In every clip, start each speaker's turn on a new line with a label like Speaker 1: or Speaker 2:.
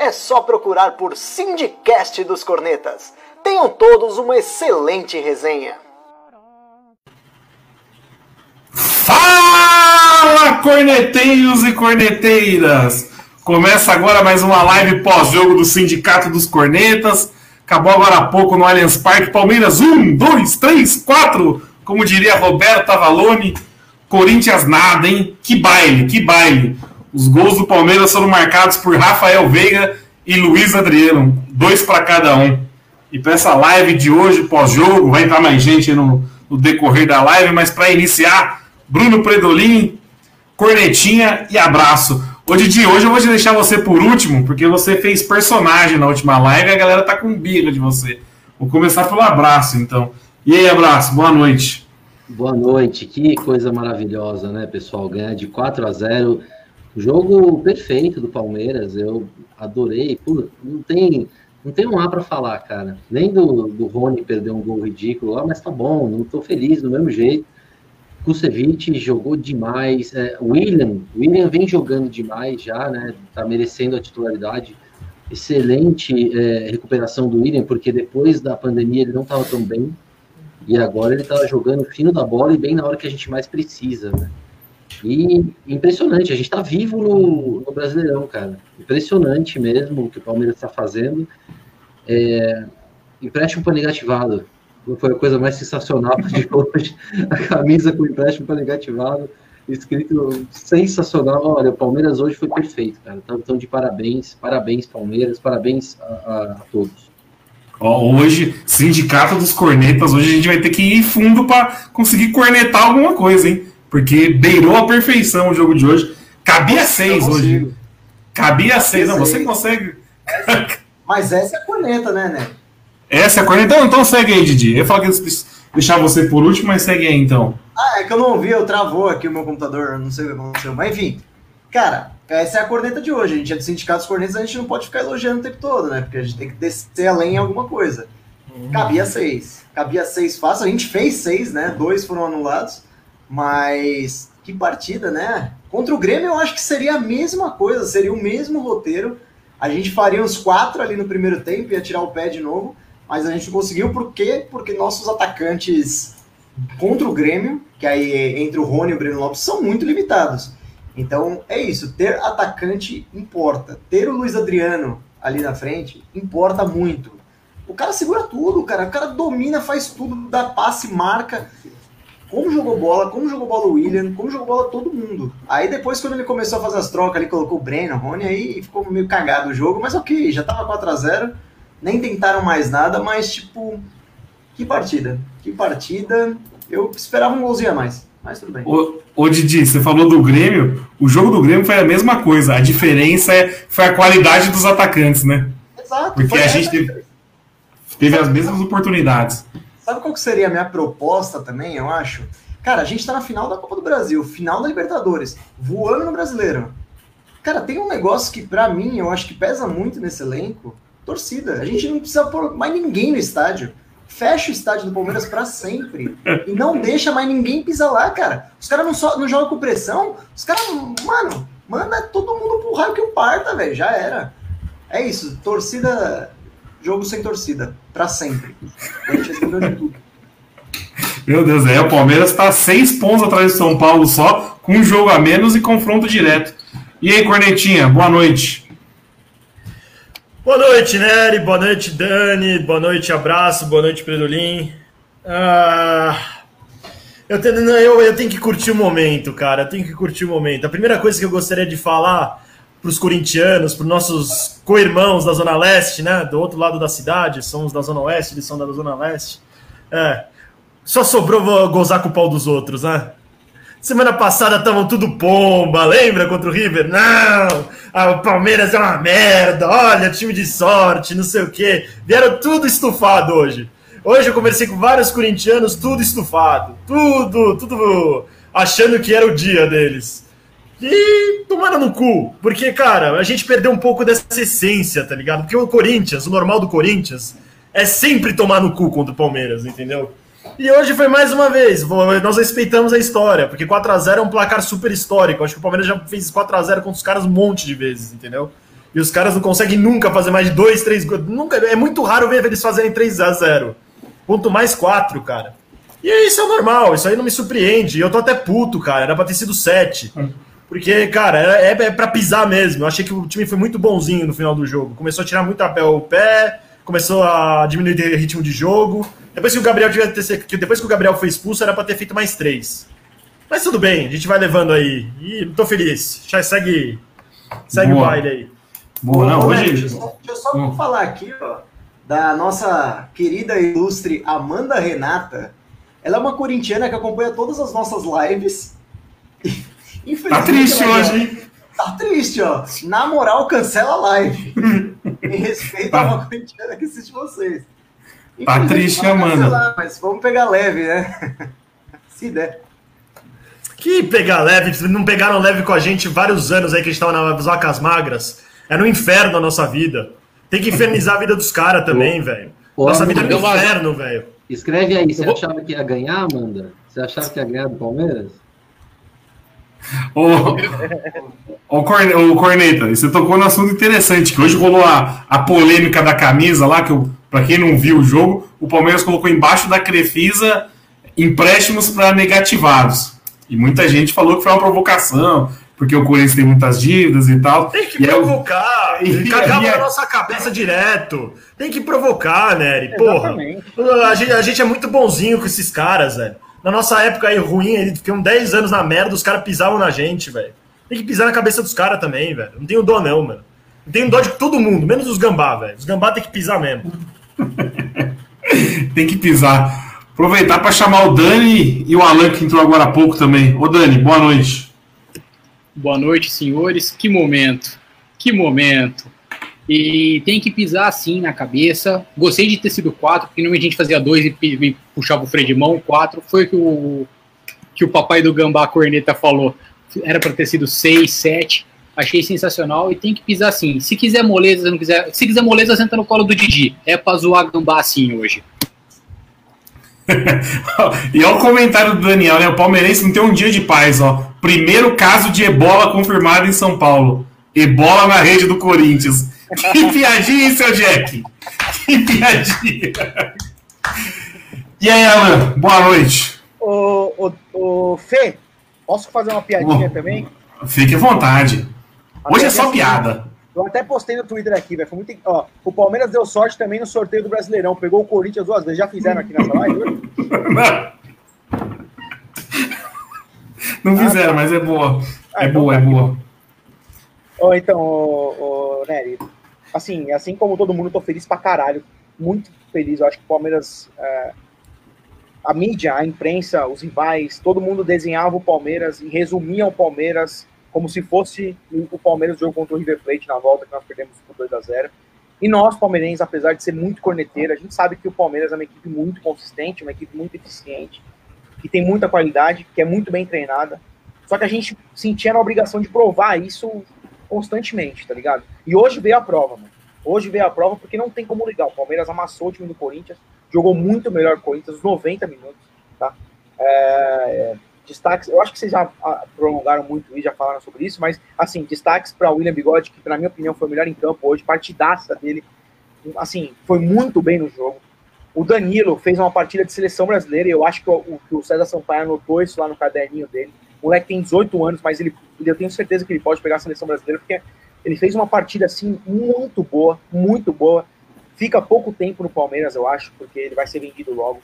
Speaker 1: É só procurar por Sindicast dos Cornetas. Tenham todos uma excelente resenha.
Speaker 2: Fala, corneteiros e corneteiras! Começa agora mais uma live pós-jogo do Sindicato dos Cornetas. Acabou agora há pouco no Allianz Parque. Palmeiras 1, 2, 3, 4. Como diria Roberto Avalone. Corinthians nada, hein? Que baile, que baile. Os gols do Palmeiras foram marcados por Rafael Veiga e Luiz Adriano. Dois para cada um. E para essa live de hoje, pós-jogo, vai entrar mais gente no, no decorrer da live, mas para iniciar, Bruno Predolin, cornetinha e abraço. Hoje de hoje eu vou deixar você por último, porque você fez personagem na última live e a galera tá com birra de você. Vou começar pelo abraço, então. E aí, abraço, boa noite.
Speaker 3: Boa noite, que coisa maravilhosa, né, pessoal? Ganhar de 4 a 0 jogo perfeito do Palmeiras, eu adorei. Pô, não tem, não tem um A para falar, cara. Nem do, do Rony perder um gol ridículo lá, mas tá bom, não tô feliz do mesmo jeito. Kusevich jogou demais. É, William, William vem jogando demais já, né? Tá merecendo a titularidade. Excelente é, recuperação do William, porque depois da pandemia ele não estava tão bem. E agora ele tá jogando fino da bola e bem na hora que a gente mais precisa, né? E impressionante, a gente tá vivo no, no Brasileirão, cara. Impressionante mesmo o que o Palmeiras está fazendo. É, empréstimo negativado foi a coisa mais sensacional de hoje. A camisa com empréstimo negativado, escrito sensacional. Olha, o Palmeiras hoje foi perfeito, cara. Então, de parabéns, parabéns, Palmeiras, parabéns a, a, a todos.
Speaker 2: hoje, sindicato dos cornetas, hoje a gente vai ter que ir fundo para conseguir cornetar alguma coisa, hein? Porque beirou a perfeição o jogo de hoje. Cabia seis hoje. Cabia seis, não, você consegue.
Speaker 1: Mas essa é a corneta, né, né?
Speaker 2: Essa é a corneta? Então, então segue aí, Didi. Eu ia falar que deixar você por último, mas segue aí então.
Speaker 1: Ah, é que eu não ouvi, eu travou aqui o meu computador, não sei o que aconteceu. Mas enfim, cara, essa é a corneta de hoje. A gente é do Sindicato dos Cornetas, a gente não pode ficar elogiando o tempo todo, né? Porque a gente tem que descer além em alguma coisa. Uhum. Cabia seis. Cabia seis fácil. A gente fez seis, né? Dois foram anulados. Mas que partida, né? Contra o Grêmio eu acho que seria a mesma coisa, seria o mesmo roteiro. A gente faria uns quatro ali no primeiro tempo, ia tirar o pé de novo mas a gente não conseguiu por quê? Porque nossos atacantes contra o Grêmio, que aí entre o Rony e o Breno Lopes, são muito limitados. Então é isso, ter atacante importa. Ter o Luiz Adriano ali na frente importa muito. O cara segura tudo, cara. O cara domina, faz tudo, dá passe, marca. Como jogou bola, como jogou bola o William, como jogou bola todo mundo. Aí depois, quando ele começou a fazer as trocas, ele colocou o Breno, o Rony, aí ficou meio cagado o jogo, mas ok, já tava 4 a 0 nem tentaram mais nada, mas tipo, que partida. Que partida. Eu esperava um golzinho a mais, mas tudo bem. Ô,
Speaker 2: ô Didi, você falou do Grêmio, o jogo do Grêmio foi a mesma coisa, a diferença é, foi a qualidade dos atacantes, né?
Speaker 1: Exato.
Speaker 2: Porque a gente teve, teve as mesmas oportunidades.
Speaker 1: Sabe qual que seria a minha proposta também, eu acho? Cara, a gente tá na final da Copa do Brasil, final da Libertadores, voando no Brasileiro. Cara, tem um negócio que para mim eu acho que pesa muito nesse elenco, torcida. A gente não precisa pôr mais ninguém no estádio. Fecha o estádio do Palmeiras para sempre. E não deixa mais ninguém pisar lá, cara. Os caras não, só, não jogam com pressão. Os caras, mano, manda todo mundo pro raio que o parta, velho. Já era. É isso. Torcida. Jogo sem torcida. para sempre. A gente
Speaker 2: recebeu de tudo. Meu Deus, é. O Palmeiras tá seis pontos atrás de São Paulo só, com um jogo a menos e confronto direto. E aí, Cornetinha, boa noite.
Speaker 4: Boa noite, Nery. Boa noite, Dani. Boa noite, abraço. Boa noite, Predolim. Ah, eu, tenho, eu, eu tenho que curtir o momento, cara. Eu tenho que curtir o momento. A primeira coisa que eu gostaria de falar para os corintianos, para os nossos co-irmãos da Zona Leste, né? Do outro lado da cidade, somos da Zona Oeste, eles são da Zona Leste. É, só sobrou gozar com o pau dos outros, né? Semana passada estavam tudo pomba, lembra contra o River? Não! Ah, o Palmeiras é uma merda, olha, time de sorte, não sei o quê. Vieram tudo estufado hoje. Hoje eu conversei com vários corintianos, tudo estufado. Tudo, tudo achando que era o dia deles. E tomaram no cu. Porque, cara, a gente perdeu um pouco dessa essência, tá ligado? Porque o Corinthians, o normal do Corinthians, é sempre tomar no cu contra o Palmeiras, entendeu? E hoje foi mais uma vez, nós respeitamos a história, porque 4 a 0 é um placar super histórico. Acho que o Palmeiras já fez 4 a 0 contra os caras um monte de vezes, entendeu? E os caras não conseguem nunca fazer mais de 2, 3 gols. Nunca, é muito raro ver eles fazerem 3 a 0 Quanto mais 4, cara. E isso é normal, isso aí não me surpreende. Eu tô até puto, cara. Era pra ter sido 7. Porque, cara, é, é pra pisar mesmo. Eu achei que o time foi muito bonzinho no final do jogo. Começou a tirar muito a pé o pé, começou a diminuir o ritmo de jogo. Depois que o Gabriel tivesse ter, depois que o Gabriel foi expulso, era para ter feito mais três. Mas tudo bem, a gente vai levando aí. E tô feliz. Já segue, segue Boa. o baile aí.
Speaker 1: Boa, não, hoje. Deixa eu só hum. falar aqui, ó, da nossa querida ilustre Amanda Renata. Ela é uma corintiana que acompanha todas as nossas lives.
Speaker 2: Tá triste hoje, hein?
Speaker 1: Tá triste, ó. Na moral, cancela a live. em respeito tá. a uma corintiana que assiste vocês.
Speaker 2: Tá triste, Amanda.
Speaker 1: mas vamos pegar leve, né? Se der.
Speaker 4: Que pegar leve? Não pegaram leve com a gente vários anos aí que a gente tava nas vacas magras. Era um inferno a nossa vida. Tem que infernizar a vida dos caras também, velho. Nossa vida é um inferno, velho.
Speaker 3: Escreve aí, você achava que ia ganhar, Amanda? Você achava que ia ganhar do Palmeiras?
Speaker 2: Ô, ô, Corneta, você tocou no assunto interessante, que hoje rolou a, a polêmica da camisa lá, que para quem não viu o jogo, o Palmeiras colocou embaixo da Crefisa empréstimos para negativados. E muita gente falou que foi uma provocação, porque o Corinthians tem muitas dívidas e tal.
Speaker 4: Tem que e provocar, é, cagava na nossa cabeça direto. Tem que provocar, Nery. Porra, a gente, a gente é muito bonzinho com esses caras, velho. Na nossa época aí ruim, eles ficam 10 anos na merda, os caras pisavam na gente, velho. Tem que pisar na cabeça dos caras também, velho. Não tenho dó, não, mano. Não tenho dó de todo mundo, menos os gambá, velho. Os gambá tem que pisar mesmo.
Speaker 2: tem que pisar. Aproveitar para chamar o Dani e o Alan, que entrou agora há pouco também. Ô, Dani, boa noite.
Speaker 5: Boa noite, senhores. Que momento. Que momento. E tem que pisar assim na cabeça. Gostei de ter sido quatro, porque normalmente a gente fazia dois e, puxava o freio de mão. Quatro foi o que o, que o papai do Gambá Corneta falou. Era para ter sido seis, sete. Achei sensacional e tem que pisar assim. Se quiser moleza, se não quiser. Se quiser moleza, senta no colo do Didi. É pra zoar Gambá assim hoje.
Speaker 2: e olha o comentário do Daniel, né? O palmeirense não tem um dia de paz, ó. Primeiro caso de ebola confirmado em São Paulo. Ebola na rede do Corinthians. Que piadinha, hein, seu Jack? Que piadinha. E aí, Alan, boa noite.
Speaker 6: Ô, ô, ô Fê, posso fazer uma piadinha oh, também?
Speaker 2: Fique à vontade. Hoje é só piada.
Speaker 6: Eu até postei no Twitter aqui, velho. Foi muito. Ó, o Palmeiras deu sorte também no sorteio do Brasileirão. Pegou o Corinthians duas vezes. Já fizeram aqui nessa live?
Speaker 2: Não, fizeram, ah, tá. mas é boa. Ah, é então boa, é boa.
Speaker 6: Ó, então, ô, ô, Nery, assim, assim como todo mundo, tô feliz pra caralho. Muito feliz. Eu acho que o Palmeiras. É, a mídia, a imprensa, os rivais, todo mundo desenhava o Palmeiras e resumia o Palmeiras como se fosse o Palmeiras jogo contra o River Plate na volta que nós perdemos por 2 a 0 E nós, palmeirenses, apesar de ser muito corneteiro, a gente sabe que o Palmeiras é uma equipe muito consistente, uma equipe muito eficiente, que tem muita qualidade, que é muito bem treinada. Só que a gente sentia na obrigação de provar isso constantemente, tá ligado? E hoje veio a prova, mano. Hoje veio a prova porque não tem como ligar. O Palmeiras amassou o time do Corinthians, jogou muito melhor que o Corinthians, os 90 minutos, tá? É, destaques, eu acho que vocês já ah, prolongaram muito e já falaram sobre isso, mas, assim, destaques para o William Bigode, que, na minha opinião, foi o melhor em campo hoje, partidaça dele, assim, foi muito bem no jogo. O Danilo fez uma partida de seleção brasileira e eu acho que o, o César Sampaio anotou isso lá no caderninho dele. O moleque tem 18 anos, mas ele, eu tenho certeza que ele pode pegar a seleção brasileira, porque ele fez uma partida assim muito boa, muito boa. Fica pouco tempo no Palmeiras, eu acho, porque ele vai ser vendido logo.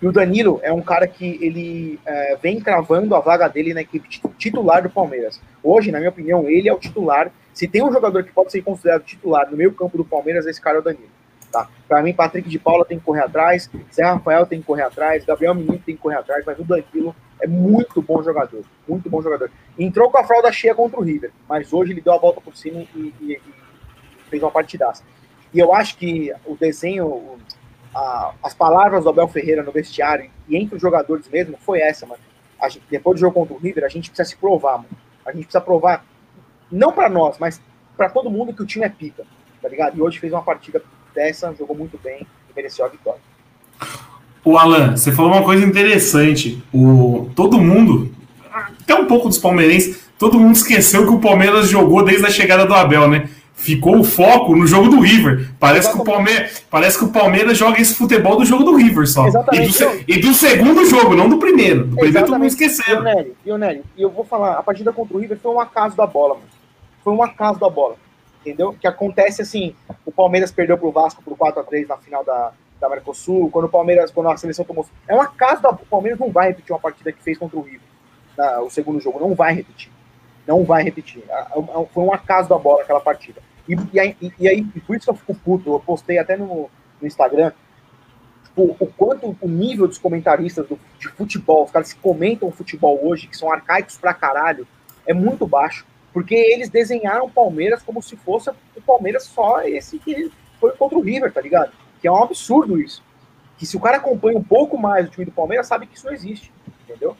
Speaker 6: E o Danilo é um cara que ele é, vem cravando a vaga dele na equipe titular do Palmeiras. Hoje, na minha opinião, ele é o titular. Se tem um jogador que pode ser considerado titular no meio campo do Palmeiras, esse cara é o Danilo. Tá? Para mim, Patrick de Paula tem que correr atrás, Zé Rafael tem que correr atrás, Gabriel Menino tem que correr atrás, mas o Danilo É muito bom jogador, muito bom jogador. Entrou com a fralda cheia contra o River, mas hoje ele deu a volta por cima e, e, e fez uma partidaça. E eu acho que o desenho, a, as palavras do Abel Ferreira no vestiário e entre os jogadores mesmo foi essa, mano. Gente, depois do jogo contra o River, a gente precisa se provar, mano. A gente precisa provar, não para nós, mas para todo mundo que o time é pica, tá ligado? E hoje fez uma partida dessa, jogou muito bem e mereceu a vitória.
Speaker 2: O Alan, você falou uma coisa interessante. O, todo mundo, até um pouco dos palmeirenses, todo mundo esqueceu que o Palmeiras jogou desde a chegada do Abel, né? Ficou o foco no jogo do River. Parece que, o Palmeiras, parece que o Palmeiras joga esse futebol do jogo do River só.
Speaker 6: Exatamente.
Speaker 2: E do, e do segundo jogo, não do primeiro. Do primeiro todo mundo esqueceu.
Speaker 6: E o Nery, e eu vou falar, a partida contra o River foi um acaso da bola, mano. Foi um acaso da bola. Entendeu? Que acontece assim, o Palmeiras perdeu pro Vasco por 4 a 3 na final da, da Mercosul, quando o Palmeiras, quando a seleção tomou. É uma casa da. O Palmeiras não vai repetir uma partida que fez contra o River. Na, o segundo jogo, não vai repetir. Não vai repetir. Foi um acaso da bola aquela partida. E, e, aí, e aí, por isso que eu fico puto, eu postei até no, no Instagram, tipo, o quanto o nível dos comentaristas do, de futebol, os caras que comentam futebol hoje, que são arcaicos pra caralho, é muito baixo. Porque eles desenharam o Palmeiras como se fosse o Palmeiras só esse que foi contra o River, tá ligado? Que é um absurdo isso. Que se o cara acompanha um pouco mais o time do Palmeiras, sabe que isso não existe. Entendeu?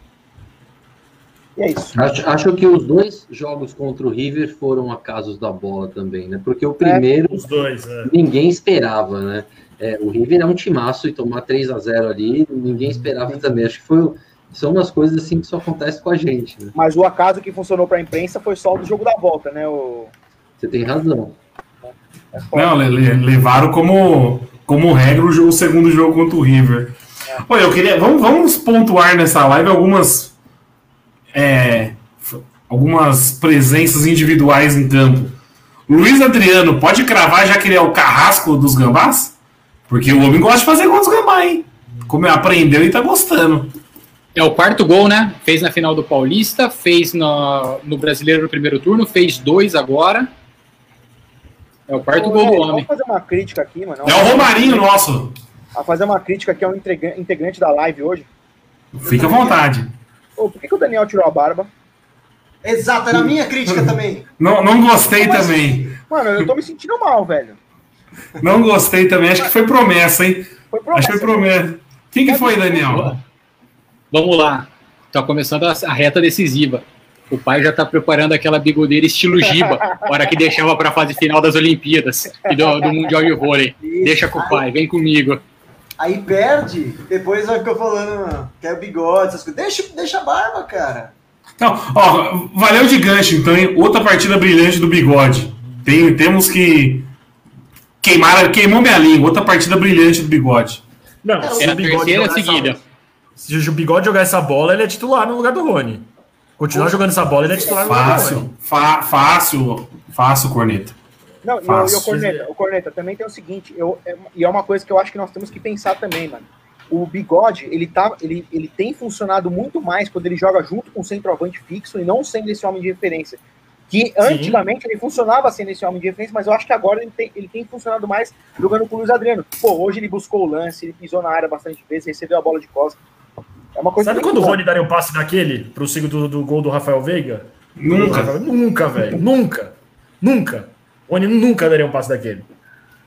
Speaker 6: E é isso.
Speaker 3: Acho, acho que os dois jogos contra o River foram acasos da bola também, né? Porque o primeiro.
Speaker 4: É, os dois, é.
Speaker 3: Ninguém esperava, né? É, o River é um timaço e tomar 3 a 0 ali, ninguém esperava também. Acho que foi, são umas coisas assim que só acontece com a gente. Né?
Speaker 6: Mas o acaso que funcionou para a imprensa foi só o do jogo da volta, né? O...
Speaker 3: Você tem razão.
Speaker 2: É Não, levaram como como regra, o, segundo jogo contra o River. É. Olha, eu queria. Vamos, vamos pontuar nessa live algumas. É, algumas presenças individuais em campo. Luiz Adriano, pode cravar já que ele é o carrasco dos gambás? Porque o homem gosta de fazer gol dos gambás, hein? Como aprendeu e tá gostando.
Speaker 5: É o quarto gol, né? Fez na final do Paulista, fez no, no Brasileiro no primeiro turno, fez dois agora. É o quarto Ô, gol do homem.
Speaker 6: Vamos fazer uma crítica aqui, mano.
Speaker 2: É o Romarinho nosso.
Speaker 6: A fazer uma crítica aqui ao integrante da live hoje.
Speaker 2: Fica à vontade.
Speaker 6: Ô, por que, que o Daniel tirou a barba?
Speaker 1: Exato, era a minha crítica também.
Speaker 2: Não, não gostei Mas, também.
Speaker 6: Mano, eu tô me sentindo mal, velho.
Speaker 2: Não gostei também. Acho que foi promessa, hein? Foi promessa. Acho que foi promessa. Quem que foi, Daniel?
Speaker 5: Vamos lá. Tá começando a reta decisiva. O pai já está preparando aquela bigodeira estilo Giba, hora que deixava para a fase final das Olimpíadas e do, do Mundial de Vôlei. Isso. Deixa com o pai, vem comigo.
Speaker 1: Aí perde, depois vai ficar falando que é o bigode, essas coisas. Deixa, deixa a barba, cara.
Speaker 2: Não, ó, valeu de gancho, então, hein? Outra partida brilhante do bigode. Tem, temos que queimar, queimou minha língua, outra partida brilhante do bigode.
Speaker 5: Não, é o bigode jogar seguida.
Speaker 4: Se o bigode jogar essa bola, ele é titular no lugar do Rony. Continuar jogando essa bola, ele é titular.
Speaker 2: Fácil, fa fácil, fácil, Corneta.
Speaker 6: Não, fácil. E, o, Corneta, o Corneta também tem o seguinte, eu, é, e é uma coisa que eu acho que nós temos que pensar também, mano. O bigode, ele, tá, ele, ele tem funcionado muito mais quando ele joga junto com o centroavante fixo e não sendo esse homem de referência. Que antigamente Sim. ele funcionava sendo esse homem de referência, mas eu acho que agora ele tem, ele tem funcionado mais jogando com o Luiz Adriano. Pô, hoje ele buscou o lance, ele pisou na área bastante vezes, recebeu a bola de costas.
Speaker 4: É uma coisa Sabe quando o Rony daria um passe daquele pro segundo do, do gol do Rafael Veiga?
Speaker 2: Nunca.
Speaker 4: Nunca, velho. Nunca. Nunca. O Rony nunca daria um passe daquele.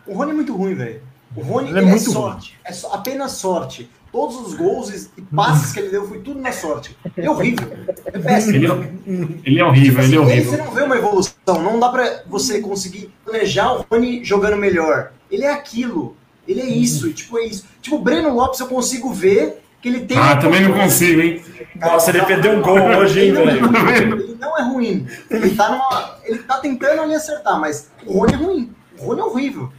Speaker 1: O Rony é muito ruim, velho. O Rony ele é, muito é sorte. Ruim. É so, apenas sorte. Todos os gols e passes que ele deu foi tudo na sorte. Ele é horrível. É péssimo.
Speaker 2: Ele é, ele é horrível, ele é horrível.
Speaker 1: Você não vê uma evolução. Não dá pra você conseguir planejar o Rony jogando melhor. Ele é aquilo. Ele é isso. Tipo, é isso. Tipo, o Breno Lopes eu consigo ver que ele tem.
Speaker 2: Ah, também não consigo, hein?
Speaker 4: Nossa, ele perdeu um gol hoje, hein, velho?
Speaker 1: Ele não é ruim. Ele tá, numa, ele tá tentando ali acertar, mas o Rony é ruim. O Rony é horrível.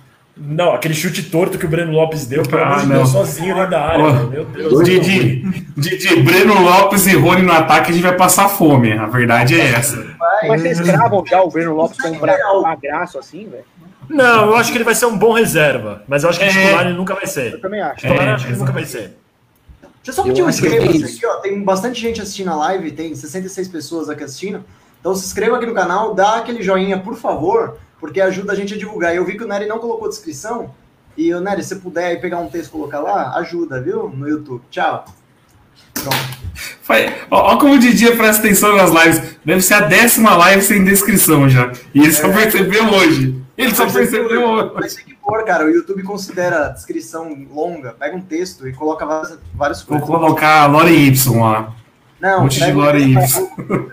Speaker 4: Não, aquele chute torto que o Breno Lopes deu, pelo amor de Deus, sozinho dentro da área. Oh, meu Deus.
Speaker 2: De, de, de, de, Breno Lopes e Rony no ataque, a gente vai passar fome. A verdade é essa.
Speaker 6: Mas vocês gravam já o Breno Lopes com um abraço assim, velho?
Speaker 4: Não, eu acho que ele vai ser um bom reserva. Mas eu acho que é. titular ele nunca vai ser.
Speaker 6: Eu também acho.
Speaker 4: Titular é, acho que ele nunca vai ser.
Speaker 1: Deixa eu só pedir um inscreva aqui, ó. Tem bastante gente assistindo a live, tem 66 pessoas aqui assistindo. Então se inscreva aqui no canal, dá aquele joinha, por favor, porque ajuda a gente a divulgar. Eu vi que o Nery não colocou descrição. E, o Nery, se puder aí pegar um texto e colocar lá, ajuda, viu? No YouTube. Tchau.
Speaker 2: Faz- Ó, ó como o Didi presta atenção nas lives. Deve ser a décima live sem descrição já. E ele só
Speaker 1: É.
Speaker 2: percebeu hoje. Ele só percebeu hoje.
Speaker 1: Pôr, cara. O YouTube considera a descrição longa. Pega um texto e coloca várias, várias
Speaker 2: Vou
Speaker 1: coisas.
Speaker 2: colocar a Lore Y lá.
Speaker 1: Não,
Speaker 2: Um monte de Lore Y.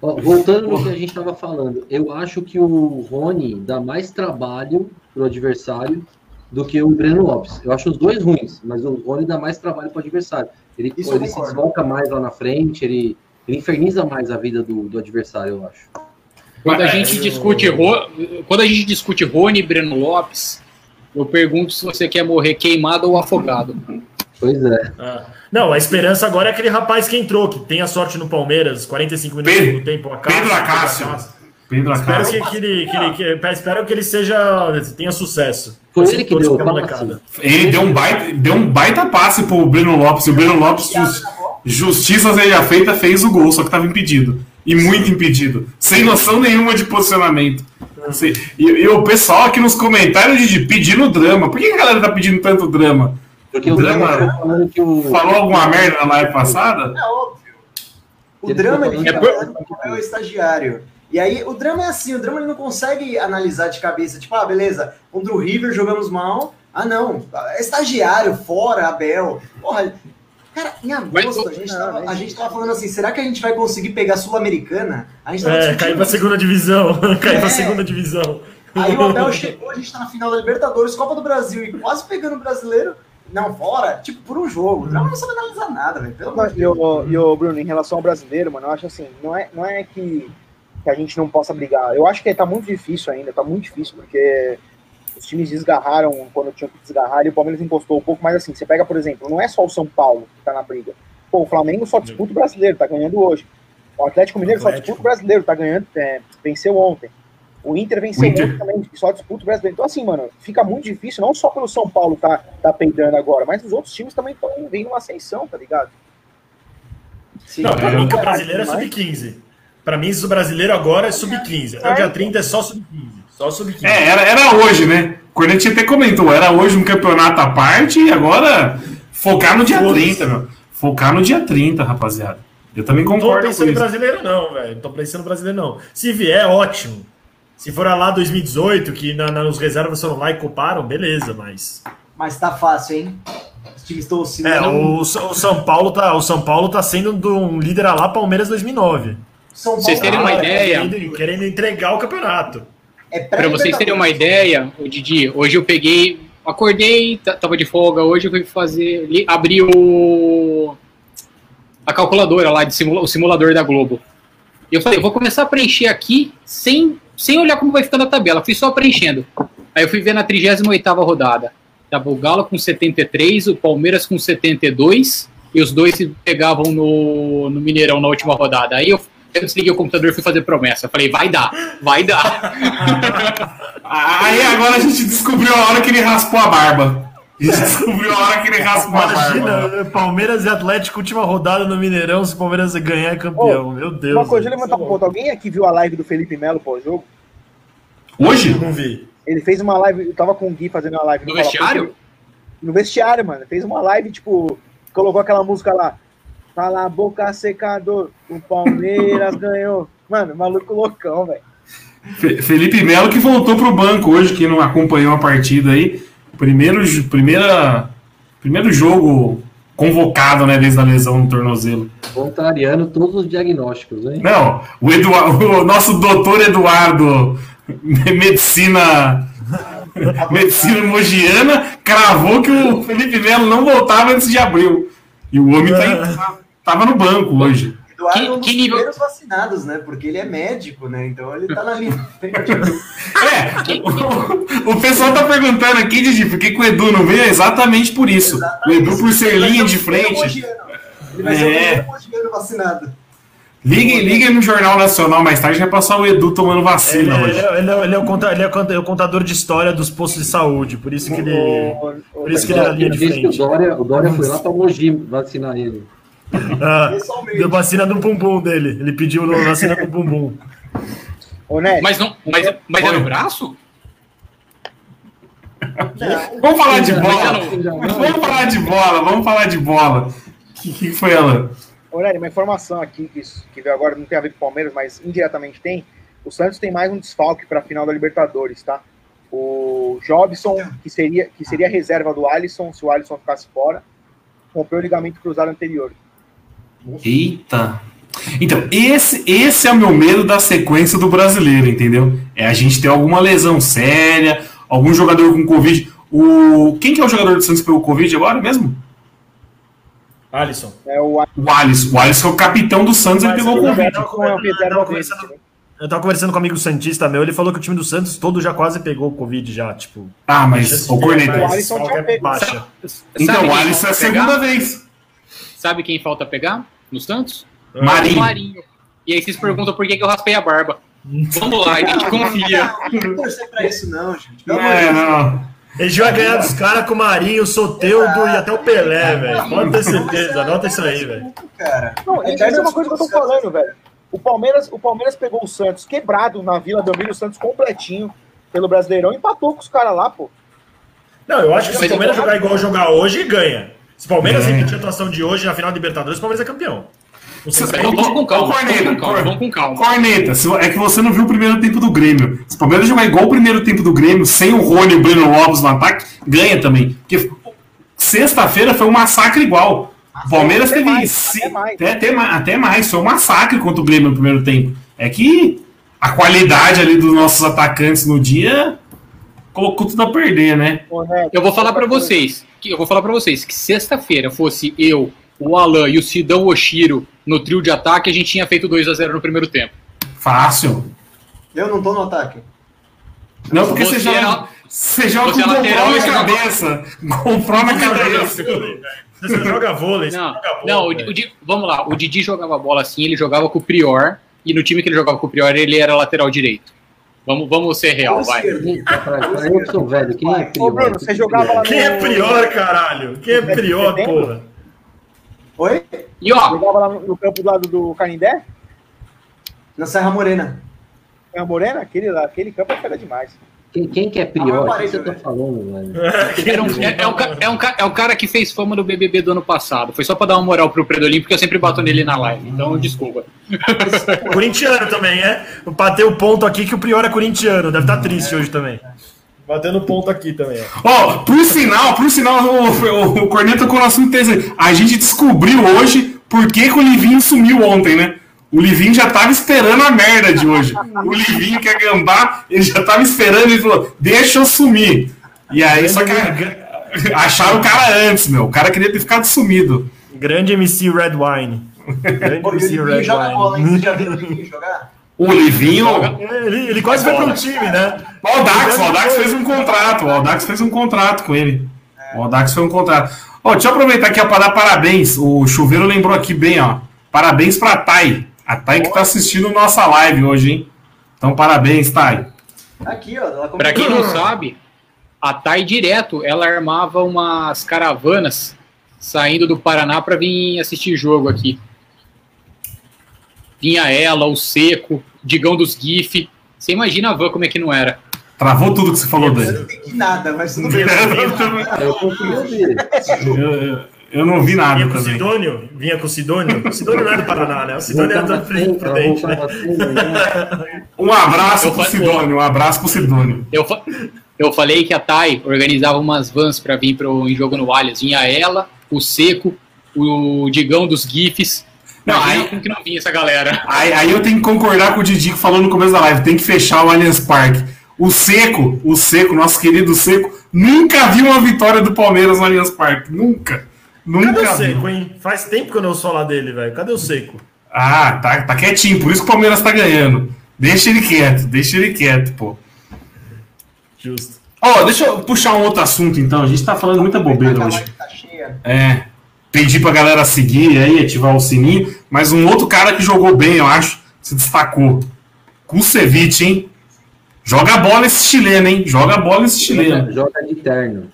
Speaker 3: Voltando no que a gente estava falando, eu acho que o Rony dá mais trabalho pro adversário do que o Breno Lopes. Eu acho os dois ruins, mas o Rony dá mais trabalho pro adversário. Ele,
Speaker 1: Isso
Speaker 3: ele se desloca mais lá na frente, ele, ele inferniza mais a vida do, do adversário, eu acho.
Speaker 5: Quando a gente
Speaker 4: eu-
Speaker 5: discute quando a gente discute Rony e Breno Lopes, eu pergunto se você quer morrer queimado ou afogado.
Speaker 3: Pois é.
Speaker 4: Ah. Não, a esperança agora é aquele rapaz que entrou, que tem a sorte no Palmeiras, 45 minutos
Speaker 2: Pedro-
Speaker 4: do tempo. Acácio,
Speaker 2: Pedro Acácio. Pedro
Speaker 4: Espero que, que ele, que ele- que- espero que ele seja tenha sucesso.
Speaker 3: Foi
Speaker 4: Eu
Speaker 3: ele que deu o
Speaker 4: pela
Speaker 3: passe.
Speaker 4: molecada.
Speaker 2: Ele deu um baita, deu um baita passe pro Breno Lopes. E o Breno Lopes, jus- justiça seja feita, fez o gol, só que tava impedido. E muito impedido. Sem noção nenhuma de posicionamento. Assim, E, e o pessoal aqui nos comentários de pedindo drama. Por que a galera tá pedindo tanto drama?
Speaker 3: Porque o
Speaker 2: Drama-
Speaker 3: Drama falando que o.
Speaker 2: Falou alguma merda na live passada?
Speaker 1: É óbvio. O
Speaker 3: Ele
Speaker 1: drama ele
Speaker 5: falando
Speaker 1: que é o estagiário. E aí, o drama é assim, o drama ele não consegue analisar de cabeça, tipo, ah, beleza, contra o River jogamos mal. Ah, não, é estagiário, fora, Abel. Porra, cara, em agosto a gente, tava, a gente tava falando assim, será que a gente vai conseguir pegar a Sul-Americana? A gente tava
Speaker 4: É, cair pra segunda divisão. cair
Speaker 1: É.
Speaker 4: pra segunda divisão.
Speaker 1: Aí o Abel chegou, a gente tá na final da Libertadores, Copa do Brasil e quase pegando o brasileiro. Não, fora, tipo, por um jogo. O drama não sabe analisar nada, velho. Pelo amor de
Speaker 6: E o, e o Bruno, em relação ao brasileiro, mano, eu acho assim, não é, não é que, que a gente não possa brigar. Eu acho que tá muito difícil ainda, tá muito difícil, porque os times desgarraram quando tinham que desgarrar e o Palmeiras encostou um pouco, mas assim, você pega, por exemplo, não é só o São Paulo que tá na briga. Pô, o Flamengo só disputa o brasileiro, tá ganhando hoje. O Atlético Mineiro só
Speaker 4: Atlético.
Speaker 6: disputa o brasileiro, tá ganhando, é, venceu ontem. O Inter venceu
Speaker 2: O Inter.
Speaker 6: ontem também, só disputa o brasileiro. Então, assim, mano, fica muito difícil, não só pelo São Paulo tá, tá peidando agora, mas os outros times também estão vindo uma ascensão, tá ligado?
Speaker 1: Sim,
Speaker 4: Não, pra
Speaker 2: É.
Speaker 4: mim que o brasileiro é sub-15. Pra mim, o brasileiro agora é sub-15. Até o dia 30 é só sub-15. Só sub-15.
Speaker 2: É, era, era hoje, né? O Cornete até comentou, era hoje um campeonato à parte e agora focar no dia
Speaker 4: Foda-se.
Speaker 2: 30, meu. Focar no dia 30, rapaziada. Eu também
Speaker 4: Não tô
Speaker 2: concordo com
Speaker 4: pensando em
Speaker 2: isso.
Speaker 4: brasileiro, não, velho. Não tô pensando em brasileiro, não. Se vier, ótimo. Se for lá 2018, que na, na- nos reservas foram lá e coparam, beleza, mas.
Speaker 1: Mas tá fácil, hein? Os times estão
Speaker 4: É,
Speaker 1: oscilando.
Speaker 4: o, o São Paulo tá, o São Paulo tá sendo do- um líder a lá Palmeiras 2009.
Speaker 1: São Paulo
Speaker 5: Vocês terem uma
Speaker 4: Ah,
Speaker 5: ideia?
Speaker 4: Querendo, querendo entregar o campeonato.
Speaker 1: É
Speaker 5: Pra vocês terem uma ideia, o Didi, hoje eu peguei, acordei, tava de folga hoje, eu fui fazer, li- abri o a calculadora lá de simula, o simulador da Globo. E eu falei, eu vou começar a preencher aqui sem sem olhar como vai ficando a tabela, fui só preenchendo. Aí eu fui ver na 38ª rodada. Tava o Galo com 73, o Palmeiras com 72 e os dois se pegavam no, no Mineirão na última rodada. Aí eu, eu desliguei o computador e fui fazer promessa. Eu falei, vai dar, vai dar.
Speaker 2: Aí agora a gente descobriu a hora que ele raspou a barba. A gente descobriu a hora que ele raspou a barba.
Speaker 4: Imagina, Palmeiras e Atlético, última rodada no Mineirão, se o Palmeiras ganhar é campeão. Meu Deus.
Speaker 6: Uma coisa, eu levantar um ponto. Alguém aqui viu a live do Felipe Melo pós-jogo?
Speaker 2: Hoje?
Speaker 4: Não vi.
Speaker 6: Ele fez uma live, eu tava com o Gui fazendo uma live.
Speaker 5: No
Speaker 6: Fala
Speaker 5: vestiário?
Speaker 6: Pouco. No vestiário, mano. Fez uma live, tipo, colocou aquela música lá. Cala a boca, secador. O Palmeiras ganhou. Mano, maluco loucão, velho.
Speaker 2: Fe- Felipe Melo que voltou pro banco hoje, que não acompanhou a partida aí. Primeiro, primeira, primeiro jogo convocado, né, desde a lesão no tornozelo.
Speaker 3: Contrariando todos os diagnósticos, hein?
Speaker 2: Não, o, Eduardo, o nosso doutor Eduardo, medicina, medicina mogiana, cravou que o Felipe Melo não voltava antes de abril. E o homem tá em- tava no banco hoje.
Speaker 1: Eduardo
Speaker 5: Que-
Speaker 1: é um dos
Speaker 5: que nível-
Speaker 1: primeiros vacinados, né? Porque ele é médico, né? Então ele tá na linha.
Speaker 2: É, o, o pessoal tá perguntando aqui, Didi, por que, o Edu não veio? É exatamente por isso. O Edu, por ser linha de frente.
Speaker 1: Ele vai ser o
Speaker 2: É.
Speaker 1: primeiro mogiano vacinado.
Speaker 2: Liguem, liguem no Jornal Nacional mais tarde, vai passar o Edu tomando vacina
Speaker 4: ele,
Speaker 2: hoje.
Speaker 4: é- ele é, ele é o conta- ele é o conta- é o contador de história dos postos de saúde, por isso que ele.
Speaker 6: O- o-
Speaker 4: Por isso que ele era linha de
Speaker 3: que o
Speaker 4: frente.
Speaker 3: Dória, o Dória foi lá pra Mogi vacinar ele.
Speaker 4: Ah, deu vacina no bumbum dele. Ele pediu vacina no bumbum.
Speaker 6: Ô, Nery,
Speaker 5: Mas, não, mas, mas é no braço?
Speaker 2: Vamos falar de bola.
Speaker 5: eu não-
Speaker 2: Vamos falar de bola, vamos falar de bola. que, que foi ela?
Speaker 6: Nery, uma informação aqui que, que veio agora não tem a ver com o Palmeiras, mas indiretamente tem. O Santos tem mais um desfalque para a final da Libertadores, tá? O Jobson, que seria, que seria a reserva do Alisson, se o Alisson ficasse fora, rompeu o ligamento cruzado anterior.
Speaker 2: Eita. Então, esse, esse é o meu medo da sequência do brasileiro, entendeu? É a gente ter alguma lesão séria, algum jogador com Covid. O... Quem que é o jogador do Santos pegou Covid agora mesmo?
Speaker 4: Alisson.
Speaker 6: É o
Speaker 2: O Alisson. O Alisson é o capitão do Santos, ele pegou
Speaker 6: Alisson é o
Speaker 4: conversando-
Speaker 6: entendeu?
Speaker 4: Eu tava conversando com um amigo Santista meu, ele falou que o time do Santos todo já quase pegou Covid já, tipo.
Speaker 2: Ah, mas o Corneta.
Speaker 6: O Alisson
Speaker 4: Qual
Speaker 6: tinha
Speaker 4: é
Speaker 6: pego.
Speaker 4: baixa.
Speaker 2: Então, o Alisson é a segunda vez.
Speaker 5: Sabe quem falta pegar no Santos? O
Speaker 2: Marinho.
Speaker 5: Marinho. E aí vocês perguntam por que, que eu raspei a barba. Vamos lá, a gente confia.
Speaker 1: Não tem que torcer pra isso, não, gente. Amor de
Speaker 2: É, não.
Speaker 4: Ele vai ganhar dos caras com o Marinho, o Soteudo e até o Pelé, velho. Pode ter certeza, anota isso aí, velho.
Speaker 1: Cara.
Speaker 6: Não,
Speaker 1: É
Speaker 6: isso é uma coisa que eu tô falando, velho. O Palmeiras, o Palmeiras pegou o Santos quebrado na Vila Belmiro, o Santos completinho pelo Brasileirão, empatou com os caras lá, pô.
Speaker 4: Não, eu acho que se o Palmeiras jogar igual jogar hoje, ganha. Se o Palmeiras
Speaker 2: Ganha.
Speaker 4: repetir a atuação de hoje na final da Libertadores, o Palmeiras é campeão. Se
Speaker 5: Vamos, vamos com calma,
Speaker 2: Corneta,
Speaker 5: vamos com calma, com.
Speaker 2: Corneta, se- é que você não viu o primeiro tempo do Grêmio. Se o Palmeiras jogar igual o primeiro tempo do Grêmio, sem o Rony e o Breno Lopes no ataque, ganha também. Porque sexta-feira foi um massacre igual. O Palmeiras
Speaker 6: até
Speaker 2: teve.
Speaker 6: mais,
Speaker 2: ci-
Speaker 6: até mais.
Speaker 2: até, até até mais. Foi um massacre contra o Grêmio no primeiro tempo. É que a qualidade ali dos nossos atacantes no dia colocou tudo a perder, né?
Speaker 5: Eu vou falar
Speaker 6: coisa.
Speaker 5: vocês, que eu vou falar para vocês que sexta-feira fosse eu, o Alan e o Sidão Oshiro no trio de ataque, a gente tinha feito 2 a 0 no primeiro tempo.
Speaker 2: Fácil.
Speaker 1: Eu não tô no ataque.
Speaker 2: Não, porque você,
Speaker 5: Você
Speaker 2: joga.
Speaker 5: é-
Speaker 2: Você joga
Speaker 5: você
Speaker 2: com
Speaker 5: é
Speaker 2: o
Speaker 5: lateral
Speaker 2: na cabeça. GoPro na cabeça.
Speaker 4: Você joga vôlei, você
Speaker 5: Não,
Speaker 4: joga vôlei,
Speaker 5: não o, o vamos lá, o Didi jogava bola assim, ele jogava com o Prior, e no time que ele jogava com o Prior, ele era lateral direito. Vamos, vamos ser real, vai.
Speaker 2: é
Speaker 3: Tá Eu sou velho, quem é
Speaker 6: Ô,
Speaker 3: Prior?
Speaker 6: Bruno, você jogava lá no...
Speaker 4: Quem é prior, caralho? Quem é prior, porra?
Speaker 1: Oi?
Speaker 5: E ó,
Speaker 6: Jogava lá no, no campo do lado do Canindé?
Speaker 1: Na Serra Morena.
Speaker 6: É a Morena? Aquele, lá, aquele campo é fera demais.
Speaker 3: Quem, quem que é
Speaker 1: Ah,
Speaker 3: Prior?
Speaker 1: eu
Speaker 3: O
Speaker 1: parei
Speaker 3: que você
Speaker 1: de
Speaker 3: tá falando, velho?
Speaker 5: era um- é, é um é um é o cara que fez fama do BBB do ano passado. Foi só pra dar uma moral pro Predolin, porque eu sempre bato nele na live. Então, desculpa.
Speaker 4: Corintiano também, é? Bateu o ponto aqui que o prior é corintiano. Deve estar triste hoje também. Batendo ponto aqui também, ó.
Speaker 2: Ó, por sinal, por sinal, o, o, o Corneta com o assunto interessante. A gente descobriu hoje por que, que o Livinho sumiu ontem, né? O Livinho já tava esperando a merda de hoje. O Livinho que é gambá, ele já tava esperando, ele falou, deixa eu sumir. E aí, só que acharam o cara antes, meu. O cara queria ter ficado sumido.
Speaker 4: Grande MC Red Wine. Grande
Speaker 1: e
Speaker 4: MC Red
Speaker 1: joga bola, hein? Você
Speaker 4: Wine.
Speaker 1: já viu o Livinho jogar?
Speaker 2: O Livinho.
Speaker 4: Ele, ele quase foi pro time, né?
Speaker 2: O Aldax, o Aldax fez um contrato. O Aldax fez um contrato com ele. O Aldax fez um contrato. Ó, deixa eu aproveitar aqui para dar parabéns. O Chuveiro lembrou aqui bem, ó. Parabéns pra Thay. A Thay que tá assistindo nossa live hoje, hein? Então, parabéns, Thay.
Speaker 1: Aqui, ó. Ela
Speaker 5: Pra quem não sabe, a Thay direto, ela armava umas caravanas saindo do Paraná pra vir assistir jogo aqui. Vinha ela, o Seco, Digão dos GIF. Você imagina a van como é que não era.
Speaker 2: Travou tudo que você falou,
Speaker 1: Eu
Speaker 2: Dani.
Speaker 1: não entendi nada, mas tudo bem.
Speaker 3: Eu.
Speaker 2: Eu, eu- eu não vi nada
Speaker 4: Vinha com
Speaker 2: também.
Speaker 4: Sidônio? Vinha com o Sidônio? O Sidônio não é do Paraná, né? O Sidônio é da frente pro dente, né?
Speaker 3: né?
Speaker 2: Um abraço
Speaker 5: Eu
Speaker 2: pro Sidônio, um abraço pro Sidônio.
Speaker 5: Eu, fa- eu falei que a Thay organizava umas vans pra vir pro, em jogo no Allianz. Vinha ela, o Seco, o Digão dos GIFs.
Speaker 2: Não, aí-
Speaker 5: que não vinha essa galera.
Speaker 2: Aí, aí eu tenho que concordar com o Didi que falou no começo da live. Tem que fechar o Allianz Parque. O Seco, o Seco, nosso querido Seco, nunca viu uma vitória do Palmeiras no Allianz Parque. Nunca.
Speaker 4: Cadê
Speaker 2: Nunca
Speaker 4: o
Speaker 2: viu.
Speaker 4: Seco, hein? Faz tempo que eu não ouço falar dele, velho. Cadê o Seco?
Speaker 2: Ah, tá, tá quietinho, por isso que o Palmeiras tá ganhando. Deixa ele quieto, deixa ele quieto, pô.
Speaker 4: Justo.
Speaker 2: Ó, deixa eu puxar um outro assunto então. A gente tá falando muita bobeira
Speaker 1: A
Speaker 2: hoje.
Speaker 1: tá cheia.
Speaker 2: É. Pedir pra galera seguir aí, ativar o sininho. Mas um outro cara que jogou bem, eu acho, se destacou. Kusevich, hein? Joga bola esse chileno, hein? Joga bola esse chileno.
Speaker 3: Joga, de terno.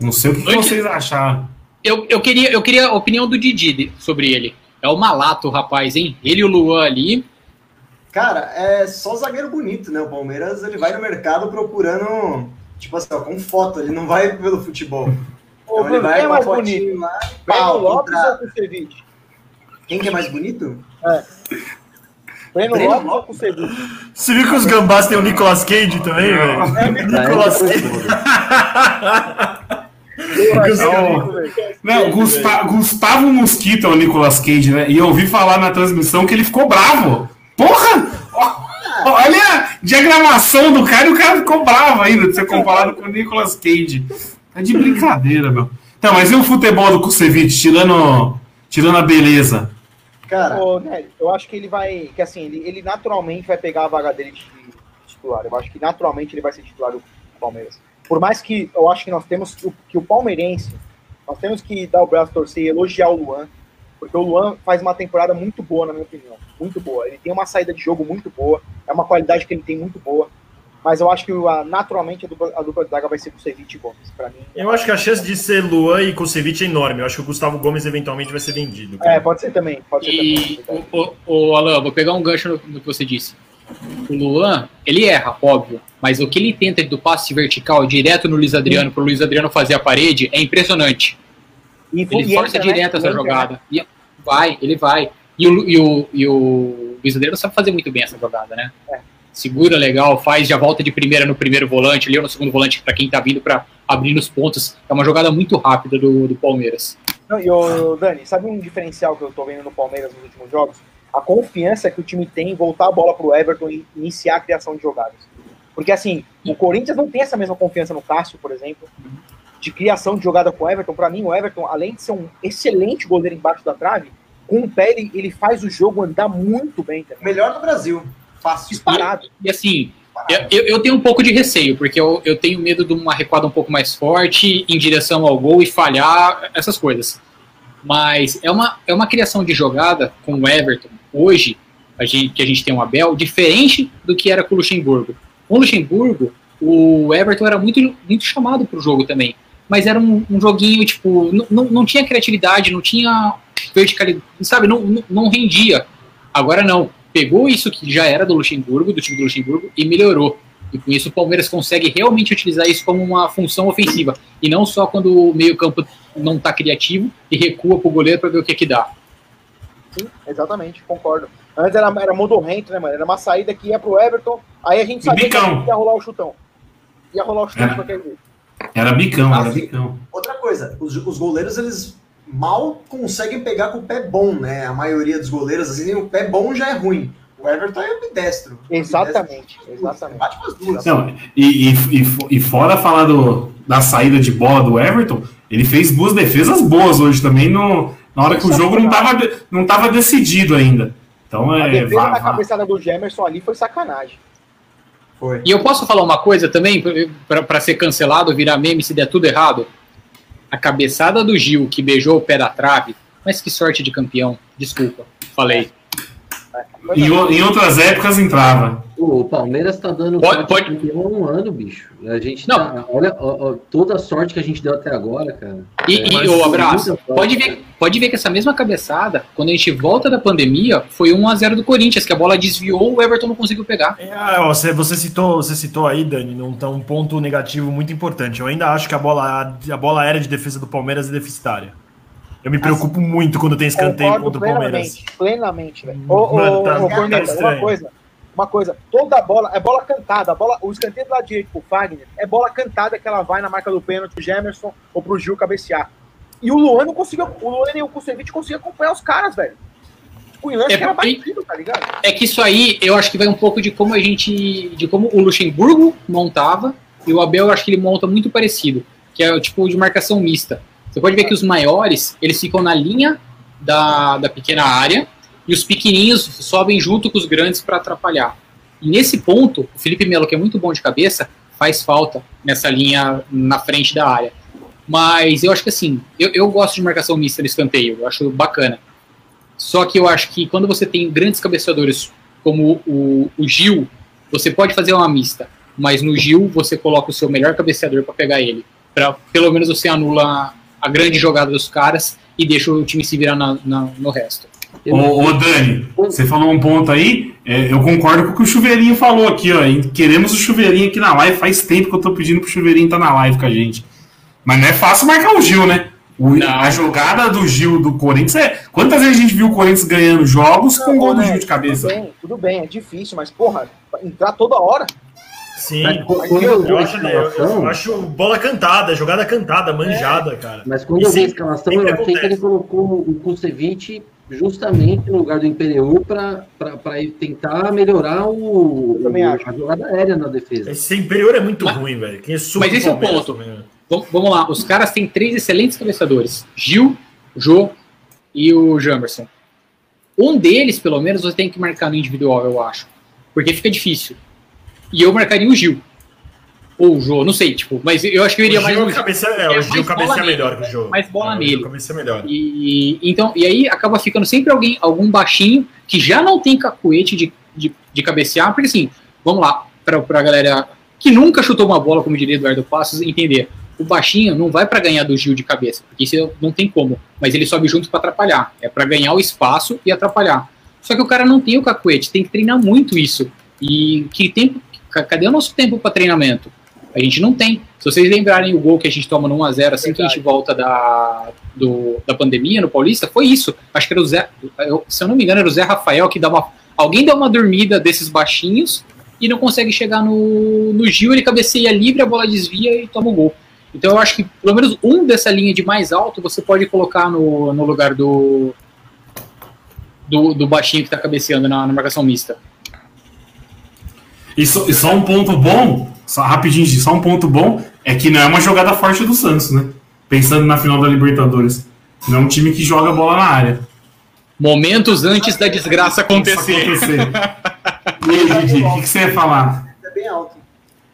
Speaker 2: Não sei o que vocês acharam.
Speaker 5: Eu, eu, queria, eu queria a opinião do Didi sobre ele. É o malato, o rapaz, hein? Ele e o Luan ali.
Speaker 1: Cara, é só zagueiro bonito, né? O Palmeiras ele vai no mercado procurando, tipo assim, ó, com foto, ele não vai pelo futebol.
Speaker 6: Ô,
Speaker 1: Então
Speaker 6: Bruno, quem é mais bonito?
Speaker 1: lá,
Speaker 6: Breno Lopes
Speaker 1: contra-
Speaker 6: ou Kusevich?
Speaker 1: Quem que é mais bonito?
Speaker 6: Breno
Speaker 1: Breno
Speaker 6: Lopes ou? Kusevich?
Speaker 4: Você viu que os gambás tem o Nicolas Cage também, velho?
Speaker 3: Ah,
Speaker 4: Nicolas
Speaker 3: é,
Speaker 4: Cage.
Speaker 6: Eu achei
Speaker 2: Não.
Speaker 6: bonito, velho.
Speaker 2: Não, Gusta- Gustavo Mosquito é o Nicolas Cage, né? E eu ouvi falar na transmissão que ele ficou bravo. Porra! Olha a diagramação do cara e o cara ficou bravo ainda de ser comparado com o Nicolas Cage. É de brincadeira, meu. Então, mas e o futebol do Kusevich, tirando, tirando a beleza?
Speaker 1: Cara,
Speaker 6: Nery, eu acho que ele vai. Que assim, ele, ele naturalmente vai pegar a vaga dele de titular. Eu acho que naturalmente ele vai ser titular do Palmeiras. Por mais que eu acho que nós temos que o, que o palmeirense, nós temos que dar o braço torcer e elogiar o Luan, porque o Luan faz uma temporada muito boa, na minha opinião. Muito boa. Ele tem uma saída de jogo muito boa, é uma qualidade que ele tem muito boa. Mas eu acho que a, naturalmente a dupla, a dupla de zaga vai ser com o Ceviche e Gomes. Pra mim.
Speaker 4: Eu acho que a chance de ser Luan e Kusevich é enorme. Eu acho que o Gustavo Gomes eventualmente vai ser vendido. cara.
Speaker 6: É, pode ser também. Pode ser
Speaker 5: E,
Speaker 6: também.
Speaker 5: o, o, o Alan, vou pegar um gancho no, no que você disse. O Luan, ele erra, óbvio, mas o que ele tenta do passe vertical direto no Luiz Adriano, pro Luiz Adriano fazer a parede, é impressionante.
Speaker 6: E,
Speaker 5: Ele
Speaker 6: e
Speaker 5: força
Speaker 6: entra, né?
Speaker 5: direto essa
Speaker 6: E entra, né?
Speaker 5: jogada. E vai, ele vai. E o, e, o, e o Luiz Adriano sabe fazer muito bem essa jogada, né?
Speaker 6: É.
Speaker 5: Segura legal, faz, já volta de primeira no primeiro volante, ali ou no segundo volante, para quem tá vindo para abrir nos pontos. É uma jogada muito rápida do, do Palmeiras.
Speaker 6: Não, e o Dani, sabe um diferencial que eu tô vendo no Palmeiras nos últimos jogos? A confiança que o time tem em voltar a bola pro Everton e iniciar a criação de jogadas. Porque assim, o Corinthians não tem essa mesma confiança no Cássio, por exemplo, de criação de jogada com o Everton. Pra mim, o Everton, além de ser um excelente goleiro embaixo da trave, com o pé ele, ele faz o jogo andar muito bem, também.
Speaker 1: melhor do Brasil. Fácil.
Speaker 6: disparado.
Speaker 5: E assim, eu, eu- eu tenho um pouco de receio, porque eu, eu tenho medo de uma recuada um pouco mais forte em direção ao gol e falhar, essas coisas. Mas é uma, é uma criação de jogada com o Everton, hoje, a gente, que a gente tem um Abel, diferente do que era com o Luxemburgo. Com o Luxemburgo, o Everton era muito, muito chamado para o jogo também. Mas era um, um joguinho, tipo, não, não, não tinha criatividade, não tinha verticalidade, sabe? Não, não, não rendia. Agora não. Pegou isso que já era do Luxemburgo, do time do Luxemburgo, e melhorou. E com isso o Palmeiras consegue realmente utilizar isso como uma função ofensiva. E não só quando o meio-campo não está criativo e recua pro goleiro para ver o que que dá.
Speaker 6: Sim, exatamente, concordo. Antes era, era modorrento, né, mano? Era uma saída que ia pro Everton, aí a gente sabia
Speaker 2: bicão.
Speaker 6: que ia rolar o chutão. Ia rolar o chutão
Speaker 2: É.
Speaker 6: de qualquer jeito.
Speaker 2: Era bicão, era
Speaker 1: Assim,
Speaker 2: bicão.
Speaker 1: Outra coisa, os, os goleiros, eles mal conseguem pegar com o pé bom, né? A maioria dos goleiros, assim, o pé bom já é ruim. O Everton é ambidestro.
Speaker 6: Exatamente,
Speaker 1: Ambidestro.
Speaker 6: exatamente.
Speaker 1: Bate com as duas.
Speaker 2: Não, e, e, e, fo- e fora falar do, da saída de bola do Everton, ele fez duas defesas boas hoje também, no, na hora que o jogo não estava não tava decidido ainda. Então
Speaker 6: A
Speaker 2: é.
Speaker 6: defesa
Speaker 2: vá-
Speaker 6: da
Speaker 2: vá.
Speaker 6: cabeçada do Gemerson ali foi sacanagem.
Speaker 1: Foi.
Speaker 5: E eu posso falar uma coisa também, para ser cancelado, virar meme se der tudo errado? A cabeçada do Gil, que beijou o pé da trave, mas que sorte de campeão. Desculpa, falei.
Speaker 2: Em, em outras épocas entrava.
Speaker 3: O Palmeiras tá dando
Speaker 5: Pode- pode-
Speaker 3: um ano, bicho. A gente
Speaker 5: Não.
Speaker 3: tá, olha ó, ó, toda a sorte que a gente deu até agora, cara.
Speaker 5: E,
Speaker 3: É,
Speaker 5: e o abraço, pode ver, pode ver que essa mesma cabeçada, quando a gente volta da pandemia, foi 1x0 do Corinthians, que a bola desviou, o Everton não conseguiu pegar.
Speaker 4: É, ó, você, você citou, você citou aí, Dani, um, tá um ponto negativo muito importante. Eu ainda acho que a bola, a bola aérea de defesa do Palmeiras é deficitária. Eu me preocupo muito quando tem escanteio contra o Palmeiras.
Speaker 6: plenamente, plenamente, velho. Ô, ô,
Speaker 4: tá-
Speaker 6: ô,
Speaker 4: tá
Speaker 6: Corneta, uma coisa, uma coisa, toda bola, é bola cantada, a bola, o escanteio do lado direito pro Fagner, é bola cantada que ela vai na marca do pênalti pro Gemerson ou pro Gil cabecear. E o Luan não conseguiu, o Luan e o Kusevich conseguiam acompanhar os caras, velho. Tipo, em lance
Speaker 5: É,
Speaker 6: era batido, tá ligado?
Speaker 5: É que isso aí, eu acho que vai um pouco de como a gente. de como o Luxemburgo montava, e o Abel eu acho que ele monta muito parecido, que é o tipo de marcação mista. Você pode ver que os maiores, eles ficam na linha da, da pequena área, e os pequenininhos sobem junto com os grandes para atrapalhar. E nesse ponto, o Felipe Melo, que é muito bom de cabeça, faz falta nessa linha na frente da área. Mas eu acho que assim, eu, eu gosto de marcação mista no escanteio, eu acho bacana. Só que eu acho que quando você tem grandes cabeceadores como o, o Gil, você pode fazer uma mista, mas no Gil você coloca o seu melhor cabeceador para pegar ele. Pra, pelo menos você anula a grande jogada dos caras e deixa o time se virar na- na- no resto.
Speaker 2: Ô, ô, Dani, você falou um ponto aí, é, eu concordo com o que o Chuveirinho falou aqui, ó. Queremos o Chuveirinho aqui na live, faz tempo que eu tô pedindo pro Chuveirinho estar na live com a gente. Mas não é fácil marcar o Gil, né? O-
Speaker 5: Não.
Speaker 2: a jogada do Gil do Corinthians é. Quantas vezes a gente viu o Corinthians ganhando jogos com
Speaker 6: Não,
Speaker 2: gol do
Speaker 6: né,
Speaker 2: Gil de cabeça?
Speaker 6: Tudo bem, tudo bem, é difícil, mas porra, entrar toda hora.
Speaker 4: Sim.
Speaker 3: Mas quando eu vi
Speaker 4: Eu acho, eu, eu
Speaker 3: escalação,
Speaker 4: acho bola cantada, jogada cantada, manjada, cara.
Speaker 3: mas quando
Speaker 4: E
Speaker 3: eu vi a escalação, eu achei que ele colocou o Kusevich justamente no lugar do Imperial para tentar melhorar o, o- a jogada aérea na defesa.
Speaker 4: Esse interior é muito
Speaker 5: Mas-
Speaker 4: ruim, velho. Quem é
Speaker 5: mas esse é o ponto. Vam- Vamos lá, os caras têm três excelentes cabeçadores: Gil, Jô e o Jamerson. Um deles, pelo menos, você tem que marcar no individual, eu acho. Porque fica difícil. E eu marcaria o Gil. Ou o Jô, não sei, tipo, mas eu acho que eu iria
Speaker 4: o
Speaker 5: mais
Speaker 4: Gil
Speaker 5: no Gil.
Speaker 4: cabeceia, é,
Speaker 5: É,
Speaker 4: o Gil
Speaker 5: bola
Speaker 4: cabeceia
Speaker 5: nele.
Speaker 4: melhor que o jogo.
Speaker 5: Mais bola
Speaker 4: é, O
Speaker 5: nele.
Speaker 4: Gil cabeceia melhor.
Speaker 5: E, então, e aí acaba ficando sempre alguém, algum baixinho que já não tem cacuete de, de, de cabecear, porque assim, vamos lá, pra, pra galera que nunca chutou uma bola, como diria Eduardo Passos, entender. O baixinho não vai para ganhar do Gil de cabeça, porque isso não tem como, mas ele sobe junto para atrapalhar. É para ganhar o espaço e atrapalhar. Só que o cara não tem o cacuete, tem que treinar muito isso. E que tempo, cadê o nosso tempo para treinamento? A gente não tem. Se vocês lembrarem o gol que a gente toma no 1x0 assim que a gente volta da, do- da pandemia no Paulista, foi isso. Acho que era o Zé, eu- se eu não me engano, era o Zé Rafael que dá uma. Alguém dá uma dormida desses baixinhos e não consegue chegar no, no Gil, ele cabeceia livre, a bola desvia e toma o gol. Então eu acho que pelo menos um dessa linha de mais alto você pode colocar no, no lugar do, do, do baixinho que está cabeceando na, na marcação mista.
Speaker 2: E só, e só um ponto bom, só rapidinho, só um ponto bom é que não é uma jogada forte do Santos, né? Pensando na final da Libertadores. Não é um time que joga bola na área.
Speaker 5: Momentos antes da desgraça acontecer.
Speaker 2: Acontecer. E aí, Didi, o que, que você ia falar?
Speaker 1: É bem alto.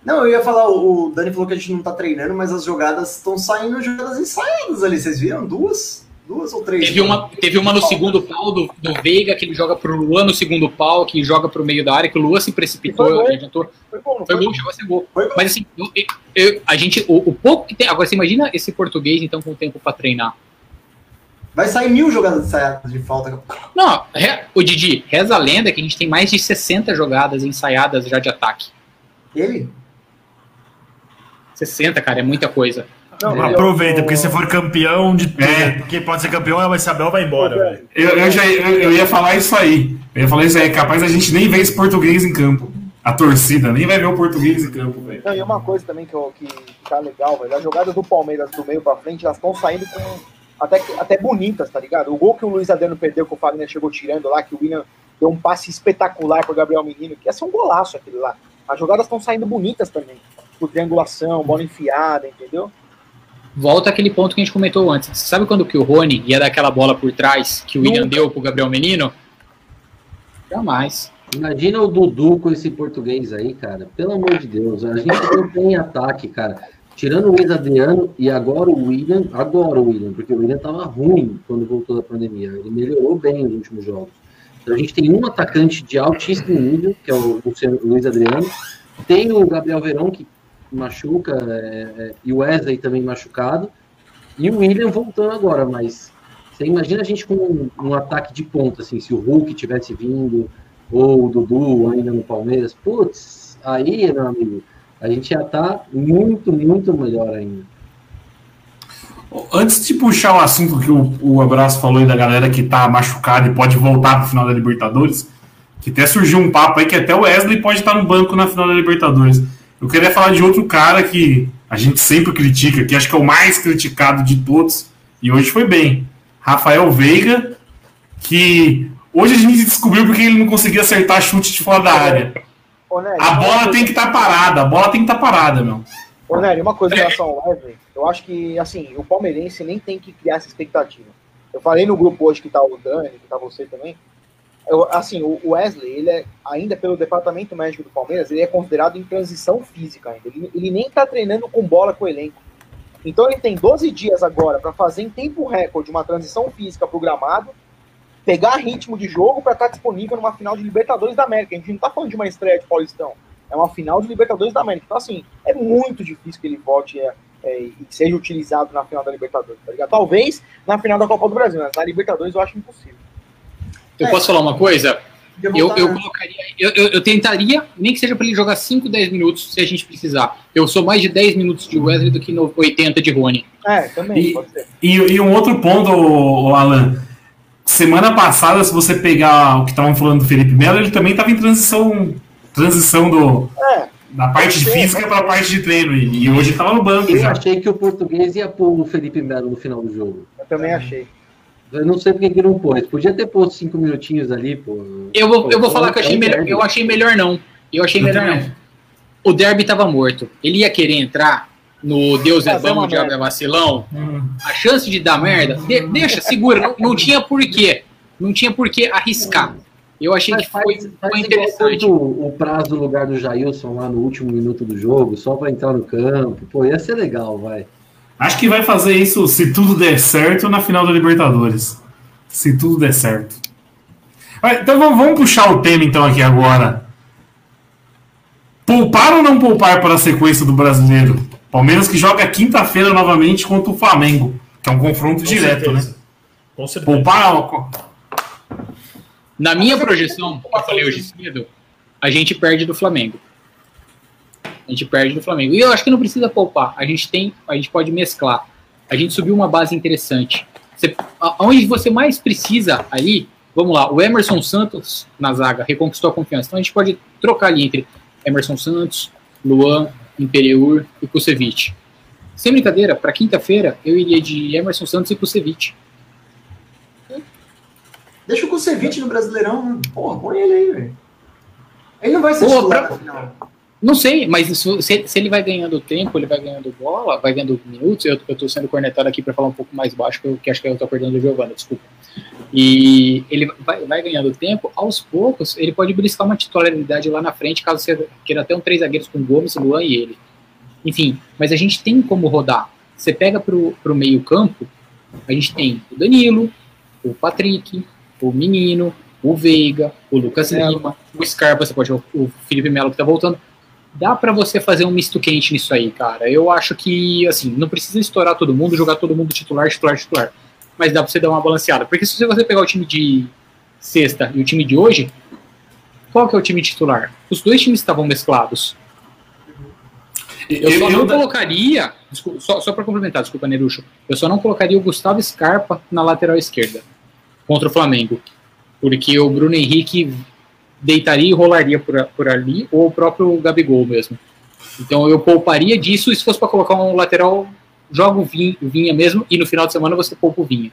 Speaker 1: Não, eu ia falar, o o Dani falou que a gente não tá treinando, mas as jogadas estão saindo jogadas ensaiadas ali. Vocês viram? Duas? Duas ou três?
Speaker 5: Teve uma, teve uma no segundo pau do, do Veiga, que ele joga pro Luan no segundo pau, que joga pro meio da área, que o Luan se precipitou,
Speaker 6: foi
Speaker 5: ele adiantou.
Speaker 6: Foi bom,
Speaker 5: Foi
Speaker 6: foi?
Speaker 5: gol, chegou a ser gol.
Speaker 1: Foi.
Speaker 5: Mas assim, eu- eu- a gente, o, o pouco que tem. Agora você imagina esse português, então, com tempo pra treinar.
Speaker 1: Vai sair mil jogadas ensaiadas de falta.
Speaker 5: Não, re- o Didi, reza a lenda que a gente tem mais de 60 jogadas ensaiadas já de ataque.
Speaker 1: Ele?
Speaker 5: 60, cara, é muita coisa.
Speaker 6: Não,
Speaker 4: Aproveita,
Speaker 6: eu-
Speaker 4: porque se for campeão de tudo,
Speaker 2: É.
Speaker 4: quem pode ser campeão é o Isabel vai embora, velho.
Speaker 2: Eu, eu já, eu, eu ia falar isso aí. Eu ia falar isso aí. É capaz a gente nem ver esse português em campo. A torcida nem vai ver o português em campo, velho.
Speaker 6: Não, e uma coisa também que, eu- que tá legal, velho. As jogadas do Palmeiras do meio pra frente, elas estão saindo com. Até, até bonitas, tá ligado? O gol que o Luiz Adriano perdeu, que o Fagner chegou tirando lá, que o William deu um passe espetacular pro Gabriel Menino, que ia ser um golaço aquele lá. As jogadas estão saindo bonitas também. Por triangulação, bola enfiada, entendeu?
Speaker 5: Volta aquele ponto que a gente comentou antes. Você sabe quando que o Rony ia dar aquela bola por trás que o William
Speaker 6: Nunca.
Speaker 5: deu pro Gabriel Menino? Jamais.
Speaker 3: Imagina o Dudu com esse português aí, cara. Pelo amor de Deus, a gente não tem ataque, cara. Tirando o Luiz Adriano e agora o William, agora o William, porque o William tava ruim quando voltou da pandemia. Ele melhorou bem nos últimos jogos. Então a gente tem um atacante de altíssimo nível, que é o Luiz Adriano. Tem o Gabriel Verão, que machuca, é, é, e o Wesley também machucado. E o William voltando agora, mas você imagina a gente com um, um ataque de ponta, assim, se o Hulk tivesse vindo, ou o Dudu ainda no Palmeiras, putz, aí, meu amigo, a gente já tá muito, muito melhor ainda.
Speaker 2: Antes de puxar o assunto que o, o Abraço falou aí da galera que tá machucada e pode voltar pro final da Libertadores, que até surgiu um papo aí que até o Wesley pode estar no banco na final da Libertadores. Eu queria falar de outro cara que a gente sempre critica, que acho que é o mais criticado de todos, e hoje foi bem. Rafael Veiga, que hoje a gente descobriu porque ele não conseguia acertar chute de fora da área.
Speaker 6: Ô, Nery,
Speaker 2: A bola tem que estar parada, a bola tem que estar parada, meu.
Speaker 6: Ô, Nery, uma coisa em relação ao Wesley, eu acho que, assim, o palmeirense nem tem que criar essa expectativa. Eu falei no grupo hoje que tá o Dani, que tá você também. Eu, assim, o Wesley, ele é, ainda pelo departamento médico do Palmeiras, ele é considerado em transição física ainda. Ele, ele nem tá treinando com bola com o elenco. Então ele tem 12 dias agora para fazer em tempo recorde uma transição física pro gramado, pegar ritmo de jogo para estar disponível numa final de Libertadores da América. A gente não tá falando de uma estreia de Paulistão. É uma final de Libertadores da América. Então, assim, é muito difícil que ele volte é, é, e seja utilizado na final da Libertadores, tá ligado? Talvez na final da Copa do Brasil, mas na Libertadores eu acho impossível.
Speaker 5: Eu
Speaker 1: É.
Speaker 5: posso falar uma coisa? Eu, eu
Speaker 1: né?
Speaker 5: colocaria, eu, eu, eu tentaria, nem que seja para ele jogar 5, 10 minutos se a gente precisar. Eu sou mais de 10 minutos de Wesley do que no 80 de Rony.
Speaker 6: É, também,
Speaker 2: E-
Speaker 6: pode ser.
Speaker 2: E, e um outro ponto, Alan. Semana passada, se você pegar o que estavam falando do Felipe Melo, ele também estava em transição, transição do,
Speaker 6: É,
Speaker 2: da parte física
Speaker 6: pode
Speaker 2: para a parte de treino. E, e hoje estava no banco
Speaker 3: Eu
Speaker 2: já.
Speaker 3: achei que o português ia pôr o Felipe Melo no final do jogo.
Speaker 6: eu também achei.
Speaker 3: Eu não sei porque que não pôs. Podia ter posto cinco minutinhos ali, pô.
Speaker 5: Eu vou, eu vou
Speaker 3: Pô,
Speaker 5: falar que eu achei
Speaker 3: é
Speaker 5: melhor. Eu achei melhor não. Eu achei melhor não. O Derby tava morto. Ele ia querer entrar no Deus é bom, o diabo é vacilão.
Speaker 2: Hum.
Speaker 5: A chance de dar merda, de- deixa, segura. Não, não tinha porquê. Não tinha porquê arriscar. Eu achei
Speaker 3: Mas
Speaker 5: que foi,
Speaker 3: faz,
Speaker 5: foi
Speaker 3: faz
Speaker 5: interessante.
Speaker 3: o, o prazo do lugar do Jailson lá no último minuto do jogo, só pra entrar no campo. Pô, ia ser legal, vai.
Speaker 2: Acho que vai fazer isso, se tudo der certo, na final da Libertadores. Se tudo der certo. Vai, Então vamos, vamos puxar o tema então aqui agora. Poupar ou não poupar para a sequência do brasileiro? Palmeiras que joga quinta-feira novamente contra o Flamengo, que é um confronto
Speaker 4: Com
Speaker 2: direto,
Speaker 4: certeza.
Speaker 2: né?
Speaker 4: Com certeza.
Speaker 2: Poupar.
Speaker 5: Na minha projeção, que eu falei hoje cedo, a gente perde do Flamengo. A gente perde do Flamengo. E eu acho que não precisa poupar. A gente tem, a gente pode mesclar. A gente subiu uma base interessante. Você, onde você mais precisa ali, vamos lá, o Emerson Santos na zaga reconquistou a confiança. Então a gente pode trocar ali entre Emerson Santos, Luan, Imperiur e Kusevich. Sem brincadeira, para quinta-feira eu iria de Emerson Santos e Kusevich.
Speaker 1: Deixa o Kusevich no Brasileirão. Porra, põe ele aí, velho. Ele não vai ser
Speaker 5: Pô,
Speaker 1: titular
Speaker 5: pra-
Speaker 1: na final.
Speaker 5: Não sei, mas se, se- se ele vai ganhando tempo, ele vai ganhando bola, vai ganhando minutos. Eu, eu tô sendo cornetado aqui para falar um pouco mais baixo, que, eu, que acho que eu tô perdendo o Giovanna, desculpa. E ele vai, vai ganhando tempo, aos poucos, ele pode briscar uma titularidade lá na frente, caso você queira até um três zagueiros com Gomes, Luan e ele. Enfim, mas a gente tem como rodar. Você pega pro, pro meio-campo, a gente tem o Danilo, o Patrick, o Menino, o Veiga, o Lucas. Lima, o Scarpa, você pode o o Felipe Melo que tá voltando dá pra você fazer um misto quente nisso aí, cara. Eu acho que, assim, não precisa estourar todo mundo, jogar todo mundo titular, titular, titular. Mas dá pra você dar uma balanceada. Porque se você pegar o time de sexta e o time de hoje, qual que é o time titular? Os dois times estavam mesclados. Eu, só não colocaria, desculpa, só, só para complementar, desculpa, Nerucho, eu só não colocaria o Gustavo Scarpa na lateral esquerda contra o Flamengo. Porque o Bruno Henrique deitaria e rolaria por, por ali, ou o próprio Gabigol mesmo. Então eu pouparia disso, e se fosse para colocar um lateral, joga o Vinha, Vinha mesmo, e no final de semana você poupa o Vinha.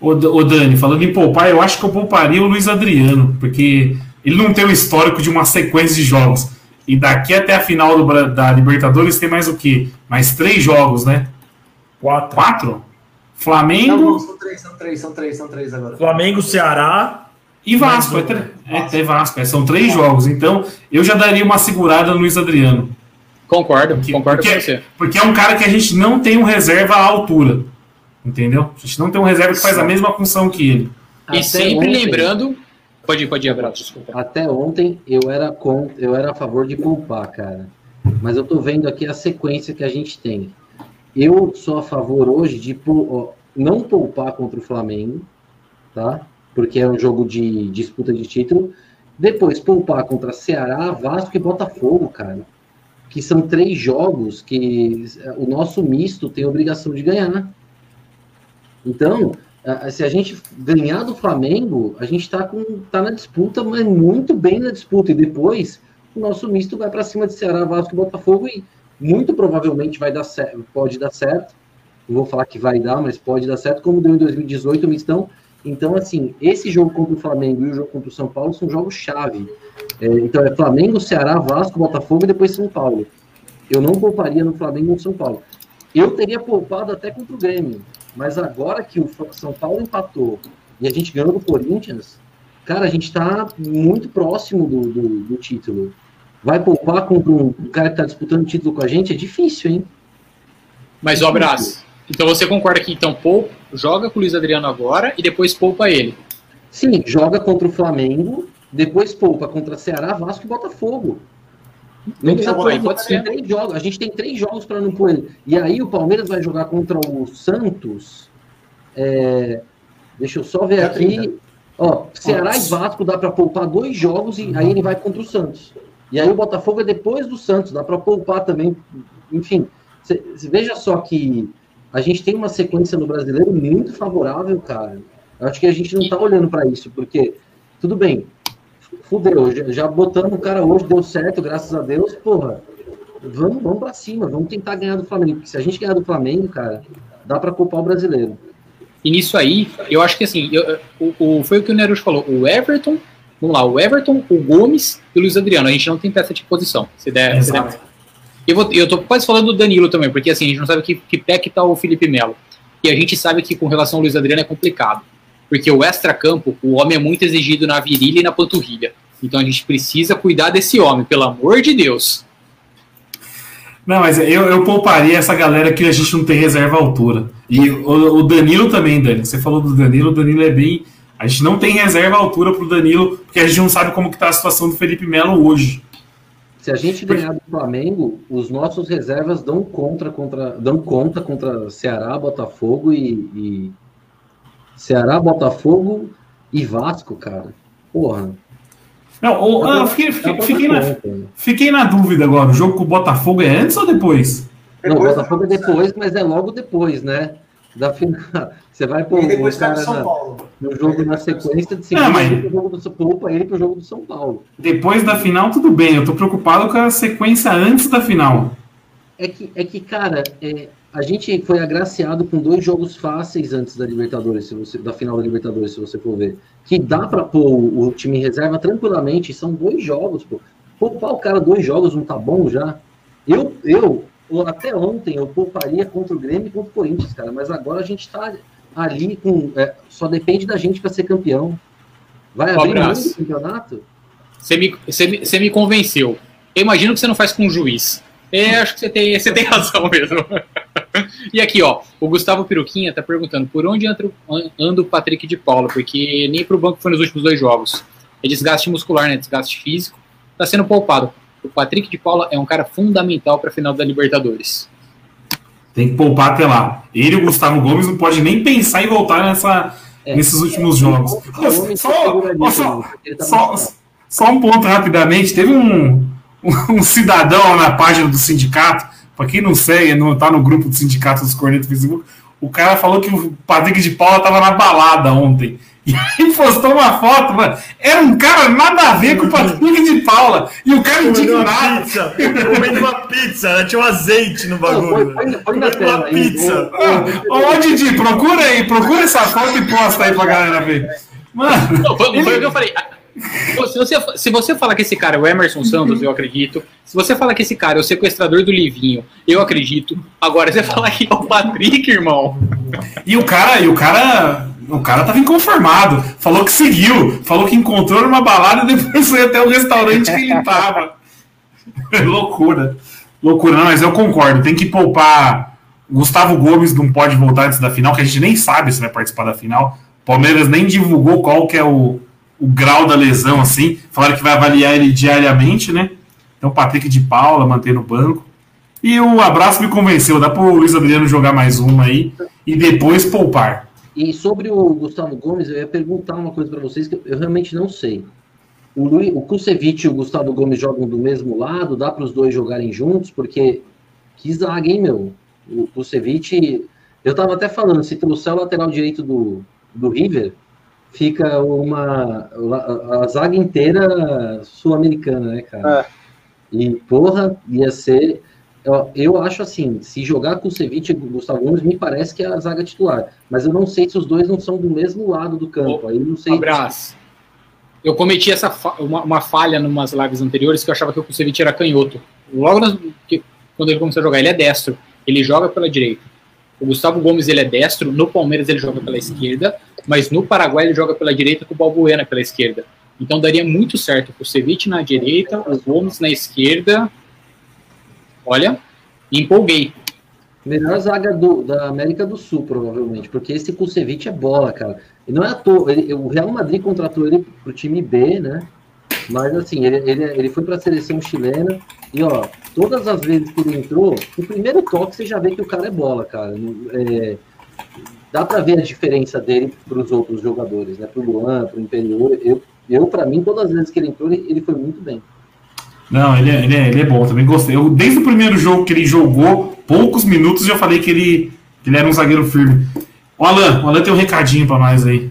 Speaker 2: Ô, Dani, falando em poupar, eu acho que eu pouparia o Luiz Adriano, porque ele não tem o histórico de uma sequência de jogos. E daqui até a final do da Libertadores tem mais o quê? Mais três jogos, né?
Speaker 4: Quatro.
Speaker 2: Quatro?
Speaker 1: Não,
Speaker 2: Flamengo
Speaker 1: não, são três, são três, são três, são três agora.
Speaker 4: Flamengo, Ceará.
Speaker 2: e Vasco. É,
Speaker 4: um.
Speaker 2: É, é Vasco. é, são três jogos. Então, eu já daria uma segurada no Luiz Adriano.
Speaker 5: Concordo,
Speaker 2: Porque-
Speaker 5: concordo
Speaker 2: porque-
Speaker 5: com você.
Speaker 2: Porque é um cara que a gente não tem um reserva à altura. Entendeu? A gente não tem um reserva que faz a mesma função que ele.
Speaker 5: E
Speaker 3: Até
Speaker 5: sempre
Speaker 3: ontem-
Speaker 5: lembrando. Pode ir, pode ir, Abraço, desculpa.
Speaker 3: Até ontem eu era com, eu era a favor de poupar, cara. Mas eu tô vendo aqui a sequência que a gente tem. Eu sou a favor hoje de não poupar contra o Flamengo, tá? Porque é um jogo de disputa de título. Depois poupar contra Ceará, Vasco e Botafogo, cara. Que são três jogos que é, o nosso misto tem obrigação de ganhar. Então, a- a- se a gente ganhar do Flamengo, a gente tá, com, tá na disputa, mas muito bem na disputa. E depois o nosso misto vai para cima de Ceará, Vasco e Botafogo e muito provavelmente vai dar certo, pode dar certo. Não vou falar que vai dar, mas pode dar certo, como deu em 2018 o mistão. Então, assim, esse jogo contra o Flamengo e o jogo contra o São Paulo são jogos-chave. É, então, é Flamengo, Ceará, Vasco, Botafogo e depois São Paulo. Eu não pouparia no Flamengo ou no São Paulo. Eu teria poupado até contra o Grêmio. Mas agora que o São Paulo empatou e a gente ganhou do Corinthians, cara, a gente tá muito próximo do, do, do título. Vai poupar contra um cara que tá disputando o título com a gente? É difícil, hein?
Speaker 5: Mas, ó, Abraço. Então você concorda que então poupa, joga com o Luiz Adriano agora e depois poupa ele.
Speaker 3: Sim, joga contra o Flamengo, depois poupa contra Ceará, Vasco e Botafogo. Não precisa pôr,
Speaker 5: pode ser.
Speaker 3: três jogos. A gente tem três jogos para não pôr ele. E aí o Palmeiras vai jogar contra o Santos. é, Deixa eu só ver
Speaker 1: Dia
Speaker 3: aqui.
Speaker 1: 30.
Speaker 3: Ó, Ceará e Vasco dá para poupar dois jogos e aí ele vai contra o Santos. E aí o Botafogo é depois do Santos, dá para poupar também. Enfim, cê, cê veja só que a gente tem uma sequência no brasileiro muito favorável, cara. Eu acho que a gente não tá olhando para isso, porque, tudo bem, fudeu, já, já botamos o cara hoje, deu certo, graças a Deus, porra. Vamos, vamos pra cima, vamos tentar ganhar do Flamengo. Porque se a gente ganhar do Flamengo, cara, dá para poupar o brasileiro.
Speaker 5: E nisso aí, eu acho que assim, eu, o, o, foi o que o Nerucho falou. O Everton, vamos lá, o Everton, o Gomes e o Luiz Adriano. A gente não tem peça de posição. Se der, se der. Eu, vou, eu tô quase falando do Danilo também, porque assim, a gente não sabe que, que pé que tá o Felipe Melo. E a gente sabe que com relação ao Luiz Adriano é complicado. Porque o extra-campo, o homem é muito exigido na virilha e na panturrilha. Então a gente precisa cuidar desse homem, pelo amor de Deus.
Speaker 2: Não, mas eu, eu pouparia essa galera que a gente não tem reserva à altura. E o, o Danilo também, Dani. Você falou do Danilo, o Danilo é bem. A gente não tem reserva à altura pro Danilo, porque a gente não sabe como que tá a situação do Felipe Melo hoje.
Speaker 3: Se a gente ganhar do Flamengo, os nossos reservas dão contra, contra, dão conta contra Ceará, Botafogo e, e Ceará, Botafogo e Vasco, cara. Porra.
Speaker 2: Não, ou, ah, fiquei, fiquei, fiquei, na, fiquei na dúvida agora. O jogo com o Botafogo é antes ou depois?
Speaker 3: Não, o Botafogo é depois, mas é logo depois, né? Da final. Você vai pôr
Speaker 1: depois
Speaker 3: o cara
Speaker 1: São
Speaker 3: na,
Speaker 1: Paulo.
Speaker 3: no jogo na sequência de seguida
Speaker 2: Não, mas-
Speaker 3: pro jogo do poupa ele pro jogo do São Paulo.
Speaker 2: Depois da final, tudo bem. Eu tô preocupado com a sequência antes da final.
Speaker 3: É que, é que cara, é, a gente foi agraciado com dois jogos fáceis antes da Libertadores, se você, da final da Libertadores, se você for ver. Que dá pra pôr o, o time em reserva tranquilamente. São dois jogos, pô. Poupar o cara dois jogos não tá bom já? Eu, eu, até ontem, eu pouparia contra o Grêmio e contra o Corinthians, cara. Mas agora a gente tá ali com. é, só depende da gente pra ser campeão. Vai
Speaker 5: Um
Speaker 3: abrir do campeonato?
Speaker 5: Você me, você, me, você me convenceu. Eu imagino que você não faz com o juiz. É, acho que você tem, você tem razão mesmo. e aqui, ó, o Gustavo Peruquinha tá perguntando por onde o- anda o Patrick de Paula, porque nem pro banco foi nos últimos dois jogos. É desgaste muscular, né? Desgaste físico. Tá sendo poupado. O Patrick de Paula é um cara fundamental pra final da Libertadores.
Speaker 2: Tem que poupar até lá. Ele e o Gustavo Gomes não pode nem pensar em voltar nessa,
Speaker 3: É.
Speaker 2: nesses últimos jogos.
Speaker 3: O homem
Speaker 2: Só, só,
Speaker 3: tá
Speaker 2: só, só um ponto rapidamente. Teve um, um cidadão na página do sindicato, para quem não segue, não tá no grupo do sindicato dos Cornetos do Facebook, o cara falou que o Patrick de Paula tava na balada ontem. E aí postou uma foto, mano. Era um cara nada a ver com o Patrick de Paula. E o cara
Speaker 4: Comendo uma
Speaker 2: indignado.
Speaker 4: pizza, comendo uma pizza, né? tinha um azeite no
Speaker 3: põe,
Speaker 4: bagulho.
Speaker 3: põe, põe na
Speaker 4: Comendo
Speaker 3: tela
Speaker 4: uma
Speaker 3: aí.
Speaker 4: pizza.
Speaker 3: Ô,
Speaker 2: ô, Ô, Didi, procura aí, procura essa foto e posta aí pra galera ver. Mano,
Speaker 5: Não, foi, foi o que eu falei. Se você, se você falar que esse cara é o Emerson Santos, eu acredito. Se você falar que esse cara é o sequestrador do Livinho, eu acredito. Agora, você falar que é o Patrick, irmão.
Speaker 2: e o cara, e o cara, o cara tava inconformado. Falou que seguiu, falou que encontrou numa balada e depois foi até o restaurante que ele tava. Loucura. Loucura, não, mas eu concordo. Tem que poupar. Gustavo Gomes não pode voltar antes da final, que a gente nem sabe se vai participar da final. Palmeiras nem divulgou qual que é o, o grau da lesão, assim. Falaram que vai avaliar ele diariamente, né? Então, Patrick de Paula, manter no banco. E o abraço me convenceu. Dá pro Luiz Adriano jogar mais uma aí e depois poupar.
Speaker 3: E sobre o Gustavo Gomes, eu ia perguntar uma coisa para vocês que eu realmente não sei. O, Lui, o Kusevich e o Gustavo Gomes jogam do mesmo lado? Dá para os dois jogarem juntos? Porque que zaga, hein, meu? O Kusevich. Eu tava até falando, se trouxer o lateral direito do, do River, fica uma. A, a zaga inteira sul-americana, né, cara?
Speaker 6: É.
Speaker 3: E, porra, ia ser. Eu, eu acho assim, se jogar com o Ceviche e o Gustavo Gomes, me parece que é a zaga titular. Mas eu não sei se os dois não são do mesmo lado do campo. Aí eu não sei.
Speaker 5: Abraço. Eu cometi essa fa- uma, uma falha em umas lives anteriores que eu achava que o Kusevich era canhoto. Logo nas- que- quando ele começou a jogar, ele é destro. Ele joga pela direita. O Gustavo Gomes ele é destro, no Palmeiras ele joga pela esquerda, mas no Paraguai ele joga pela direita com o Balbuena pela esquerda. Então daria muito certo o Kusevich na direita, o Gomes na esquerda. Olha, empolguei.
Speaker 3: Melhor zaga do, da América do Sul, provavelmente, porque esse Kusevich é bola, cara. E não é à toa. ele- o Real Madrid contratou ele pro time B, né? Mas assim, ele, ele, ele foi para a seleção chilena e ó, todas as vezes que ele entrou, o primeiro toque você já vê que o cara é bola, cara. É, dá para ver a diferença dele para os outros jogadores, né? Para o Luan, para o Imperior. Eu, eu para mim, todas as vezes que ele entrou, ele, ele foi muito bem.
Speaker 2: Não, ele é, ele, é, ele é bom, também gostei. Eu, desde o primeiro jogo que ele jogou, poucos minutos, já falei que ele, que ele era um zagueiro firme. O Alan, o Alan tem um recadinho para nós aí.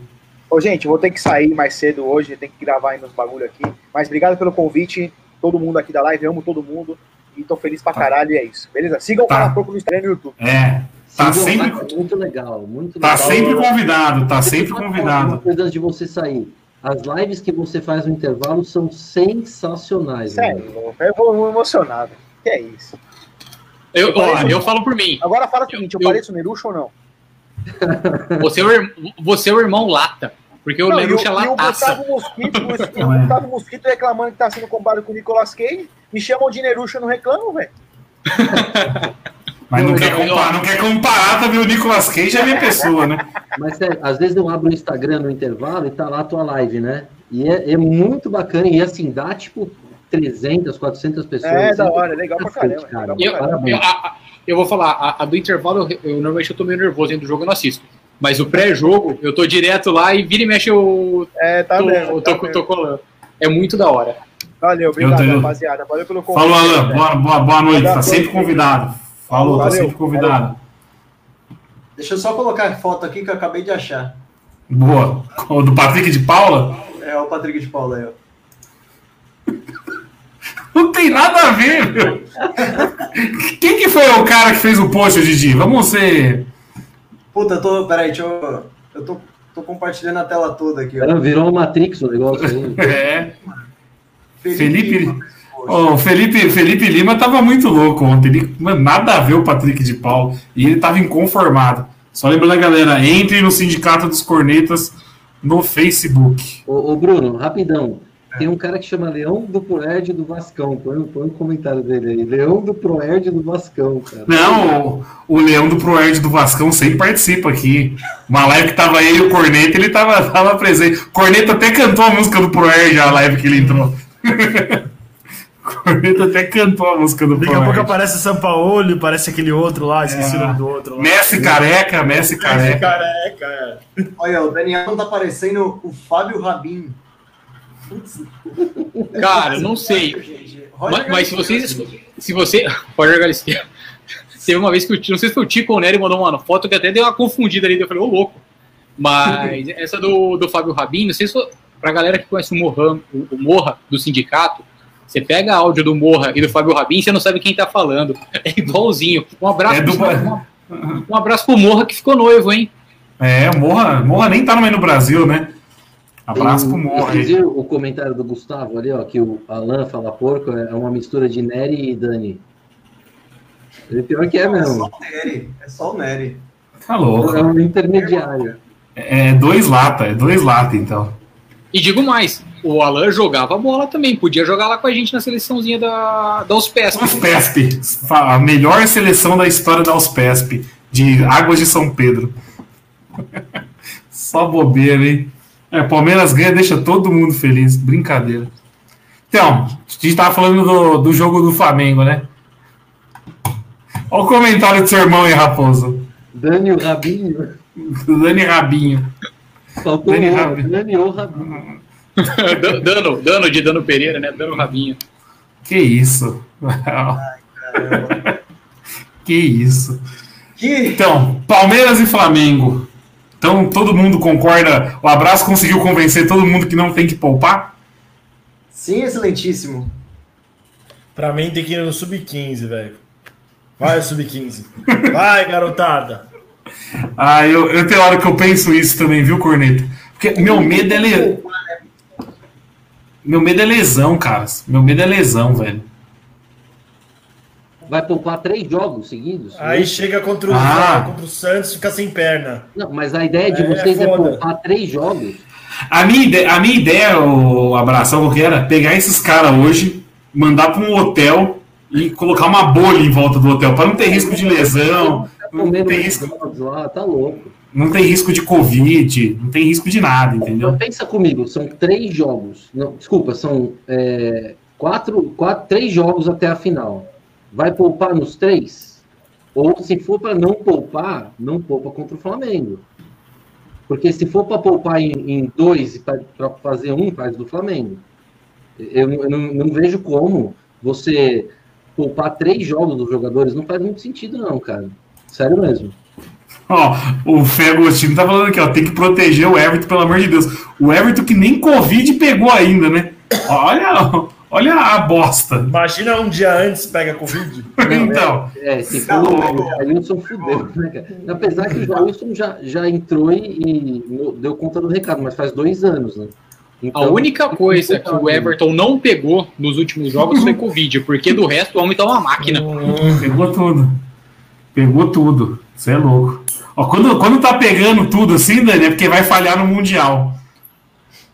Speaker 6: Ô, gente, vou ter que sair mais cedo hoje, tem que gravar aí nos bagulho aqui. Mas obrigado pelo convite, todo mundo aqui da live, amo todo mundo. E tô feliz pra caralho, e é isso. Beleza? Sigam
Speaker 2: Tá.
Speaker 6: o Fala Pouco no Instagram e no YouTube.
Speaker 2: É, tá
Speaker 3: Sim,
Speaker 2: sempre,
Speaker 3: é muito legal, muito
Speaker 2: tá
Speaker 3: legal.
Speaker 2: sempre convidado, tá sempre
Speaker 3: Uma
Speaker 2: convidado.
Speaker 3: coisa antes de você sair. As lives que você faz no intervalo são sensacionais.
Speaker 6: Sério, eu vou emocionado. Que é isso.
Speaker 5: Eu, ó, eu falo por mim.
Speaker 6: Agora fala o seguinte, eu,
Speaker 5: Eu-
Speaker 6: pareço Nerucho ou não?
Speaker 5: Você é o, você é o irmão Lata. Porque o
Speaker 6: não, o,
Speaker 5: Leruxa é
Speaker 6: e o
Speaker 5: lataça.
Speaker 6: Gustavo Mosquito, o Gustavo- o Gustavo Mosquito reclamando que tá sendo comparado com o Nicolas Cage. Me chamam de Nerucho, eu não reclamo, velho.
Speaker 2: Mas não
Speaker 5: Eu-
Speaker 2: quer, comparar, não quer comparar também o Nicolas Cage é minha pessoa, né?
Speaker 3: Mas sério, às vezes eu abro o Instagram no intervalo e tá lá a tua live, né? E é, é muito bacana. E assim, dá tipo 300, 400 pessoas.
Speaker 6: É, da hora, é legal pra caramba.
Speaker 3: Cara,
Speaker 5: Eu, eu, a- a- eu vou falar, a, a do intervalo, eu, eu normalmente eu tô meio nervoso dentro do jogo, eu não assisto. Mas o pré-jogo, eu tô direto lá e vira e mexe eu
Speaker 6: É, tá
Speaker 5: tô,
Speaker 6: vendo.
Speaker 5: eu
Speaker 6: tá
Speaker 5: tô, tô colando. É muito da hora.
Speaker 6: Valeu, obrigado,
Speaker 2: tô-
Speaker 6: rapaziada. Valeu pelo convite.
Speaker 2: Falou, Alan.
Speaker 6: velho.
Speaker 2: Boa, boa, boa noite. Tá sempre convidado. Falou, tá
Speaker 6: Valeu.
Speaker 2: sempre convidado.
Speaker 1: Deixa eu só colocar a foto aqui que eu acabei de achar.
Speaker 2: Boa. O do Patrick de Paula?
Speaker 1: É o Patrick de Paula aí, ó.
Speaker 2: Não tem nada a ver, meu. Quem que foi o cara que fez o post, Didi? Vamos ser.
Speaker 1: Puta, eu tô. Peraí, deixa eu. Eu tô, tô compartilhando a tela toda aqui, ó.
Speaker 3: Cara, virou uma Matrix o negócio aí.
Speaker 2: É. Felipe-
Speaker 1: Lima.
Speaker 2: O Felipe, Felipe Lima tava muito louco ontem. Ele, mano, nada a ver o Patrick de Paula. E ele tava inconformado. Só lembrando, galera, entre no Sindicato dos Cornetas no Facebook.
Speaker 3: Ô, ô, Bruno, rapidão. Tem um cara que chama Leão do Proerd do Vascão. Põe, põe um comentário dele aí. Leão do Proerd do Vascão, cara.
Speaker 2: Não, o, o Leão do Proerd do Vascão sempre participa aqui. Uma live que tava ele e o Corneta, ele tava, tava presente. O Corneta até cantou a música do Proerd na live que ele entrou. o Corneta até cantou a música do
Speaker 4: Daqui a pouco aparece Sampaoli, parece aquele outro lá, esqueci
Speaker 2: É.
Speaker 4: o nome do outro lá.
Speaker 2: Messi careca, Messi careca.
Speaker 4: Careca, é.
Speaker 1: Olha, o Daniel não tá aparecendo o Fábio Rabin.
Speaker 5: Cara, não sei. Mas, mas se vocês. Se você. Roger Garcia. Teve uma vez que o não sei se foi o Tico ou o Nery mandou uma foto que até deu uma confundida ali. Eu falei, ô louco. Mas essa do, do Fábio Rabin, não sei se foi, pra galera que conhece o Morra, o, o Morra do sindicato, você pega áudio do Morra e do Fábio Rabin, você não sabe quem tá falando. É igualzinho. Um abraço,
Speaker 2: É do-
Speaker 5: pro, um, um abraço pro Morra que ficou noivo, hein?
Speaker 2: É, Morra, Morra nem tá mais no Brasil, né? Abraço pro Morra
Speaker 3: Vocês viram o comentário do Gustavo ali, ó, que o Alan fala porco, é uma mistura de Nery e Dani. Ele pior que é
Speaker 1: É só
Speaker 3: mesmo.
Speaker 1: o Nery. É só o Nery.
Speaker 2: Tá louco.
Speaker 3: É um intermediário.
Speaker 2: É dois lata, é dois lata, então.
Speaker 5: E digo mais, o Alan jogava bola também, podia jogar lá com a gente na seleçãozinha da, da USPESP.
Speaker 2: USPESP, a melhor seleção da história da USPESP, de Águas de São Pedro. Só bobeira, hein? É, Palmeiras ganha, deixa todo mundo feliz. Brincadeira. Então, a gente tava falando do, do jogo do Flamengo, né? Olha o comentário do seu irmão aí, Raposo.
Speaker 3: Dani o Rabinho.
Speaker 2: Dani Rabinho.
Speaker 3: Faltou
Speaker 2: Dani
Speaker 3: o
Speaker 2: Rabinho.
Speaker 3: Dani o Rabinho.
Speaker 5: dano, dano de Dano Pereira, né? Dano Rabinho.
Speaker 2: Que isso?
Speaker 1: Caramba.
Speaker 2: que isso?
Speaker 1: Que
Speaker 2: Então, Palmeiras e Flamengo. Então, todo mundo concorda. O abraço conseguiu convencer todo mundo que não tem que poupar?
Speaker 1: sim, excelentíssimo.
Speaker 4: Pra mim tem que ir no sub-15, velho. Vai, sub-15. Vai, garotada.
Speaker 2: Ah, eu, eu tenho hora que eu penso isso também, viu, Corneta? Porque meu medo é. Meu medo é lesão, cara. Meu medo é lesão, velho.
Speaker 3: Vai poupar três jogos seguidos?
Speaker 4: Aí chega contra o,
Speaker 2: Ah.
Speaker 4: contra o Santos fica sem perna.
Speaker 3: Não, mas a ideia de
Speaker 4: É,
Speaker 3: vocês é,
Speaker 4: foda.
Speaker 3: poupar três jogos.
Speaker 2: A minha ideia, a minha ideia o abração que era pegar esses caras hoje, mandar para um hotel e colocar uma bolha em volta do hotel, para não ter risco de lesão, não
Speaker 3: Comendo
Speaker 2: tem risco,
Speaker 3: lá, tá louco.
Speaker 2: Não tem risco de Covid, não tem risco de nada, entendeu?
Speaker 3: Pensa comigo, são três jogos. Não, desculpa, são é, quatro, quatro, três jogos até a final. Vai poupar nos três? Ou se for para não poupar, não poupa contra o Flamengo. Porque se for para poupar em, em dois para fazer um, faz do Flamengo. Eu, eu não, não, vejo como você poupar três jogos dos jogadores não faz muito sentido, não, cara. Sério mesmo.
Speaker 2: Ó, o Fê Agostinho tá falando aqui, ó, tem que proteger o Everton, pelo amor de Deus. O Everton que nem Covid pegou ainda, né? Olha, olha a bosta.
Speaker 4: Imagina um dia antes pega Covid.
Speaker 2: então.
Speaker 3: É, é se for o Jailson fudeu, né, cara? Apesar que o Jailson já, já entrou e, e deu conta do recado, mas faz dois anos, né?
Speaker 5: Então, a única coisa que o Everton não pegou nos últimos jogos foi Covid, porque do resto o homem tá uma máquina.
Speaker 2: Pegou tudo. Pegou tudo. Você é louco. Ó, quando, quando tá pegando tudo assim, Dani, é porque vai falhar no Mundial.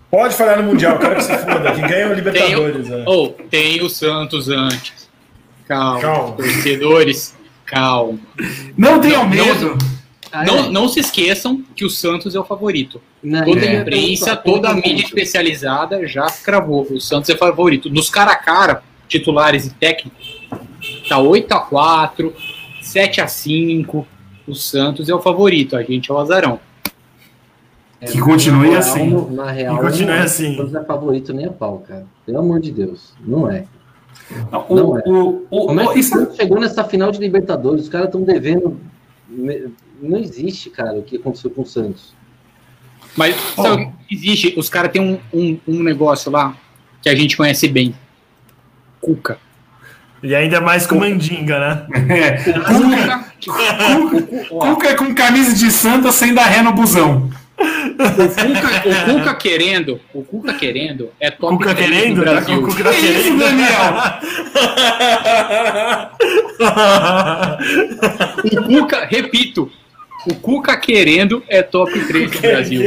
Speaker 4: Pode falhar no Mundial, quero que se foda, que ganha o Libertadores.
Speaker 5: Tem, é. oh, tem o Santos antes. Calma. calma. Torcedores, calma.
Speaker 2: Não tenham medo.
Speaker 5: Ah, não, é. não se esqueçam que o Santos é o favorito. Não, toda é. a imprensa, toda a mídia especializada já cravou. O Santos é o favorito. Nos cara a cara, titulares e técnicos, tá 8 a 4 7 a 5 O Santos é o favorito, a gente é o azarão.
Speaker 2: que continue
Speaker 3: real,
Speaker 2: assim.
Speaker 3: Na real,
Speaker 4: que continue não é, assim.
Speaker 3: O Santos é favorito nem a pau, cara. Pelo amor de Deus. Não é.
Speaker 2: Não, não o, é. O, o,
Speaker 3: Como é que o Santos chegou nessa final de Libertadores? Os caras estão devendo não existe, cara, o que aconteceu com o Santos.
Speaker 5: Mas sabe, existe, os caras têm um, um, um, negócio lá que a gente conhece bem. Cuca.
Speaker 4: E ainda mais com mandinga, né?
Speaker 2: É. Cuca, Cuca, Cuca, é com camisa de santa sem dar ré no busão.
Speaker 5: O Cuca, o Cuca querendo, o Cuca querendo é top
Speaker 4: Cuca querendo,
Speaker 5: no Brasil.
Speaker 4: Cuca que querendo. isso, Daniel?
Speaker 5: o Cuca, repito, o Cuca querendo é top 3 do Brasil.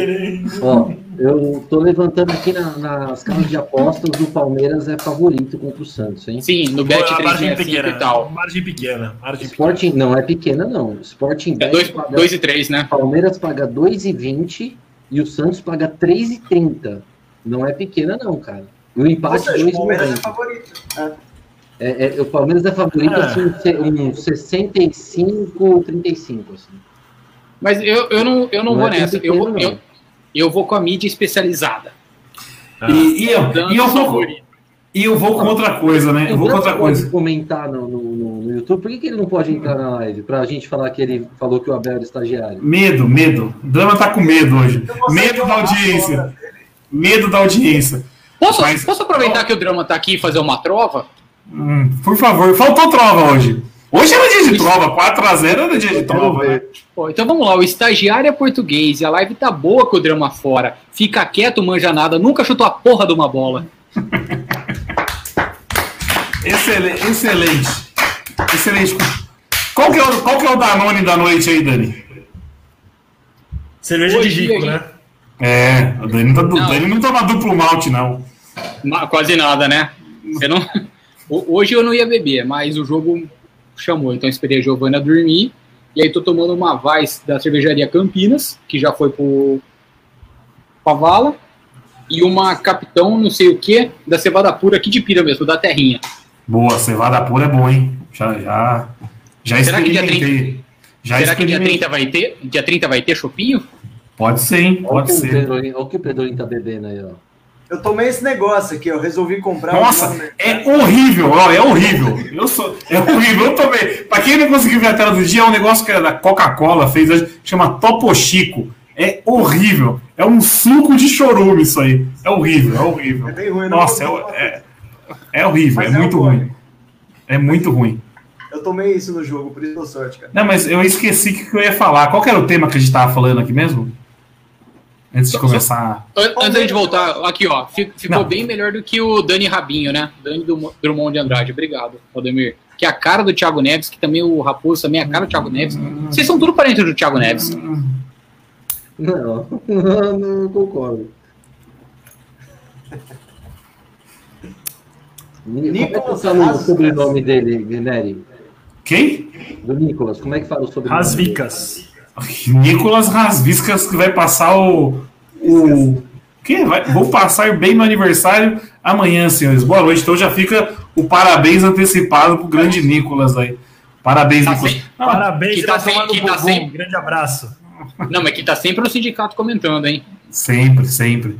Speaker 3: Ó, eu tô levantando aqui na, nas casas de apostas do Palmeiras é favorito contra o Santos, hein?
Speaker 5: Sim, no Bet 365 e tal.
Speaker 4: Margem pequena. Margem
Speaker 3: Sporting pequena. não é pequena, não. Sporting
Speaker 5: é 2 e 3, né?
Speaker 3: Palmeiras paga 2,20 e o Santos paga 3,30. Não é pequena, não, cara. E o empate
Speaker 1: seja, o Palmeiras é favorito. É.
Speaker 3: É, é, o Palmeiras é favorito ah. assim, um 65, 35, assim.
Speaker 5: Mas eu, eu não, eu não, não vou é nessa. Pequeno, eu, vou, eu, eu vou com a mídia especializada.
Speaker 2: Ah. E, e, eu, e, eu vou, e eu vou com outra coisa, né? Eu vou com outra coisa.
Speaker 3: comentar no, no, no, YouTube, por que, que ele não pode entrar na live? Pra gente falar que ele falou que o Abel era estagiário.
Speaker 2: Medo, medo. O Drama tá com medo hoje. Medo da audiência. Medo da audiência.
Speaker 5: Posso, Mas, posso aproveitar que o Drama tá aqui e fazer uma trova?
Speaker 2: Hum, por favor, faltou trova hoje. Hoje era dia de trova, 4x0 era dia de trova. Né?
Speaker 5: Pô, então vamos lá, o estagiário é português e a live tá boa com o drama fora. Fica quieto, manja nada, nunca chutou a porra de uma bola.
Speaker 2: excelente, excelente. Excelente. Qual que, é o, qual que é o Danone da noite aí, Dani?
Speaker 4: Cerveja Hoje, de rico, né?
Speaker 2: É, o Dani, tá, não. Dani não toma duplo malte, não.
Speaker 5: Quase nada, né? Você não... Hoje eu não ia beber, mas o jogo chamou. Então esperei a Giovana dormir. E aí tô tomando uma Vice da cervejaria Campinas, que já foi pro Pavala. E uma Capitão, não sei o que, da cevada pura aqui de Pira mesmo, da terrinha.
Speaker 2: Boa, cevada pura é boa, hein? Já, já, já
Speaker 5: Será que dia 30, já será que dia 30 vai ter? Dia 30 vai ter chopinho?
Speaker 2: Pode ser, hein? Pode
Speaker 3: olha
Speaker 2: ser.
Speaker 3: Olha o que o Pedro tá bebendo aí, ó.
Speaker 1: Eu tomei esse negócio aqui, eu resolvi comprar.
Speaker 2: Nossa, um é horrível, ó, é horrível. Eu sou, é horrível. Eu tomei. Pra quem não conseguiu ver a tela do dia, é um negócio que era da Coca-Cola, fez, chama Topo Chico. É horrível. É um suco de chorume isso aí. É horrível, é horrível. É bem ruim, Nossa, é, é, é, horrível, é, é muito ruim. É muito ruim.
Speaker 1: Eu tomei isso no jogo, por isso deu sorte, cara.
Speaker 2: Não, mas eu esqueci o que eu ia falar. Qual era o tema que a gente tava falando aqui mesmo? Antes de começar.
Speaker 5: Antes de voltar, aqui, ó. Ficou Não. bem melhor do que o Dani Rabinho, né? Dani do Drummond de Andrade. Obrigado, Aldemir. Que é a cara do Thiago Neves, que também o Raposo também é a cara do Thiago Neves. Vocês são tudo parentes do Thiago Neves.
Speaker 3: Não, não, não concordo. Nicolas como é que fala o sobrenome dele, Nery?
Speaker 2: Quem?
Speaker 3: Do Nicolas, como é que fala o sobrenome?
Speaker 4: Rasvicas.
Speaker 2: Nicolas Rasviscas que vai passar o. o que vai, vou passar bem no aniversário amanhã, senhores. Boa noite. Então já fica o parabéns antecipado pro grande Nicolas aí. Parabéns,
Speaker 5: Tá
Speaker 2: Nicolas.
Speaker 5: sem-
Speaker 2: Não,
Speaker 4: Parabéns,
Speaker 5: que
Speaker 4: que
Speaker 5: tá
Speaker 4: tá
Speaker 5: sem-
Speaker 4: tomando
Speaker 5: que tá
Speaker 4: Grande abraço.
Speaker 5: Não, mas que tá sempre no sindicato comentando, hein?
Speaker 2: Sempre, sempre.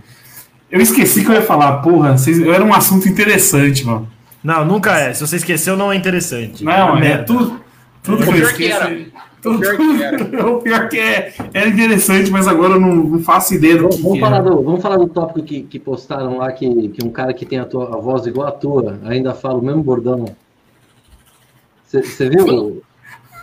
Speaker 2: Eu esqueci que eu ia falar, porra, vocês, era um assunto interessante, mano.
Speaker 4: Não, nunca é. Se você esqueceu, não é interessante.
Speaker 2: Não, é
Speaker 4: merda.
Speaker 2: tudo, tudo
Speaker 5: O
Speaker 2: que eu
Speaker 5: pior
Speaker 2: é- Tudo,
Speaker 5: pior que era.
Speaker 2: o pior que é, era interessante, mas agora eu não, não faço ideia do
Speaker 3: Vamos,
Speaker 2: que,
Speaker 3: vamos
Speaker 2: que
Speaker 3: falar do, vamos falar do tópico que, que postaram lá, que, que um cara que tem a, tua, a voz igual a tua ainda fala o mesmo bordão. Você viu?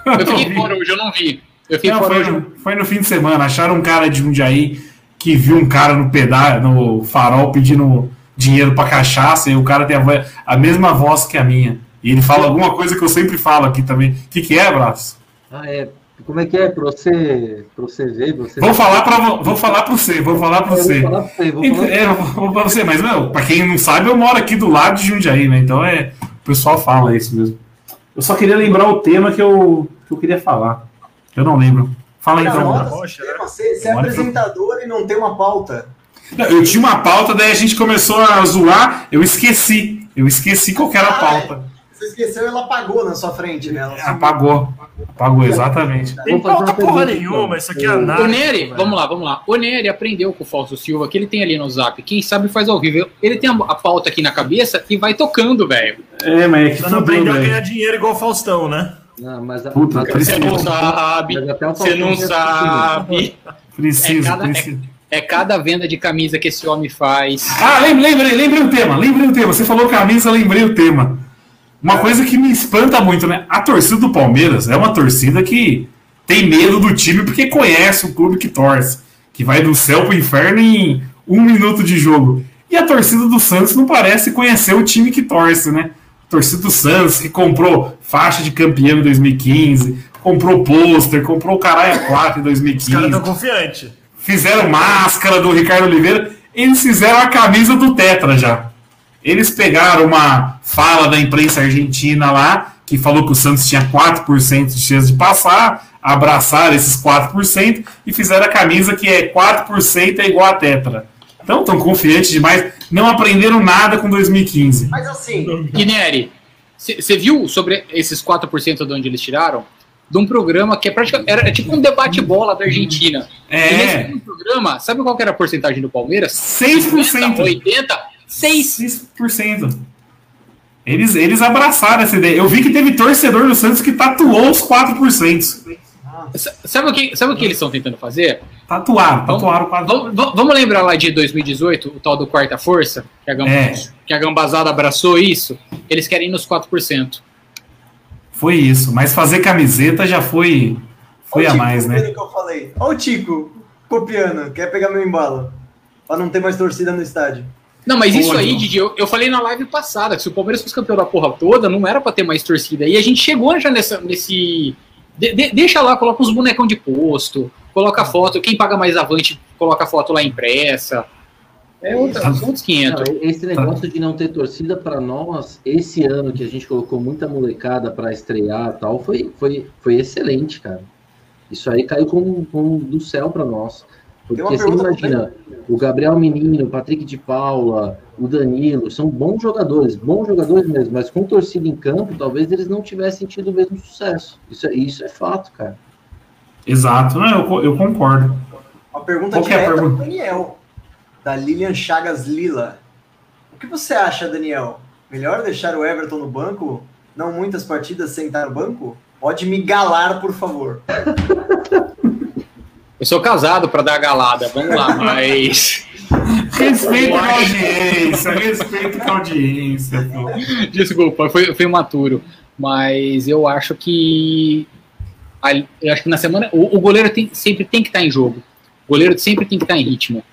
Speaker 5: Eu fiquei fora hoje, eu não vi. Eu fiquei
Speaker 2: Não,
Speaker 5: fora
Speaker 2: foi,
Speaker 5: hoje.
Speaker 2: no, foi no fim de semana. Acharam um cara de Jundiaí que viu um cara no pedal, no farol pedindo dinheiro pra cachaça e o cara tem a, voz- a mesma voz que a minha. E ele fala alguma coisa que eu sempre falo aqui também. O que, que é, Braço?
Speaker 3: Ah, é. Como é que é? Pra você, pra você ver, você.
Speaker 2: Vou falar pra, vo- vou falar pra você, vou falar pra
Speaker 3: Eu
Speaker 2: você.
Speaker 3: Vou falar pra você, vou
Speaker 2: Ent-
Speaker 3: falar
Speaker 2: É, vou pra você, mas meu, pra quem não sabe, eu moro aqui do lado de Jundiaí, né? Então é. O pessoal fala isso mesmo. Eu só queria lembrar o tema que eu, que eu queria falar. Eu não lembro. Fala aí, então.
Speaker 4: Rocha,
Speaker 1: esse tema. Você, você é apresentador e não tem uma pauta.
Speaker 2: Não, Eu tinha uma pauta, daí a gente começou a zoar, eu esqueci. Eu esqueci qual que era a pauta.
Speaker 1: Você esqueceu e ela apagou na sua frente, né? Ela.
Speaker 2: Apagou. Apagou, exatamente.
Speaker 4: Pauta
Speaker 3: uma
Speaker 4: porra nenhuma,
Speaker 3: então.
Speaker 4: isso aqui é
Speaker 3: O-
Speaker 5: O
Speaker 4: velho.
Speaker 5: vamos lá, vamos lá. O Nery aprendeu com o Fausto Silva, que ele tem ali no zap. Quem sabe faz ao vivo. Ele tem a, pauta aqui na cabeça e vai tocando, velho.
Speaker 2: É, mas é que
Speaker 4: Você não aprendeu a ganhar dinheiro igual o Faustão, né?
Speaker 3: Não, mas a,
Speaker 2: Puta,
Speaker 3: mas-.
Speaker 5: Você não sabe, você não sabe.
Speaker 2: Preciso,
Speaker 5: É cada-
Speaker 2: preciso.
Speaker 5: É cada venda de camisa que esse homem faz.
Speaker 2: Ah, lem- lembrei, lembrei o tema, lembrei o tema. Você falou camisa, lembrei o tema. Uma coisa que me espanta muito, né? A torcida do Palmeiras é uma torcida que tem medo do time porque conhece o clube que torce, que vai do céu pro inferno em um minuto de jogo. E a torcida do Santos não parece conhecer o time que torce, né? A torcida do Santos que comprou faixa de campeão em 2015, comprou pôster, comprou o caralho a 4 em
Speaker 4: Os caras
Speaker 2: 2015
Speaker 4: estão confiantes.
Speaker 2: fizeram máscara do Ricardo Oliveira, eles fizeram a camisa do Tetra já. Eles pegaram uma fala da imprensa argentina lá, que falou que o Santos tinha 4% de chance de passar, abraçaram esses 4% e fizeram a camisa que é 4% é igual a Tetra. Então, estão confiantes demais, não aprenderam nada com 2015.
Speaker 1: Mas assim,
Speaker 5: E Nery, você viu sobre esses 4% de onde eles tiraram? De um programa que é praticamente. Era tipo um debate-bola da Argentina. E nesse
Speaker 2: É,
Speaker 5: programa, sabe qual que era a porcentagem do Palmeiras?
Speaker 2: 6%.
Speaker 5: 80, 6.
Speaker 2: 6%. Eles, eles abraçaram essa ideia. Eu vi que teve torcedor do Santos que tatuou os 4%.
Speaker 5: Sabe o que, sabe o que eles estão tentando fazer?
Speaker 2: Tatuaram,
Speaker 5: Vamos-
Speaker 2: tatuaram o 4%.
Speaker 5: Vamos, vamos- vamos lembrar lá de 2018, o tal do Quarta Força, que a, Gamba,
Speaker 2: É.
Speaker 5: que a Gambazada abraçou isso? Eles querem ir nos 4%.
Speaker 2: Foi isso. Mas fazer camiseta já foi, foi
Speaker 1: Olha
Speaker 2: a
Speaker 1: Tico
Speaker 2: mais, né?
Speaker 1: o que eu falei. Olha o Tico copiando, quer pegar meu embalo. Pra não ter mais torcida no estádio.
Speaker 5: Não, mas isso aí. Didi, eu, eu falei na live passada, que se o Palmeiras fosse campeão da porra toda, não era pra ter mais torcida. E a gente chegou já nessa, nesse. de- de- deixa lá, coloca uns bonecão de posto, coloca foto, quem paga mais avante, coloca a foto lá impressa. É outra, outros 500.
Speaker 3: Não, esse negócio de não ter torcida para nós, esse ano que a gente colocou muita molecada para estrear e tal, foi, foi, foi excelente, cara. Isso aí caiu como, como do céu para nós. Porque você imagina, o Gabriel Menino, o Patrick de Paula, o Danilo, são bons jogadores, bons jogadores mesmo, mas com torcida em campo, talvez eles não tivessem tido o mesmo sucesso. Isso, é- isso é fato, cara.
Speaker 2: Exato. Não, eu, eu concordo.
Speaker 1: Uma pergunta
Speaker 2: Qual é a
Speaker 1: direta
Speaker 2: pergunta?
Speaker 1: pro Daniel, da Lilian Chagas Lila. O que você acha, Daniel? Melhor deixar o Everton no banco? Não muitas partidas sentar no banco? Pode me galar, por favor.
Speaker 5: Eu sou casado pra dar a galada, vamos lá, mas.
Speaker 2: Respeito com a audiência, respeito com a audiência. pô.
Speaker 5: Desculpa, foi, foi imaturo. Mas eu acho que. Eu acho que na semana. O, o goleiro tem- sempre tem que estar em jogo. O goleiro sempre tem que estar em ritmo.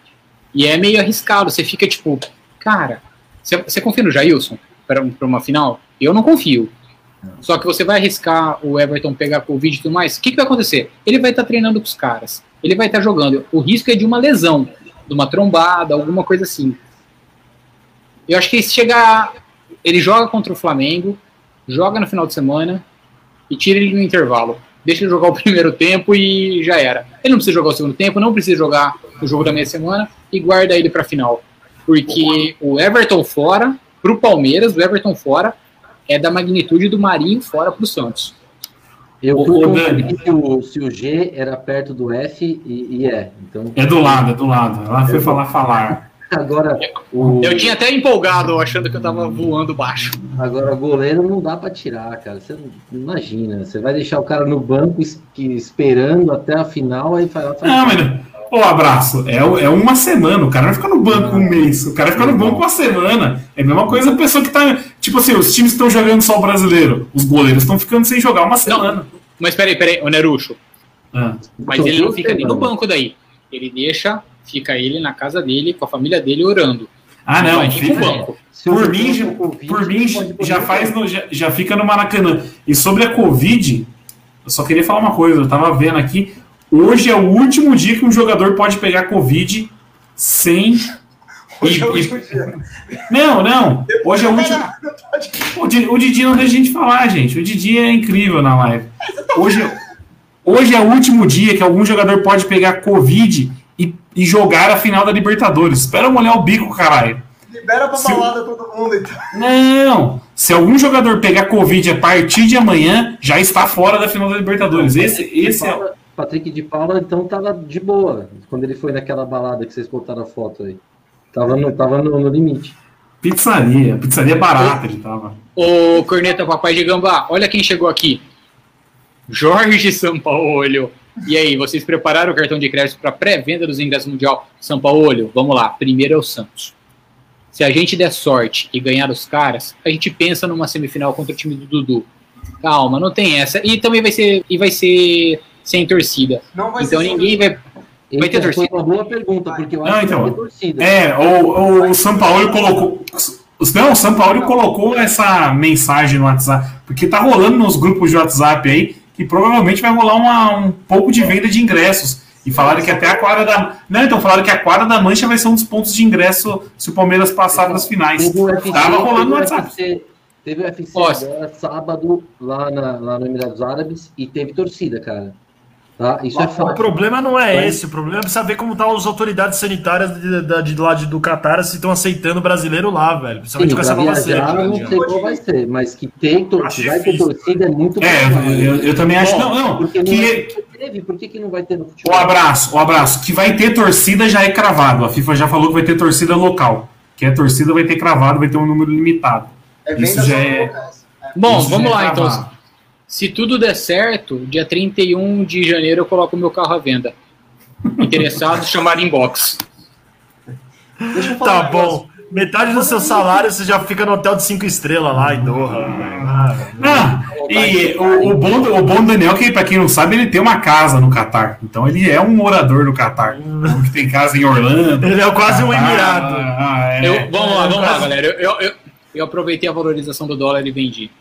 Speaker 5: E é meio arriscado. Você fica tipo, cara, você, você confia no Jailson para uma final? Eu não confio. Só que você vai arriscar o Everton pegar Covid e tudo mais. O que, que vai acontecer? Ele vai estar treinando com os caras. Ele vai estar jogando. O risco é de uma lesão, de uma trombada, alguma coisa assim. Eu acho que se chegar. Ele joga contra o Flamengo, joga no final de semana e tira ele no intervalo. Deixa ele jogar o primeiro tempo e já era. Ele não precisa jogar o segundo tempo, não precisa jogar o jogo da meia semana e guarda ele para final. Porque o Everton fora, pro Palmeiras, o Everton fora, é da magnitude do Marinho fora pro Santos.
Speaker 3: Eu
Speaker 2: Ô,
Speaker 3: fui conferir se o, se o G era perto do F e, e é. Então,
Speaker 2: É do lado, é do lado. Ela foi falar falar.
Speaker 3: agora o,
Speaker 5: Eu tinha até empolgado, achando que eu tava voando baixo.
Speaker 3: agora goleiro não dá pra tirar, cara. Você não imagina. Você vai deixar o cara no banco es- que- esperando até a final, aí faz. faz-
Speaker 2: Não, mas. Ô, abraço. É, é uma semana. O cara não fica no banco um mês. O cara fica no banco uma semana. É a mesma coisa a pessoa que tá. Tipo assim, os times estão jogando só o brasileiro. Os goleiros estão ficando sem jogar uma semana.
Speaker 5: Mas peraí, peraí, ô Nerucho.
Speaker 2: Ah.
Speaker 5: Mas ele não fica nem no banco daí. Ele deixa, fica ele na casa dele, com a família dele, orando.
Speaker 2: Ah, não.
Speaker 5: nem
Speaker 2: Fica,
Speaker 5: banco.
Speaker 3: O
Speaker 2: por mim, já- por mim já faz no, já, já fica no Maracanã. E sobre a Covid, eu só queria falar uma coisa, eu tava vendo aqui. Hoje é o último dia que um jogador pode pegar Covid sem.
Speaker 1: Hoje é o
Speaker 2: e-
Speaker 1: último dia.
Speaker 2: Não, não. Hoje é o último. O Didi, o Didi não deixa a gente falar, gente. O Didi é incrível na live. Hoje, hoje é o último dia que algum jogador pode pegar Covid e, e jogar a final da Libertadores. Espera molhar o bico, caralho.
Speaker 1: Libera pra
Speaker 2: Se
Speaker 1: balada todo mundo, então.
Speaker 2: Não! Se algum jogador pegar Covid a partir de amanhã, já está fora da final da Libertadores. Esse, esse é.
Speaker 3: Patrick de Paula, então, tava de boa quando ele foi naquela balada que vocês botaram a foto aí. Tava no, tava no, no limite.
Speaker 2: Pizzaria. Pizzaria barata ele tava.
Speaker 5: Ô, Corneta Papai de Gambá, olha quem chegou aqui. Jorge Sampaolho. E aí, vocês prepararam o cartão de crédito para pré-venda dos ingressos mundial Sampaolho? Vamos lá, primeiro é o Santos. Se a gente der sorte e ganhar os caras, a gente pensa numa semifinal contra o time do Dudu. Calma, não tem essa. E também vai ser, e vai ser sem torcida.
Speaker 1: Não vai
Speaker 5: Então
Speaker 1: ser
Speaker 5: ninguém vai. Vai ter
Speaker 3: Então, foi
Speaker 5: torcida?
Speaker 3: uma boa pergunta, porque eu acho
Speaker 2: Não,
Speaker 3: que
Speaker 2: então,
Speaker 3: vai ter torcida.
Speaker 2: É, o, o, o São Paulo colocou. Não, o São Paulo colocou essa mensagem no WhatsApp, porque tá rolando nos grupos de WhatsApp aí que provavelmente vai rolar uma- um pouco de venda de ingressos. E falaram que até a quadra da. Não, então falaram que a quadra da Mancha vai ser um dos pontos de ingresso se o Palmeiras passar das finais.
Speaker 3: UFC,
Speaker 2: Tava rolando no WhatsApp.
Speaker 3: UFC, teve o UFC agora, sábado, lá, na, lá no Emirados Árabes, e teve torcida, cara. Tá? Isso é
Speaker 4: O problema não é
Speaker 3: Mas-
Speaker 4: esse, o problema é saber como estão as autoridades sanitárias de, de, de lá de- do Catar se estão aceitando o brasileiro lá, velho. Principalmente
Speaker 3: Sim,
Speaker 4: com essa nova
Speaker 3: viajar, não
Speaker 4: né?
Speaker 3: sei qual vai ser, mas que tem, tor-
Speaker 4: Acho
Speaker 3: que vai ter torcida é muito
Speaker 2: É,
Speaker 3: provável.
Speaker 2: eu, eu também acho. Não, não.
Speaker 3: Porque não
Speaker 2: Que,
Speaker 3: é- teve, por que, que não vai ter no
Speaker 2: o
Speaker 3: futebol?
Speaker 2: abraço, o abraço. Que vai ter torcida já é cravado. A FIFA já falou que vai ter torcida local. Que a torcida vai ter cravado, vai ter um número limitado.
Speaker 1: É
Speaker 2: Isso
Speaker 1: venda
Speaker 2: já
Speaker 1: só
Speaker 2: é-.
Speaker 5: Bom,
Speaker 2: Isso
Speaker 5: vamos
Speaker 2: já é
Speaker 5: lá então. Se tudo der certo, dia 31 de janeiro eu coloco o meu carro à venda. Interessados, chamar inbox.
Speaker 4: Tá
Speaker 1: um
Speaker 4: bom. Metade do seu salário você já fica no hotel de cinco estrelas lá em Doha. Ah,
Speaker 2: Ah, e o, o bom, do- o bom do Daniel, que pra quem não sabe, ele tem uma casa no Catar. Então ele é um morador no Catar. Que tem casa em Orlando.
Speaker 4: Ele é quase um
Speaker 2: Catar,
Speaker 4: emirado.
Speaker 2: Ah, é.
Speaker 5: Eu- vamos lá, vamos lá, galera. Eu, eu, eu- eu aproveitei a valorização do dólar e vendi.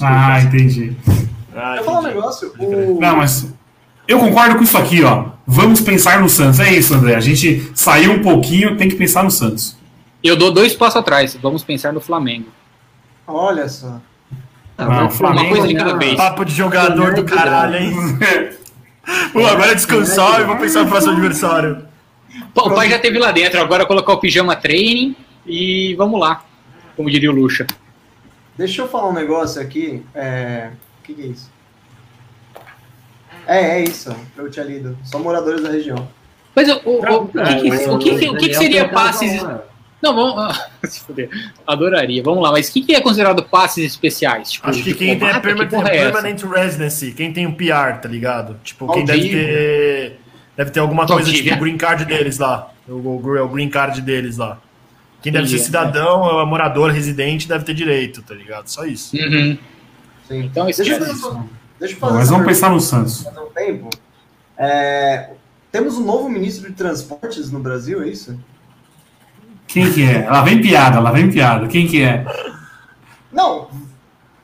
Speaker 2: Ah, entendi.
Speaker 4: Ah,
Speaker 1: eu falar um negócio. O...
Speaker 2: Não, mas eu concordo com isso aqui, ó. Vamos pensar no Santos. É isso, André. A gente saiu um pouquinho, tem que pensar no Santos.
Speaker 5: Eu dou dois passos atrás. Vamos pensar no Flamengo.
Speaker 1: Olha só.
Speaker 2: Não,
Speaker 3: mas
Speaker 2: Flamengo-
Speaker 5: Uma coisa de cada vez.
Speaker 4: Papo de jogador do caralho, hein? Pô, agora é descansar e vou pensar no próximo adversário.
Speaker 5: Pô, o pai já teve lá dentro, agora colocar o pijama training e vamos lá. Como diria o Lucha.
Speaker 1: Deixa eu falar um negócio aqui. É... O que, que é isso? É, é isso. Eu tinha lido. Só moradores da região.
Speaker 5: Mas o, o, o, o que, que- o que, que- o que que seria
Speaker 3: tem
Speaker 5: passes. Não, vamos. ah, se fuder. Adoraria. Vamos lá, mas o que, que é considerado passes especiais? Tipo,
Speaker 4: Acho que quem tem
Speaker 5: diplomata?
Speaker 4: a perma-
Speaker 5: Que porra é essa?
Speaker 4: permanent residency, quem tem o PR, tá ligado? Tipo, quem deve ter. Deve ter alguma coisa tipo o green card deles lá. O, o- o green card deles lá. Quem deve
Speaker 5: Entendi.
Speaker 4: ser cidadão, é morador, residente, deve ter direito, tá ligado? Só isso.
Speaker 5: Uhum.
Speaker 1: Sim.
Speaker 5: Então
Speaker 1: Deixa eu
Speaker 5: esquece.
Speaker 1: fazer, deixa eu
Speaker 2: Bom,
Speaker 1: fazer
Speaker 2: mas vamos pensar no Santos.
Speaker 1: um tempo. É, Temos um novo ministro de transportes no Brasil, é isso?
Speaker 2: Quem que é? Lá vem piada, lá vem piada. Quem que é?
Speaker 1: Não.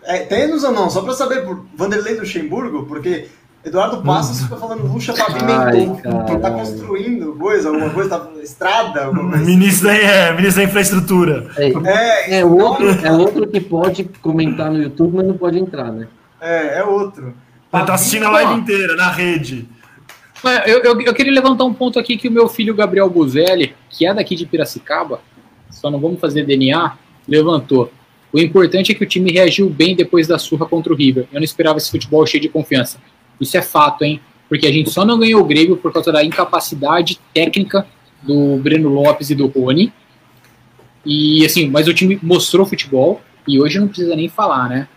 Speaker 1: É, temos ou não? Só pra saber, por Vanderlei Luxemburgo, porque Eduardo Passos fica falando Luxa pavimentou.
Speaker 3: Ai,
Speaker 1: Tá construindo coisa, alguma coisa, tá estrada, alguma coisa.
Speaker 4: Ministro da, é, ministro da infraestrutura.
Speaker 3: É,
Speaker 1: É,
Speaker 3: é outro, é outro que pode comentar no YouTube, mas não pode entrar, né?
Speaker 1: é, é outro.
Speaker 4: Ele tá assistindo a live inteira, na rede.
Speaker 5: Mas Eu, eu, eu queria levantar um ponto aqui que o meu filho Gabriel Buzelli, que é daqui de Piracicaba, só não vamos fazer DNA, levantou. O importante é que o time reagiu bem depois da surra contra o River. Eu não esperava esse futebol cheio de confiança. Isso é fato, hein? Porque a gente só não ganhou o Grêmio por causa da incapacidade técnica do Breno Lopes e do Rony. E assim, mas o time mostrou futebol e hoje não precisa nem falar, né?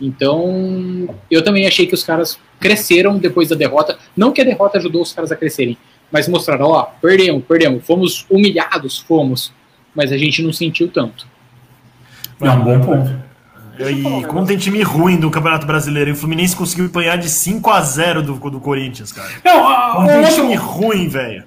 Speaker 5: Então, eu também achei que os caras cresceram depois da derrota. Não que a derrota ajudou os caras a crescerem, mas mostraram, ó, perdemos, perdemos, fomos humilhados, fomos, mas a gente não sentiu tanto.
Speaker 2: É um bom ponto.
Speaker 4: E como tem time ruim do Campeonato Brasileiro, e o Fluminense conseguiu apanhar de 5 a 0 do, do Corinthians, cara.
Speaker 2: Não, a,
Speaker 4: Como tem
Speaker 2: outro-
Speaker 4: time ruim, velho.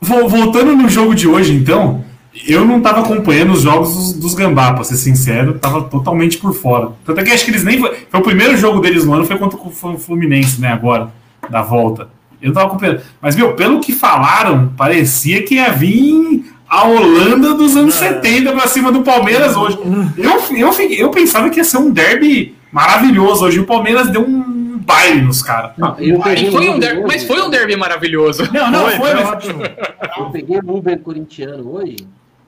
Speaker 2: Vo- Voltando no jogo de hoje, então, eu não tava acompanhando os jogos dos, dos Gambá, pra ser sincero, tava totalmente por fora. Tanto é que acho que eles nem. Foi, foi o primeiro jogo deles no ano, foi contra o Flu- Fluminense, né, agora, da volta. Eu não tava acompanhando. Mas, meu, pelo que falaram, parecia que ia vir a Holanda dos anos 70 pra cima do Palmeiras hoje. Eu, eu, fiquei- eu pensava que ia ser um derby maravilhoso hoje. O Palmeiras deu um baile nos caras.
Speaker 5: Foi, um derby, mas foi um derby maravilhoso.
Speaker 2: Não, não,
Speaker 4: Foi,
Speaker 2: foi, mas-
Speaker 4: ótimo.
Speaker 3: Eu peguei o Uber corintiano hoje,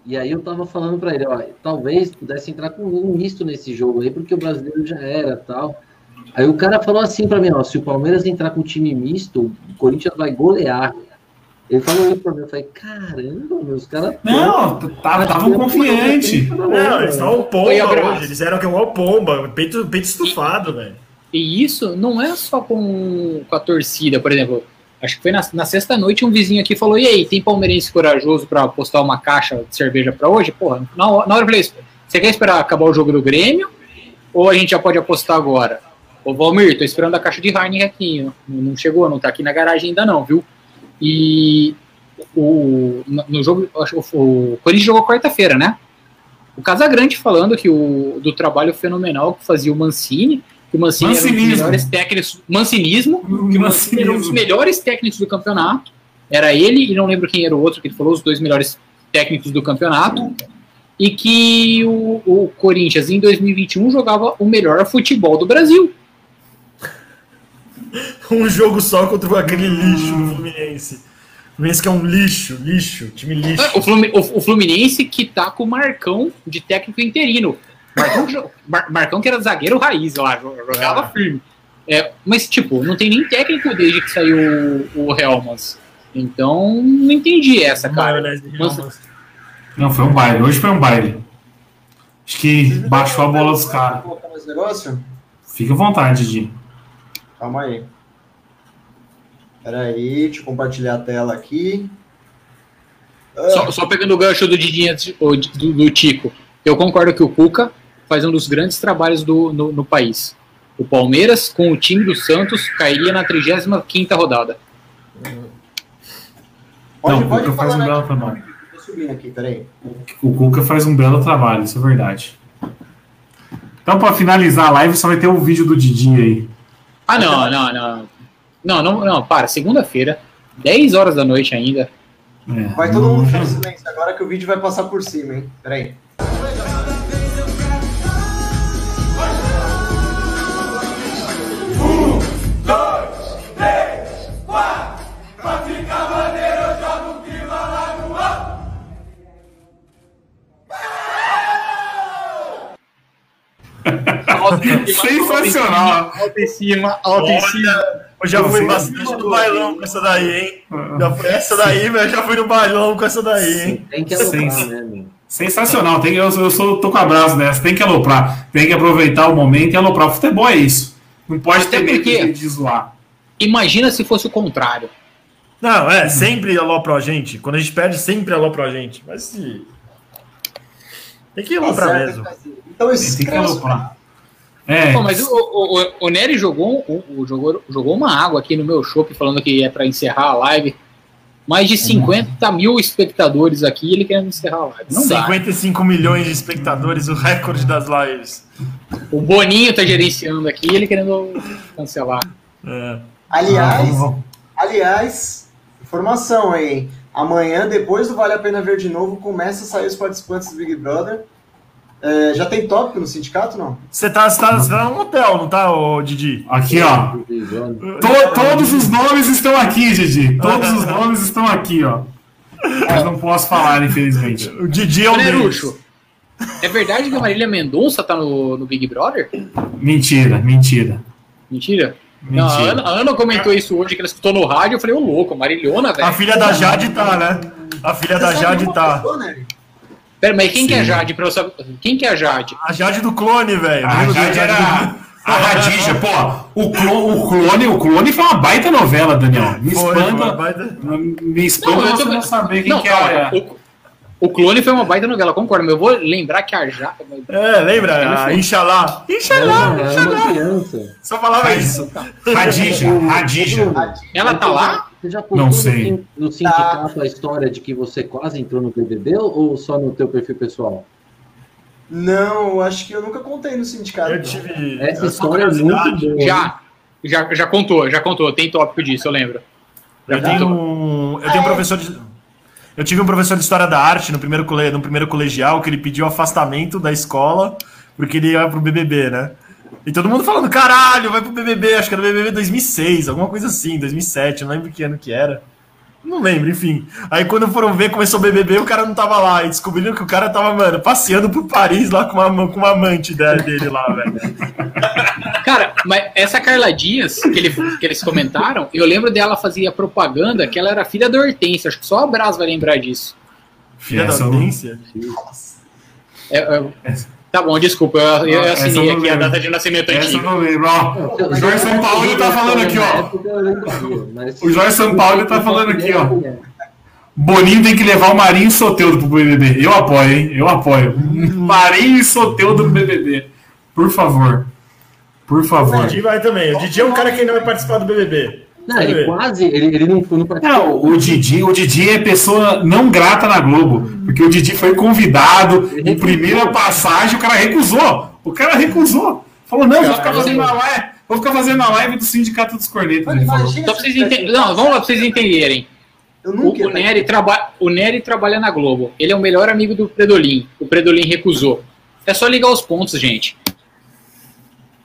Speaker 3: e aí eu tava falando pra ele, ó, talvez pudesse entrar com um misto nesse jogo aí, porque o brasileiro já era tal. Aí o cara falou assim pra mim, ó, se o Palmeiras entrar com time misto, o Corinthians vai golear. Ele falou isso pra mim, eu falei, caramba, meus caras...
Speaker 2: Não, tava, tava confiante.
Speaker 4: Não, eles estavam
Speaker 5: Foi
Speaker 4: pomba hoje. Eles eram que igual pomba, peito, peito estufado, velho.
Speaker 5: E isso não é só com, com a torcida, por exemplo. Acho que foi na, na sexta noite um vizinho aqui falou: E aí, tem palmeirense corajoso pra postar uma caixa de cerveja pra hoje? Porra, na, hora- na hora eu falei: Você quer esperar acabar o jogo do Grêmio? Ou a gente já pode apostar agora? Ô Valmir, tô esperando a caixa de Heineken aqui. Não, não chegou, não tá aqui na garagem ainda não, viu? E o, no, jogo, o, Corinthians jogou quarta-feira, né? O Casagrande falando que o do trabalho fenomenal que fazia o Mancini, que o Mancini era um dos
Speaker 2: Mancinismo.
Speaker 5: melhores técnicos. Mancinismo, que o Mancini era um dos
Speaker 2: Mancinismo.
Speaker 5: melhores técnicos do campeonato. Era ele e não lembro quem era o outro, que ele falou, os dois melhores técnicos do campeonato. E que o, o Corinthians em 2021 jogava o melhor futebol do Brasil.
Speaker 4: Um jogo só contra aquele lixo do Fluminense. O Fluminense que é um lixo, lixo, time lixo.
Speaker 5: O, Flumi- o- o Fluminense que tá com o Marcão de técnico interino. Marcão, Marcão que era zagueiro raiz lá, jo- jogava
Speaker 4: Ah.
Speaker 5: firme. É, mas, tipo, não tem nem técnico desde que saiu o, o Helmans. Então, não entendi essa, cara.
Speaker 4: Ramos.
Speaker 2: Não, foi um baile. Hoje foi um baile. Acho que baixou a bola dos caras. Fica à vontade, Didi.
Speaker 1: Calma aí. Pera aí, deixa eu compartilhar a tela aqui.
Speaker 5: Só, só pegando o gancho do Didi antes- o di- do, do Tico. Eu concordo que o Cuca faz um dos grandes trabalhos do, no, no país. O Palmeiras, com o time do Santos, cairia na 35ª rodada.
Speaker 1: Pode,
Speaker 2: Não, o
Speaker 1: pode
Speaker 2: Cuca faz um
Speaker 1: né?
Speaker 2: belo trabalho.
Speaker 1: Tô subindo aqui, peraí.
Speaker 2: O Cuca faz um belo trabalho, isso é verdade. Então, pra finalizar a live, só vai ter o vídeo do Didi aí.
Speaker 5: Ah, não, não, não. Não, não, não, para. Segunda-feira, 10 horas da noite ainda.
Speaker 1: Vai todo mundo ficar silêncio agora que o vídeo vai passar por cima, hein? Peraí.
Speaker 2: Sensacional.
Speaker 5: Alto em cima, alto em cima.
Speaker 4: Eu já fui bastante no bailão com essa daí, hein? Já fui, essa daí, velho, eu já fui no bailão com essa daí, hein?
Speaker 3: Tem que aloprar, né, meu?
Speaker 2: Sensacional. Tem, eu, eu sou, tô com abraço dessa. Tem que aloprar. Tem que aproveitar o momento e aloprar. O futebol é isso. Não pode
Speaker 5: Até
Speaker 2: ter medo
Speaker 5: porque-
Speaker 2: de, de zoar.
Speaker 5: Imagina se fosse o contrário.
Speaker 4: Não, é, sempre alopra a gente. Quando a gente perde, sempre alopra a gente. Mas se. Tem que aloprar mesmo.
Speaker 1: Então esses
Speaker 2: que
Speaker 1: caras-
Speaker 2: aloprar. É,
Speaker 5: Pô, mas o, o, o- Nery jogou, o, o- jogou, jogou uma água aqui no meu show falando que é pra encerrar a live. Mais de 50 mil espectadores aqui ele querendo encerrar a live. Não dá.
Speaker 4: 55 milhões de espectadores, o recorde das lives.
Speaker 5: O Boninho tá gerenciando aqui ele querendo cancelar.
Speaker 4: É.
Speaker 1: Aliás,
Speaker 2: vamos-
Speaker 1: aliás, informação aí, hein? Amanhã, depois do Vale a Pena Ver de novo, começa a sair os participantes do Big Brother. É, já tem tópico no sindicato, não?
Speaker 4: Você tá, você, tá, você tá num hotel, não tá, ô Didi?
Speaker 2: Aqui, ó. To- todos os nomes estão aqui, Didi. Todos os nomes estão aqui, ó. Mas não posso falar, infelizmente.
Speaker 4: O Didi é deles.
Speaker 5: Nerucho, É verdade que a Marília Mendonça tá no, no Big Brother?
Speaker 2: Mentira, mentira.
Speaker 5: Mentira? Não, a. Ana, a Ana comentou isso hoje, que ela escutou no rádio. Eu falei, ô louco, Marilhona,
Speaker 4: A
Speaker 5: velho.
Speaker 4: filha da Jade tá, né? A filha da
Speaker 1: Você sabe
Speaker 4: Jade tá.
Speaker 1: pessoa, né?
Speaker 5: Pera, mas quem que é
Speaker 2: Sim.
Speaker 5: Jade? Pra eu saber? Quem que é a Jade?
Speaker 4: A Jade do clone, velho.
Speaker 2: A Jade era
Speaker 4: do-
Speaker 2: a Radija. Pô, o, clo- o clone, o clone foi uma baita novela, Daniel. Me
Speaker 4: Foi,
Speaker 2: espanta.
Speaker 4: baita-
Speaker 2: Me espanta
Speaker 5: eu
Speaker 2: você
Speaker 5: tô-
Speaker 2: não saber quem
Speaker 5: Não,
Speaker 2: que é.
Speaker 5: o, o Clone foi uma baita novela, concordo, mas eu vou lembrar que a Jade.
Speaker 4: É, lembra? A Inxalá. Inxalá, Inxalá. Só falava isso.
Speaker 2: Radija, Radija.
Speaker 5: Ela tá lá?
Speaker 3: Você já contou
Speaker 2: Não
Speaker 3: no
Speaker 2: sei.
Speaker 3: no sindicato a história de que você quase entrou no BBB ou só no teu perfil pessoal?
Speaker 1: Não, acho que eu nunca contei no sindicato.
Speaker 4: Eu tive.
Speaker 3: Essa
Speaker 4: eu
Speaker 3: história é muito boa.
Speaker 5: Já. Já, já contou, já contou. Tem tópico disso, eu lembro. Já
Speaker 4: Eu tenho, um, eu tenho um professor de. Eu tive um professor de história da arte no primeiro, no primeiro colegial que ele pediu afastamento da escola porque ele ia pro BBB, né? E todo mundo falando, caralho, vai pro BBB, acho que era BBB 2006, alguma coisa assim, 2007, não lembro que ano que era. Não lembro, enfim. Aí quando foram ver, começou o BBB, o cara não tava lá. E descobriram que o cara tava, mano, passeando por Paris lá com uma, com uma amante da- dele lá, velho.
Speaker 5: Cara, mas essa Carla Dias, que, ele- que eles comentaram, eu lembro dela fazia propaganda que ela era filha da Hortência. Acho que só a Brás vai lembrar disso.
Speaker 4: Filha da
Speaker 2: Essa eu-
Speaker 4: audiência.
Speaker 5: É, é, tá bom, desculpa, eu, eu
Speaker 2: eu
Speaker 5: assinei
Speaker 2: não
Speaker 5: aqui a data de nascimento
Speaker 2: Essa eu não lembro, ó. O Jorge São Paulo tá falando aqui, ó. O Jorge São Paulo tá falando aqui, ó. Boninho tem que levar o Marinho e Soteudo pro BBB. Eu apoio, hein? Eu apoio. Marinho e Soteudo pro BBB. Por favor. Por
Speaker 4: O
Speaker 2: favor.
Speaker 4: Didi vai também. O Didi é um cara que ainda vai participar do BBB.
Speaker 3: Não, ele quase, ele, ele não, não participou.
Speaker 2: Não, o Didi, o Didi é pessoa não grata na Globo. Porque o Didi foi convidado, em primeira passagem, o cara recusou. O cara recusou. Falou, não, vou ficar fazendo a live. Vou ficar fazendo a live do Sindicato dos Cornetas.
Speaker 5: Só
Speaker 1: se
Speaker 5: vocês entenderem. Não, vamos lá pra vocês entenderem.
Speaker 1: Eu
Speaker 5: O, o, Nery traba... o Nery trabalha na Globo. Ele é o melhor amigo do Predolin. O Predolin recusou. É só ligar os pontos, gente.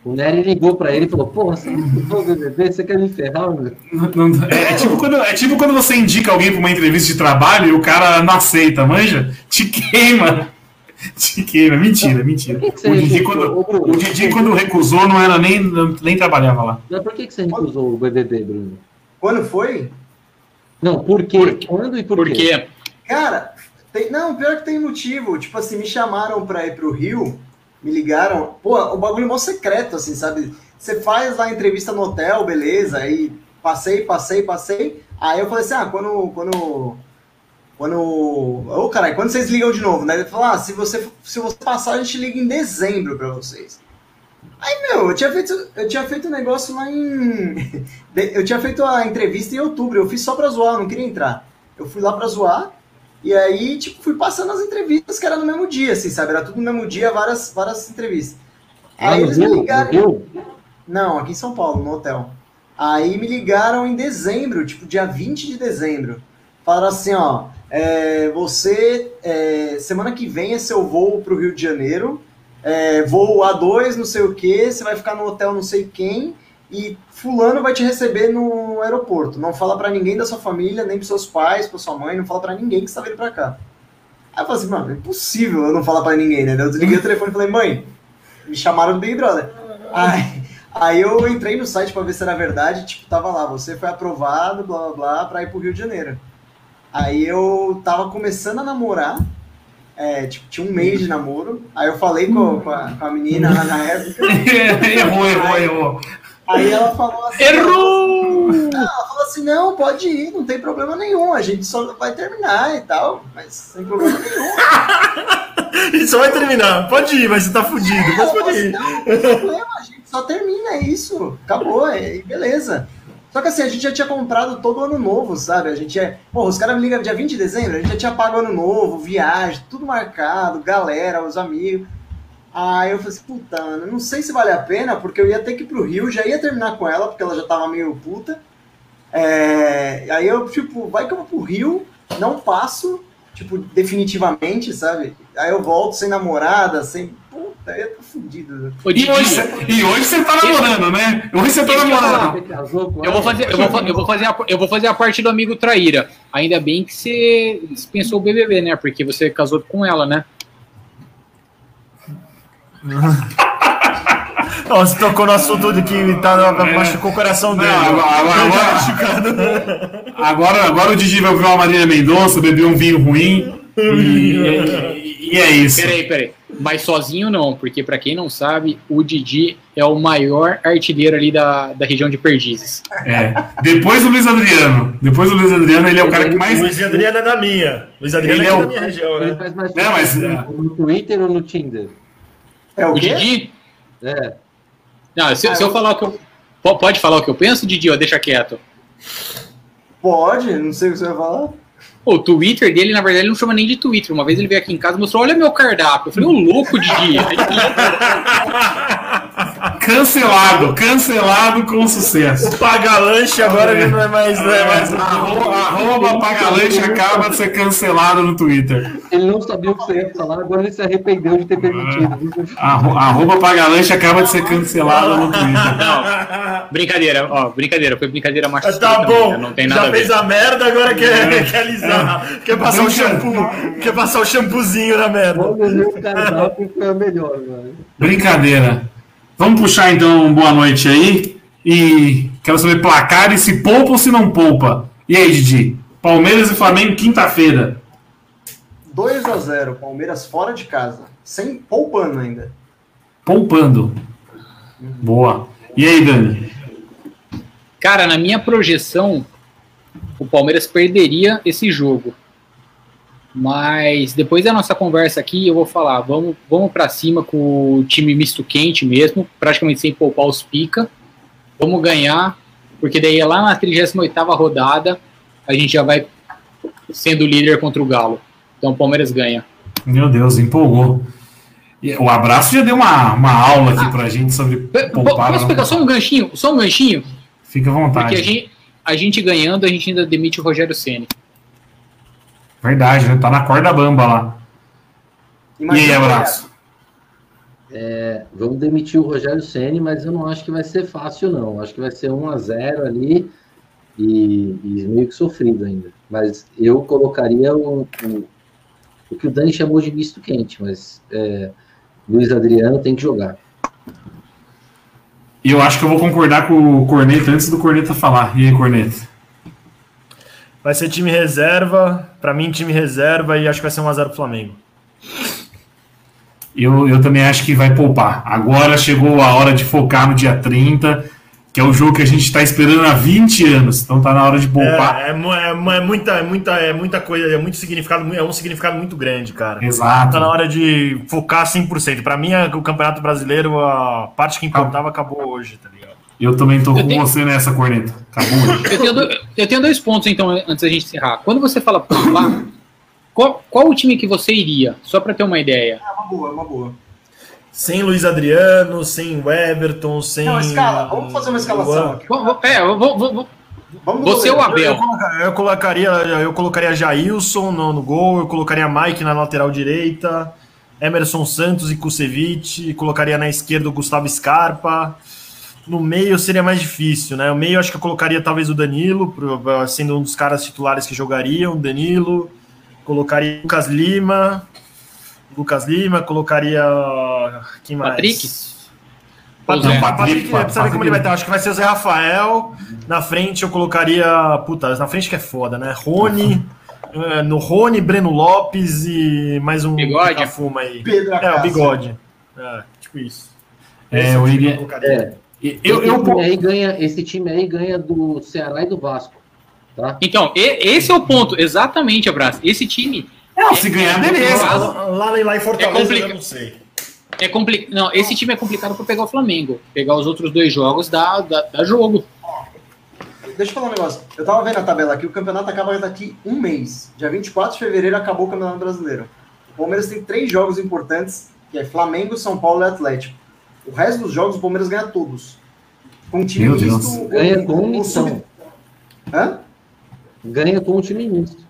Speaker 3: O Nery ligou pra ele e falou: Porra, você não BBB? Você quer me ferrar, meu?
Speaker 2: Não- não- é, é tipo quando, é tipo quando você indica alguém pra uma entrevista de trabalho e o cara não aceita, manja? Te queima. Te queima. Mentira, mentira.
Speaker 3: Por que que
Speaker 2: O Didi, quando,
Speaker 3: Bruno,
Speaker 2: o Didi, quando recusou, não era nem, nem trabalhava lá.
Speaker 3: Mas por que, que você recusou o BBB, Bruno?
Speaker 1: Quando foi?
Speaker 3: Não, por quê?
Speaker 5: Por quê?
Speaker 3: Quando e por, quê?
Speaker 5: Porque
Speaker 1: Cara, tem- não, pior que tem motivo. Tipo assim, me chamaram pra ir pro Rio, me ligaram. Pô, o bagulho é secreto, assim, sabe? Você faz lá a entrevista no hotel, beleza, aí passei, passei, passei. Aí eu falei assim, ah, quando. Quando. Quando. Ô, caralho, quando vocês ligam de novo, né? Ele falou, ah, se você, se você passar, a gente liga em dezembro pra vocês. Aí, meu, eu tinha feito, eu tinha feito um negócio lá em. Eu tinha feito a entrevista em outubro, eu fiz só pra zoar, eu não queria entrar. Eu fui lá pra zoar, e aí, tipo, fui passando as entrevistas que era no mesmo dia, assim, sabe? Era tudo no mesmo dia, várias, várias entrevistas.
Speaker 3: Lá
Speaker 1: Aí eles me
Speaker 3: Rio?
Speaker 1: Ligaram.
Speaker 3: Rio?
Speaker 1: Não, aqui em São Paulo, no hotel. Aí me ligaram em dezembro, tipo, dia 20 de dezembro. Falaram assim, ó, é, você, é, semana que vem é seu voo pro Rio de Janeiro, é, voo A2, não sei o que, você vai ficar no hotel não sei quem, e fulano vai te receber no aeroporto. Não fala pra ninguém da sua família, nem pros seus pais, pra sua mãe, não fala pra ninguém que você tá vindo pra cá. Aí eu falei assim, mano, é impossível eu não falar pra ninguém, né? Eu desliguei o telefone e falei, mãe, me chamaram do Big Brother. Aí, aí eu entrei no site pra ver se era verdade, tipo, tava lá, você foi aprovado, blá blá blá, pra ir pro Rio de Janeiro. Aí eu tava começando a namorar, é, tipo, tinha um mês de namoro, aí eu falei com, com, a, com a menina lá na época,
Speaker 2: errou, errou, errou.
Speaker 1: Aí ela falou assim...
Speaker 5: Errou!
Speaker 1: Não, ela falou assim, não, pode ir, não tem problema nenhum, a gente só vai terminar e tal, mas sem problema nenhum.
Speaker 4: Ele só vai terminar. Pode ir, mas você tá fudido. Mas pode ir.
Speaker 1: Não, não tem problema, a gente só termina, é isso. Acabou, é, e beleza. Só que assim, a gente já tinha comprado todo ano novo, sabe? A gente é. Pô, os caras me ligam dia 20 de dezembro, a gente já tinha pago ano novo, viagem, tudo marcado, galera, os amigos. Aí eu falei assim, puta, Ana, não sei se vale a pena, porque eu ia ter que ir pro Rio, já ia terminar com ela, porque ela já tava meio puta. É, aí eu, tipo, vai que eu vou pro Rio, não passo, tipo, definitivamente, sabe? Aí eu volto sem namorada, sem. Puta, aí eu tô fudido.
Speaker 5: Ô,
Speaker 2: E hoje, cê- e hoje você tá namorando, né? Hoje você tá namorando.
Speaker 5: Eu vou
Speaker 3: ela?
Speaker 5: fazer, eu vou, eu vou fazer, a, eu vou fazer a parte do amigo traíra. Ainda bem que você dispensou o BBB, né? Porque você casou com ela, né?
Speaker 4: Ó, você tocou no assunto de que tá, machucou o coração dele.
Speaker 2: Não, agora- agora-
Speaker 4: tá
Speaker 2: agora-
Speaker 4: machucado.
Speaker 2: Agora, agora o Didi vai ouvir uma Marília Mendonça, beber um vinho ruim. E, e- e é isso.
Speaker 5: Peraí, peraí. Mas sozinho não, porque pra quem não sabe, o Didi é o maior artilheiro ali da, da região de Perdizes.
Speaker 2: É. Depois o Luiz Adriano. Depois o Luiz Adriano, ele é o cara que mais.
Speaker 4: Luiz Adriano é da minha. Luiz Adriano
Speaker 2: Ele
Speaker 4: é,
Speaker 2: é o-
Speaker 4: da minha região,
Speaker 3: Ele
Speaker 4: né?
Speaker 3: faz mais
Speaker 2: Não, mas-
Speaker 3: no Twitter ou no Tinder?
Speaker 1: É o
Speaker 5: O
Speaker 1: quê?
Speaker 5: Didi?
Speaker 3: É.
Speaker 5: Não, se, se eu falar o que eu. po- Pode falar o que eu penso, Didi, ó, deixa quieto.
Speaker 1: Pode, não sei o que você vai falar.
Speaker 5: O Twitter dele, na verdade, ele não chama nem de Twitter. Uma vez ele veio aqui em casa e mostrou: olha meu cardápio. Eu falei, ô louco, Didi.
Speaker 2: Cancelado, cancelado com sucesso.
Speaker 4: O Pagalanche agora ele não é mais. Não é mais
Speaker 2: Arroba, arroba Pagalanche acaba de ser cancelado no Twitter.
Speaker 3: Ele não sabia o que você ia falar, agora ele se arrependeu de ter permitido.
Speaker 2: Arro- Arroba Pagalanche acaba de ser cancelado no Twitter.
Speaker 5: não, brincadeira, ó, brincadeira. Foi brincadeira machista.
Speaker 4: Tá
Speaker 5: também,
Speaker 4: bom?
Speaker 5: Não tem nada
Speaker 4: já
Speaker 5: a ver.
Speaker 4: fez a merda, agora quer, quer alisar. Quer passar o
Speaker 2: Brinca-
Speaker 4: shampoo. Quer passar o shampoozinho na merda.
Speaker 3: Olha o cardápio foi a melhor, velho.
Speaker 2: Brincadeira. Vamos puxar então um boa noite aí. E quero saber placar e se poupa ou se não poupa. E aí, Didi? Palmeiras e Flamengo, quinta-feira.
Speaker 1: 2 a 0 Palmeiras fora de casa. Sem poupando ainda.
Speaker 2: Poupando. Boa. E aí, Dani?
Speaker 5: Cara, na minha projeção, o Palmeiras perderia esse jogo. Mas depois da nossa conversa aqui, eu vou falar, vamos, vamos para cima com o time misto quente mesmo, praticamente sem poupar os pica. Vamos ganhar, porque daí lá na 38ª rodada, a gente já vai sendo líder contra o Galo. Então o Palmeiras ganha.
Speaker 2: Meu Deus, empolgou. O abraço já deu uma, uma aula aqui pra gente sobre poupar.
Speaker 5: Posso pegar só um ganchinho? Só um ganchinho?
Speaker 2: Fica à vontade.
Speaker 5: Porque a gente, a gente ganhando, a gente ainda demite o Rogério Ceni.
Speaker 2: Verdade, né? Tá na corda bamba lá. E aí,
Speaker 1: Imagina
Speaker 2: abraço?
Speaker 3: É, vamos demitir o Rogério Ceni, mas eu não acho que vai ser fácil, não. Acho que vai ser 1 a 0 ali e, e meio que sofrido ainda. Mas eu colocaria o que o Dani chamou de misto quente, mas é, Luiz Adriano tem que jogar.
Speaker 2: E eu acho que eu vou concordar com o Corneta antes do Corneta falar. E aí, Corneta?
Speaker 4: Vai ser time reserva. Pra mim, time reserva e acho que vai ser 1x0 pro Flamengo.
Speaker 2: Eu, eu também acho que vai poupar. Agora chegou a hora de focar no dia 30, que é o jogo que a gente está esperando há 20 anos. Então tá na hora de poupar.
Speaker 4: É, é, é é muita, é, muita, é muita coisa, é muito significado, é um significado muito grande, cara.
Speaker 2: Exato.
Speaker 4: Tá na hora de focar 100%. Pra mim, o Campeonato Brasileiro, a parte que importava acabou hoje, tá ligado?
Speaker 2: Eu também tô
Speaker 5: Eu
Speaker 2: com
Speaker 5: tenho-
Speaker 2: você nessa, Corneta. Acabou hoje.
Speaker 5: Eu tenho, dois, eu tenho dois pontos, então, antes da gente encerrar. Quando você fala poupar, qual, qual o time que você iria? Só para ter uma ideia.
Speaker 1: É uma boa, é uma boa.
Speaker 4: Sem Luiz Adriano, sem o Everton, sem.
Speaker 1: Não, escala. Vamos fazer uma escalação aqui.
Speaker 5: É, eu vou, vou- vou-
Speaker 1: Vamos
Speaker 5: você ou. Abel?
Speaker 4: Eu, coloca- eu colocaria, eu colocaria Jailson no, no gol, eu colocaria Mike na lateral direita, Emerson Santos e Kusevich, colocaria na esquerda o Gustavo Scarpa. No meio seria mais difícil, né? O meio acho que eu colocaria talvez o Danilo, pro- sendo um dos caras titulares que jogariam, Danilo. Colocaria Lucas Lima. Lucas Lima, colocaria. Quem mais?
Speaker 5: Patrick?
Speaker 4: Patrick,
Speaker 5: Zé.
Speaker 4: Patrick,
Speaker 2: Patrick,
Speaker 4: precisa ver como
Speaker 2: Patrick.
Speaker 4: ele vai estar. Acho que vai ser o Zé Rafael. Na frente eu colocaria. Puta, na frente que é foda, né? Rony. eh, no Rony, Breno Lopes e mais um
Speaker 5: Bigode?
Speaker 4: fuma aí.
Speaker 1: Pedro
Speaker 4: É, o bigode. É, tipo isso.
Speaker 2: É,
Speaker 4: Esse
Speaker 2: eu iria-
Speaker 4: colocaria.
Speaker 3: É,
Speaker 2: Eu,
Speaker 3: esse,
Speaker 2: eu,
Speaker 3: time aí ganha, esse time aí ganha do Ceará e do Vasco. Tá?
Speaker 5: Então, e- esse é o ponto. Exatamente, Abraço. Esse time
Speaker 2: não, se ganhar, beleza.
Speaker 4: Lá, lá, lá em Fortaleza
Speaker 5: É complicado.
Speaker 4: eu não sei.
Speaker 5: é complicado. Não, esse time é complicado para pegar o Flamengo. Pegar os outros dois jogos dá, dá, dá jogo.
Speaker 1: Deixa eu falar um negócio. Eu tava vendo a tabela aqui, o campeonato acaba daqui um mês. Dia 24 de fevereiro acabou o Campeonato Brasileiro. O Palmeiras tem três jogos importantes, que é Flamengo, São Paulo e Atlético. O resto dos jogos o Palmeiras ganha todos. Com um time
Speaker 2: Meu Deus.
Speaker 1: misto.
Speaker 3: Ganha
Speaker 1: o-
Speaker 3: com
Speaker 1: o
Speaker 3: missão.
Speaker 1: sub- Hã?
Speaker 3: Ganha com o time misto.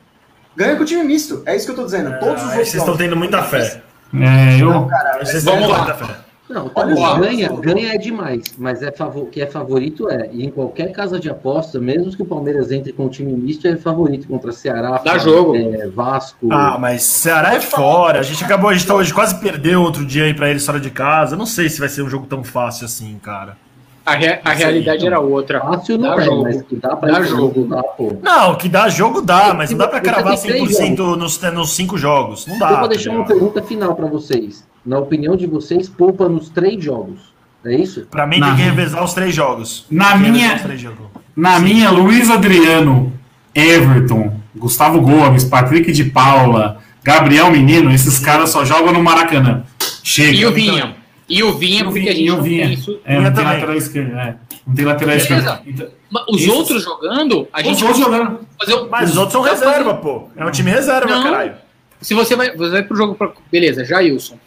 Speaker 1: Ganha com o time misto. É isso que eu tô dizendo. Todos os
Speaker 4: Ah,
Speaker 1: outros
Speaker 4: vocês estão tendo muita fé.
Speaker 2: É, eu,
Speaker 1: Não, cara,
Speaker 4: Vocês
Speaker 5: Vamos
Speaker 4: têm
Speaker 5: lá.
Speaker 4: muita fé.
Speaker 3: Não, tá bom,
Speaker 1: só.
Speaker 3: ganha, ganha é demais, mas é favor, que é favorito é. E em qualquer casa de aposta, mesmo que o Palmeiras entre com o time misto, é favorito contra Ceará,
Speaker 5: Dá jogo.
Speaker 3: é, Vasco.
Speaker 4: Ah, mas Ceará é fora. A gente acabou, a gente tá hoje quase perdeu outro dia aí pra eles fora de casa. Não sei se vai ser um jogo tão fácil assim, cara.
Speaker 5: A, rea- a realidade era outra.
Speaker 3: Fácil não
Speaker 5: Dá
Speaker 3: é,
Speaker 5: jogo.
Speaker 3: mas que dá pra
Speaker 5: Dá jogo.
Speaker 3: dá, pô.
Speaker 4: Não, que dá jogo dá, mas não dá pra cravar
Speaker 3: tem três
Speaker 4: 100% nos, nos cinco jogos. Não dá.
Speaker 3: Eu vou
Speaker 4: tá
Speaker 3: deixar uma
Speaker 4: ligado?
Speaker 3: pergunta final pra vocês. Na opinião de vocês, poupa nos três jogos. É isso?
Speaker 4: Pra mim
Speaker 2: Na-
Speaker 4: tem que revezar os três jogos.
Speaker 2: Na minha-
Speaker 4: os.
Speaker 2: Na minha, Luiz Adriano, Everton, Gustavo Gomes, Patrick de Paula, Gabriel Menino, esses caras só jogam no Maracanã. Chega.
Speaker 5: E o Vinha. E o Vinha, porque a gente
Speaker 2: E o
Speaker 5: não
Speaker 2: Vinha.
Speaker 5: tem isso.
Speaker 2: É, não tem lateral esquerdo. É. Não tem lateral
Speaker 5: Beleza.
Speaker 2: esquerdo. Então,
Speaker 5: Os
Speaker 2: Esses-
Speaker 5: outros jogando, a
Speaker 2: Os
Speaker 5: gente
Speaker 2: outros jogando.
Speaker 5: fazer o-
Speaker 4: Mas os outros são reserva, pô. É um time reserva,
Speaker 5: Não.
Speaker 4: caralho.
Speaker 5: Se você vai, você vai pro jogo pra. Beleza, Jailson.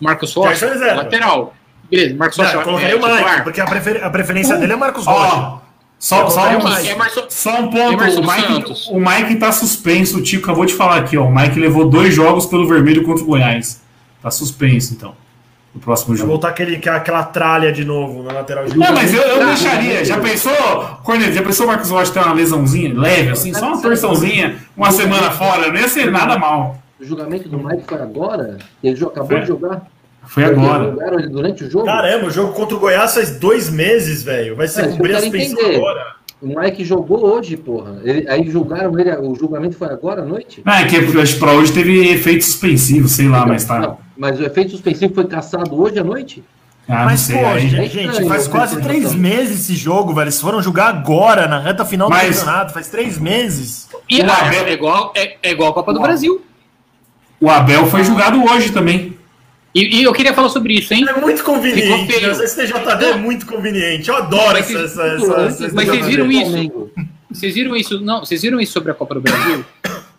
Speaker 5: Marcos Rocha,
Speaker 4: é reserva.
Speaker 5: lateral. Beleza, Marcos
Speaker 4: Não,
Speaker 5: Rocha.
Speaker 4: eu colocaria
Speaker 5: é,
Speaker 4: o Mike, porque a, prefer- a preferência dele é Marcos Rocha.
Speaker 2: Ó, só, só, um.
Speaker 5: É
Speaker 2: só um ponto.
Speaker 5: Emerson
Speaker 2: O Mike,
Speaker 5: Santos.
Speaker 2: o Mike tá suspenso. O Tico acabou de falar aqui, ó. O Mike levou dois jogos pelo vermelho contra o Goiás. Tá suspenso, então. No próximo
Speaker 4: Vai
Speaker 2: jogo.
Speaker 4: voltar aquele, aquela tralha de novo na lateral de
Speaker 2: Não, mas eu, eu deixaria. Já pensou, Cornelio, já pensou o Marcos Rocha ter uma lesãozinha leve, assim, só uma torçãozinha, uma semana fora? Não ia ser nada mal.
Speaker 3: O julgamento do Mike foi agora? Ele acabou
Speaker 2: Foi.
Speaker 3: de jogar?
Speaker 2: Foi agora.
Speaker 3: Jogaram ele durante o jogo?
Speaker 4: Caramba, o jogo contra o Goiás faz dois meses, velho. Vai ser
Speaker 3: É,
Speaker 4: cumprir
Speaker 3: eu
Speaker 4: a
Speaker 3: quero
Speaker 4: suspensão
Speaker 3: entender.
Speaker 4: agora.
Speaker 3: O Mike jogou hoje, porra. Ele- aí julgaram ele, o julgamento foi agora à noite?
Speaker 2: Não, é que acho que pra hoje teve efeito suspensivo, sei lá, mas tá.
Speaker 3: Não, mas o efeito suspensivo foi caçado hoje à noite?
Speaker 2: Ah,
Speaker 4: Mas,
Speaker 2: sei.
Speaker 4: pô,
Speaker 2: aí-
Speaker 4: gente, faz quase três meses esse jogo, velho. Eles foram jogar agora, na reta final do
Speaker 2: Mas-
Speaker 4: campeonato. Faz três meses.
Speaker 5: E, ah, é, igual, é, é igual a Copa do. Brasil.
Speaker 2: O Abel foi julgado hoje também.
Speaker 5: E, e eu queria falar sobre isso, hein?
Speaker 4: É muito conveniente.
Speaker 5: Feio.
Speaker 4: né? Esse STJD é muito conveniente. Eu adoro
Speaker 5: Mas
Speaker 4: essa, essa, essa, essa
Speaker 5: mas vocês viram isso? Vocês viram isso? Não, vocês viram isso sobre a Copa do Brasil?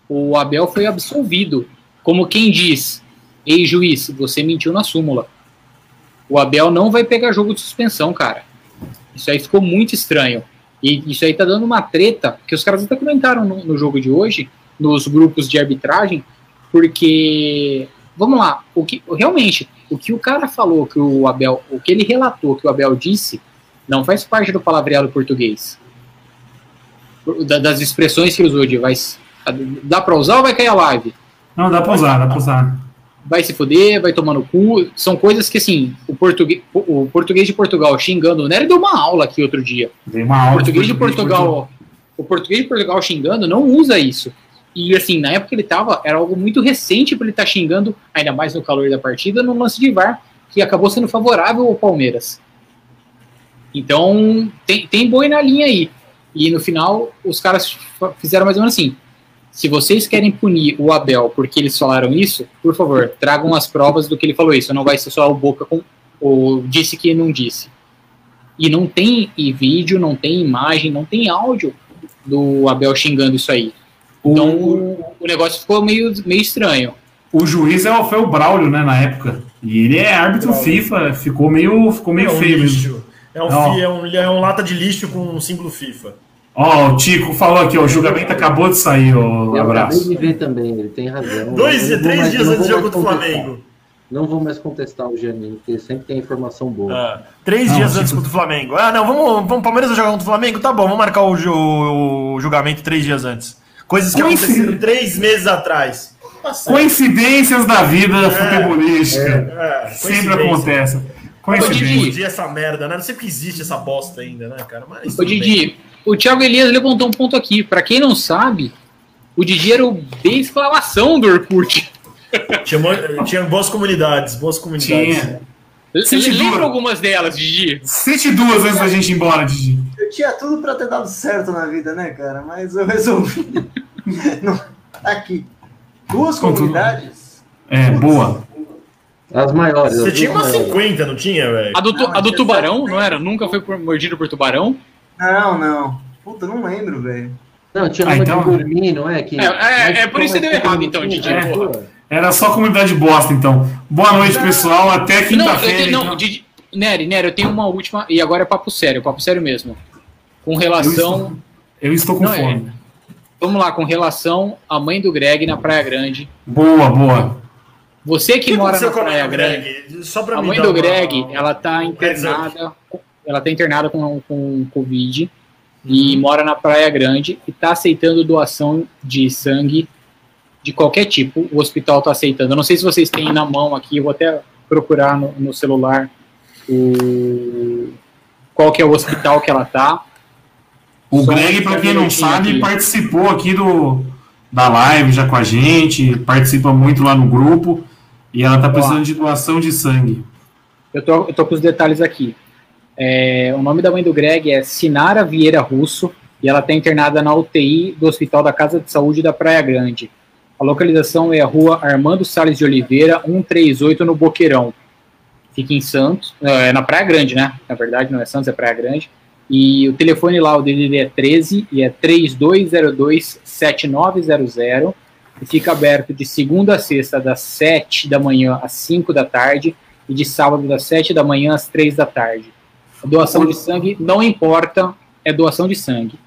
Speaker 5: O Abel foi absolvido. Como quem diz, ei juiz, você mentiu na súmula. O Abel não vai pegar jogo de suspensão, cara. Isso aí ficou muito estranho. E isso aí tá dando uma treta, que os caras até comentaram no, no jogo de hoje, nos grupos de arbitragem, porque, vamos lá, o que realmente, o que o cara falou que o Abel, o que ele relatou que o Abel disse, não faz parte do palavreado português da- das expressões que usou de vai dá pra usar ou vai cair a live?
Speaker 2: Não, dá pra usar, dá pra usar.
Speaker 5: Vai se fuder, vai tomar no cu. São coisas que, assim, o português, o português de Portugal xingando o Nery deu uma aula aqui outro dia.
Speaker 2: Dei uma
Speaker 5: O
Speaker 2: aula.
Speaker 5: português de Portugal, o português de Portugal xingando não usa isso. E, assim, na época que ele tava, era algo muito recente pra ele estar xingando, ainda mais no calor da partida, no lance de VAR, que acabou sendo favorável ao Palmeiras. Então, tem, tem boi na linha aí. E no final, os caras fizeram mais ou menos assim. Se vocês querem punir o Abel porque eles falaram isso, por favor, tragam as provas do que ele falou isso. Não vai ser só o boca com o disse que não disse. E não tem e vídeo, não tem imagem, não tem áudio do Abel xingando isso aí. Então o, o negócio ficou meio, meio estranho.
Speaker 2: O juiz é o- foi o Braulio, né, na época. E ele é árbitro
Speaker 4: Braulio.
Speaker 2: FIFA, ficou meio, ficou meio
Speaker 4: É um
Speaker 2: feio mesmo.
Speaker 4: lixo. É um, fi- é, um, é um lata de lixo com um símbolo FIFA.
Speaker 2: Ó, o Tico falou aqui, ó, o julgamento acabou de sair, ó, um
Speaker 3: Eu acabei
Speaker 2: abraço.
Speaker 3: de ver também, ele tem razão.
Speaker 4: Dois,
Speaker 3: Eu não vou
Speaker 4: três
Speaker 3: mais-
Speaker 4: dias antes do jogo do
Speaker 3: contestar.
Speaker 4: Flamengo.
Speaker 3: Não vou mais contestar o Giannini, porque sempre tem informação boa.
Speaker 4: Ah, três
Speaker 2: Não,
Speaker 4: dias antes contra o Flamengo. Ah, não, vamos, vamos Palmeiras vai jogar contra o Flamengo? Tá bom, vamos marcar o, o julgamento três dias antes. Coisas que
Speaker 2: Coincidência.
Speaker 4: aconteceram três meses atrás.
Speaker 2: Coincidências da vida futebolística.
Speaker 4: É,
Speaker 2: Sempre
Speaker 4: coincidência.
Speaker 2: acontece. Coincidência.
Speaker 5: Didi.
Speaker 4: Essa merda, né? Não sei porque existe essa bosta ainda, né, cara? Mas.
Speaker 5: Ô
Speaker 4: tudo bem.
Speaker 5: Didi, o Thiago Elias levantou um ponto aqui. Pra quem não sabe, o Didi era o B exclamação do Orkut.
Speaker 4: Tinha, tinha boas comunidades, boas comunidades.
Speaker 2: Tinha. Sente
Speaker 5: lembra algumas delas, Didi?
Speaker 2: Cite duas antes da gente ir embora, Didi.
Speaker 1: Eu tinha tudo pra ter dado certo na vida, né, cara? Mas eu resolvi. Não, tá aqui. Duas
Speaker 2: tudo.
Speaker 1: comunidades.
Speaker 2: É, boa.
Speaker 3: As maiores.
Speaker 4: Você
Speaker 3: as
Speaker 4: tinha umas
Speaker 3: maiores.
Speaker 4: 50, não tinha, velho?
Speaker 5: A do, tu-
Speaker 1: Não,
Speaker 5: a do tubarão, não era? Nunca foi por- mordido por tubarão?
Speaker 1: Não, não. Puta, não lembro, velho.
Speaker 3: Não, tinha
Speaker 2: Ah,
Speaker 3: uma
Speaker 2: então-
Speaker 3: de não é? Que,
Speaker 5: É, é, é por isso que você deu errado, então, Didi,
Speaker 3: É.
Speaker 2: Era só comunidade bosta, então. Boa noite, pessoal. Até
Speaker 5: Não, eu
Speaker 2: quinta-feira.
Speaker 5: não,
Speaker 2: então.
Speaker 5: Didi, Nery, Nery, eu tenho uma última, e agora é papo sério, papo sério mesmo. Com
Speaker 2: Eu
Speaker 5: relação.
Speaker 2: estou, eu estou com
Speaker 5: Não, é. Vamos lá, com relação à mãe do Greg na Praia Grande.
Speaker 2: Boa, boa.
Speaker 5: Você que,
Speaker 4: que
Speaker 5: mora na Praia Grande,
Speaker 4: Greg? Só pra
Speaker 5: a mãe do
Speaker 4: uma-
Speaker 5: Greg, ela tá
Speaker 4: um up.
Speaker 5: internada, ela tá internada com, com Covid e mora na Praia Grande e tá aceitando doação de sangue de qualquer tipo. O hospital tá aceitando. Eu não sei se vocês têm na mão aqui, eu vou até procurar no, no celular o qual que é o hospital que ela tá.
Speaker 2: O
Speaker 5: Só-
Speaker 2: Greg,
Speaker 5: um
Speaker 2: quem não sabe,
Speaker 5: aqui.
Speaker 2: participou aqui do, da live já com a gente, participa muito lá no grupo e ela tá precisando de doação de sangue.
Speaker 5: Eu tô, eu tô com os detalhes aqui. É, o nome da mãe do Greg é Sinara Vieira Russo e ela está internada na UTI do Hospital da Casa de Saúde da Praia Grande. A localização é a rua Armando Salles de Oliveira, 138, no Boqueirão. Fica em Santos, é na Praia Grande, né? Na verdade, não é Santos, é Praia Grande. E o telefone lá, o dele é 13 e é 3202-7900 e fica aberto de segunda a sexta, das 7 da manhã às 5 da tarde e de sábado das 7 da manhã às 3 da tarde. A doação de sangue não importa, é doação de sangue.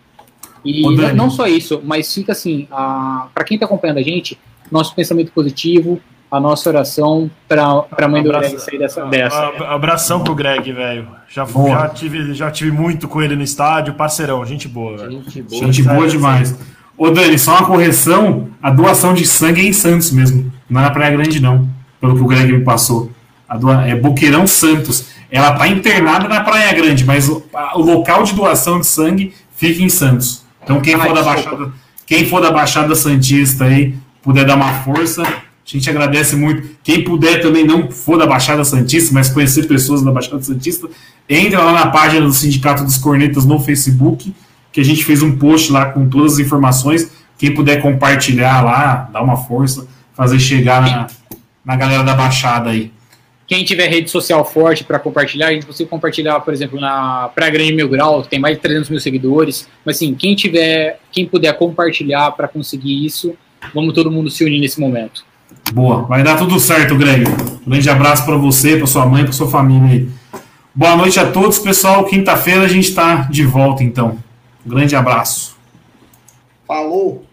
Speaker 5: E não só isso, mas fica assim, para quem está acompanhando a gente, nosso pensamento positivo, a nossa oração para a mãe do Greg sair dessa. dessa.
Speaker 4: Abração pro Greg, velho. Já, já, tive, já tive muito com ele no estádio, parceirão, gente boa, velho.
Speaker 3: Gente boa.
Speaker 2: Gente boa demais. Ô Dani, só uma correção: a doação de sangue é em Santos mesmo, não é na Praia Grande, não, pelo que o Greg me passou. A doa- é Boqueirão Santos. Ela tá internada na Praia Grande, mas o, a- o local de doação de sangue fica em Santos. Então quem
Speaker 5: Ah,
Speaker 2: for da. Baixada, quem for da Baixada Santista aí, puder dar uma força, a gente agradece muito. Quem puder também não for da Baixada Santista, mas conhecer pessoas da Baixada Santista, entra lá na página do Sindicato dos Cornetas no Facebook, que a gente fez um post lá com todas as informações. Quem puder compartilhar lá, dar uma força, fazer chegar na, na galera da Baixada aí.
Speaker 5: Quem tiver rede social forte para compartilhar, a gente consegue compartilhar, por exemplo, na Praia Grande Mil Grau, que tem mais de 300 mil seguidores. Mas assim, quem tiver, quem puder compartilhar para conseguir isso, vamos todo mundo se unir nesse momento.
Speaker 2: Boa, vai dar tudo certo, Greg. Grande abraço para você, para sua mãe, para sua família aí. Boa noite a todos, pessoal. Quinta-feira a gente está de volta, então. Grande abraço.
Speaker 1: Falou!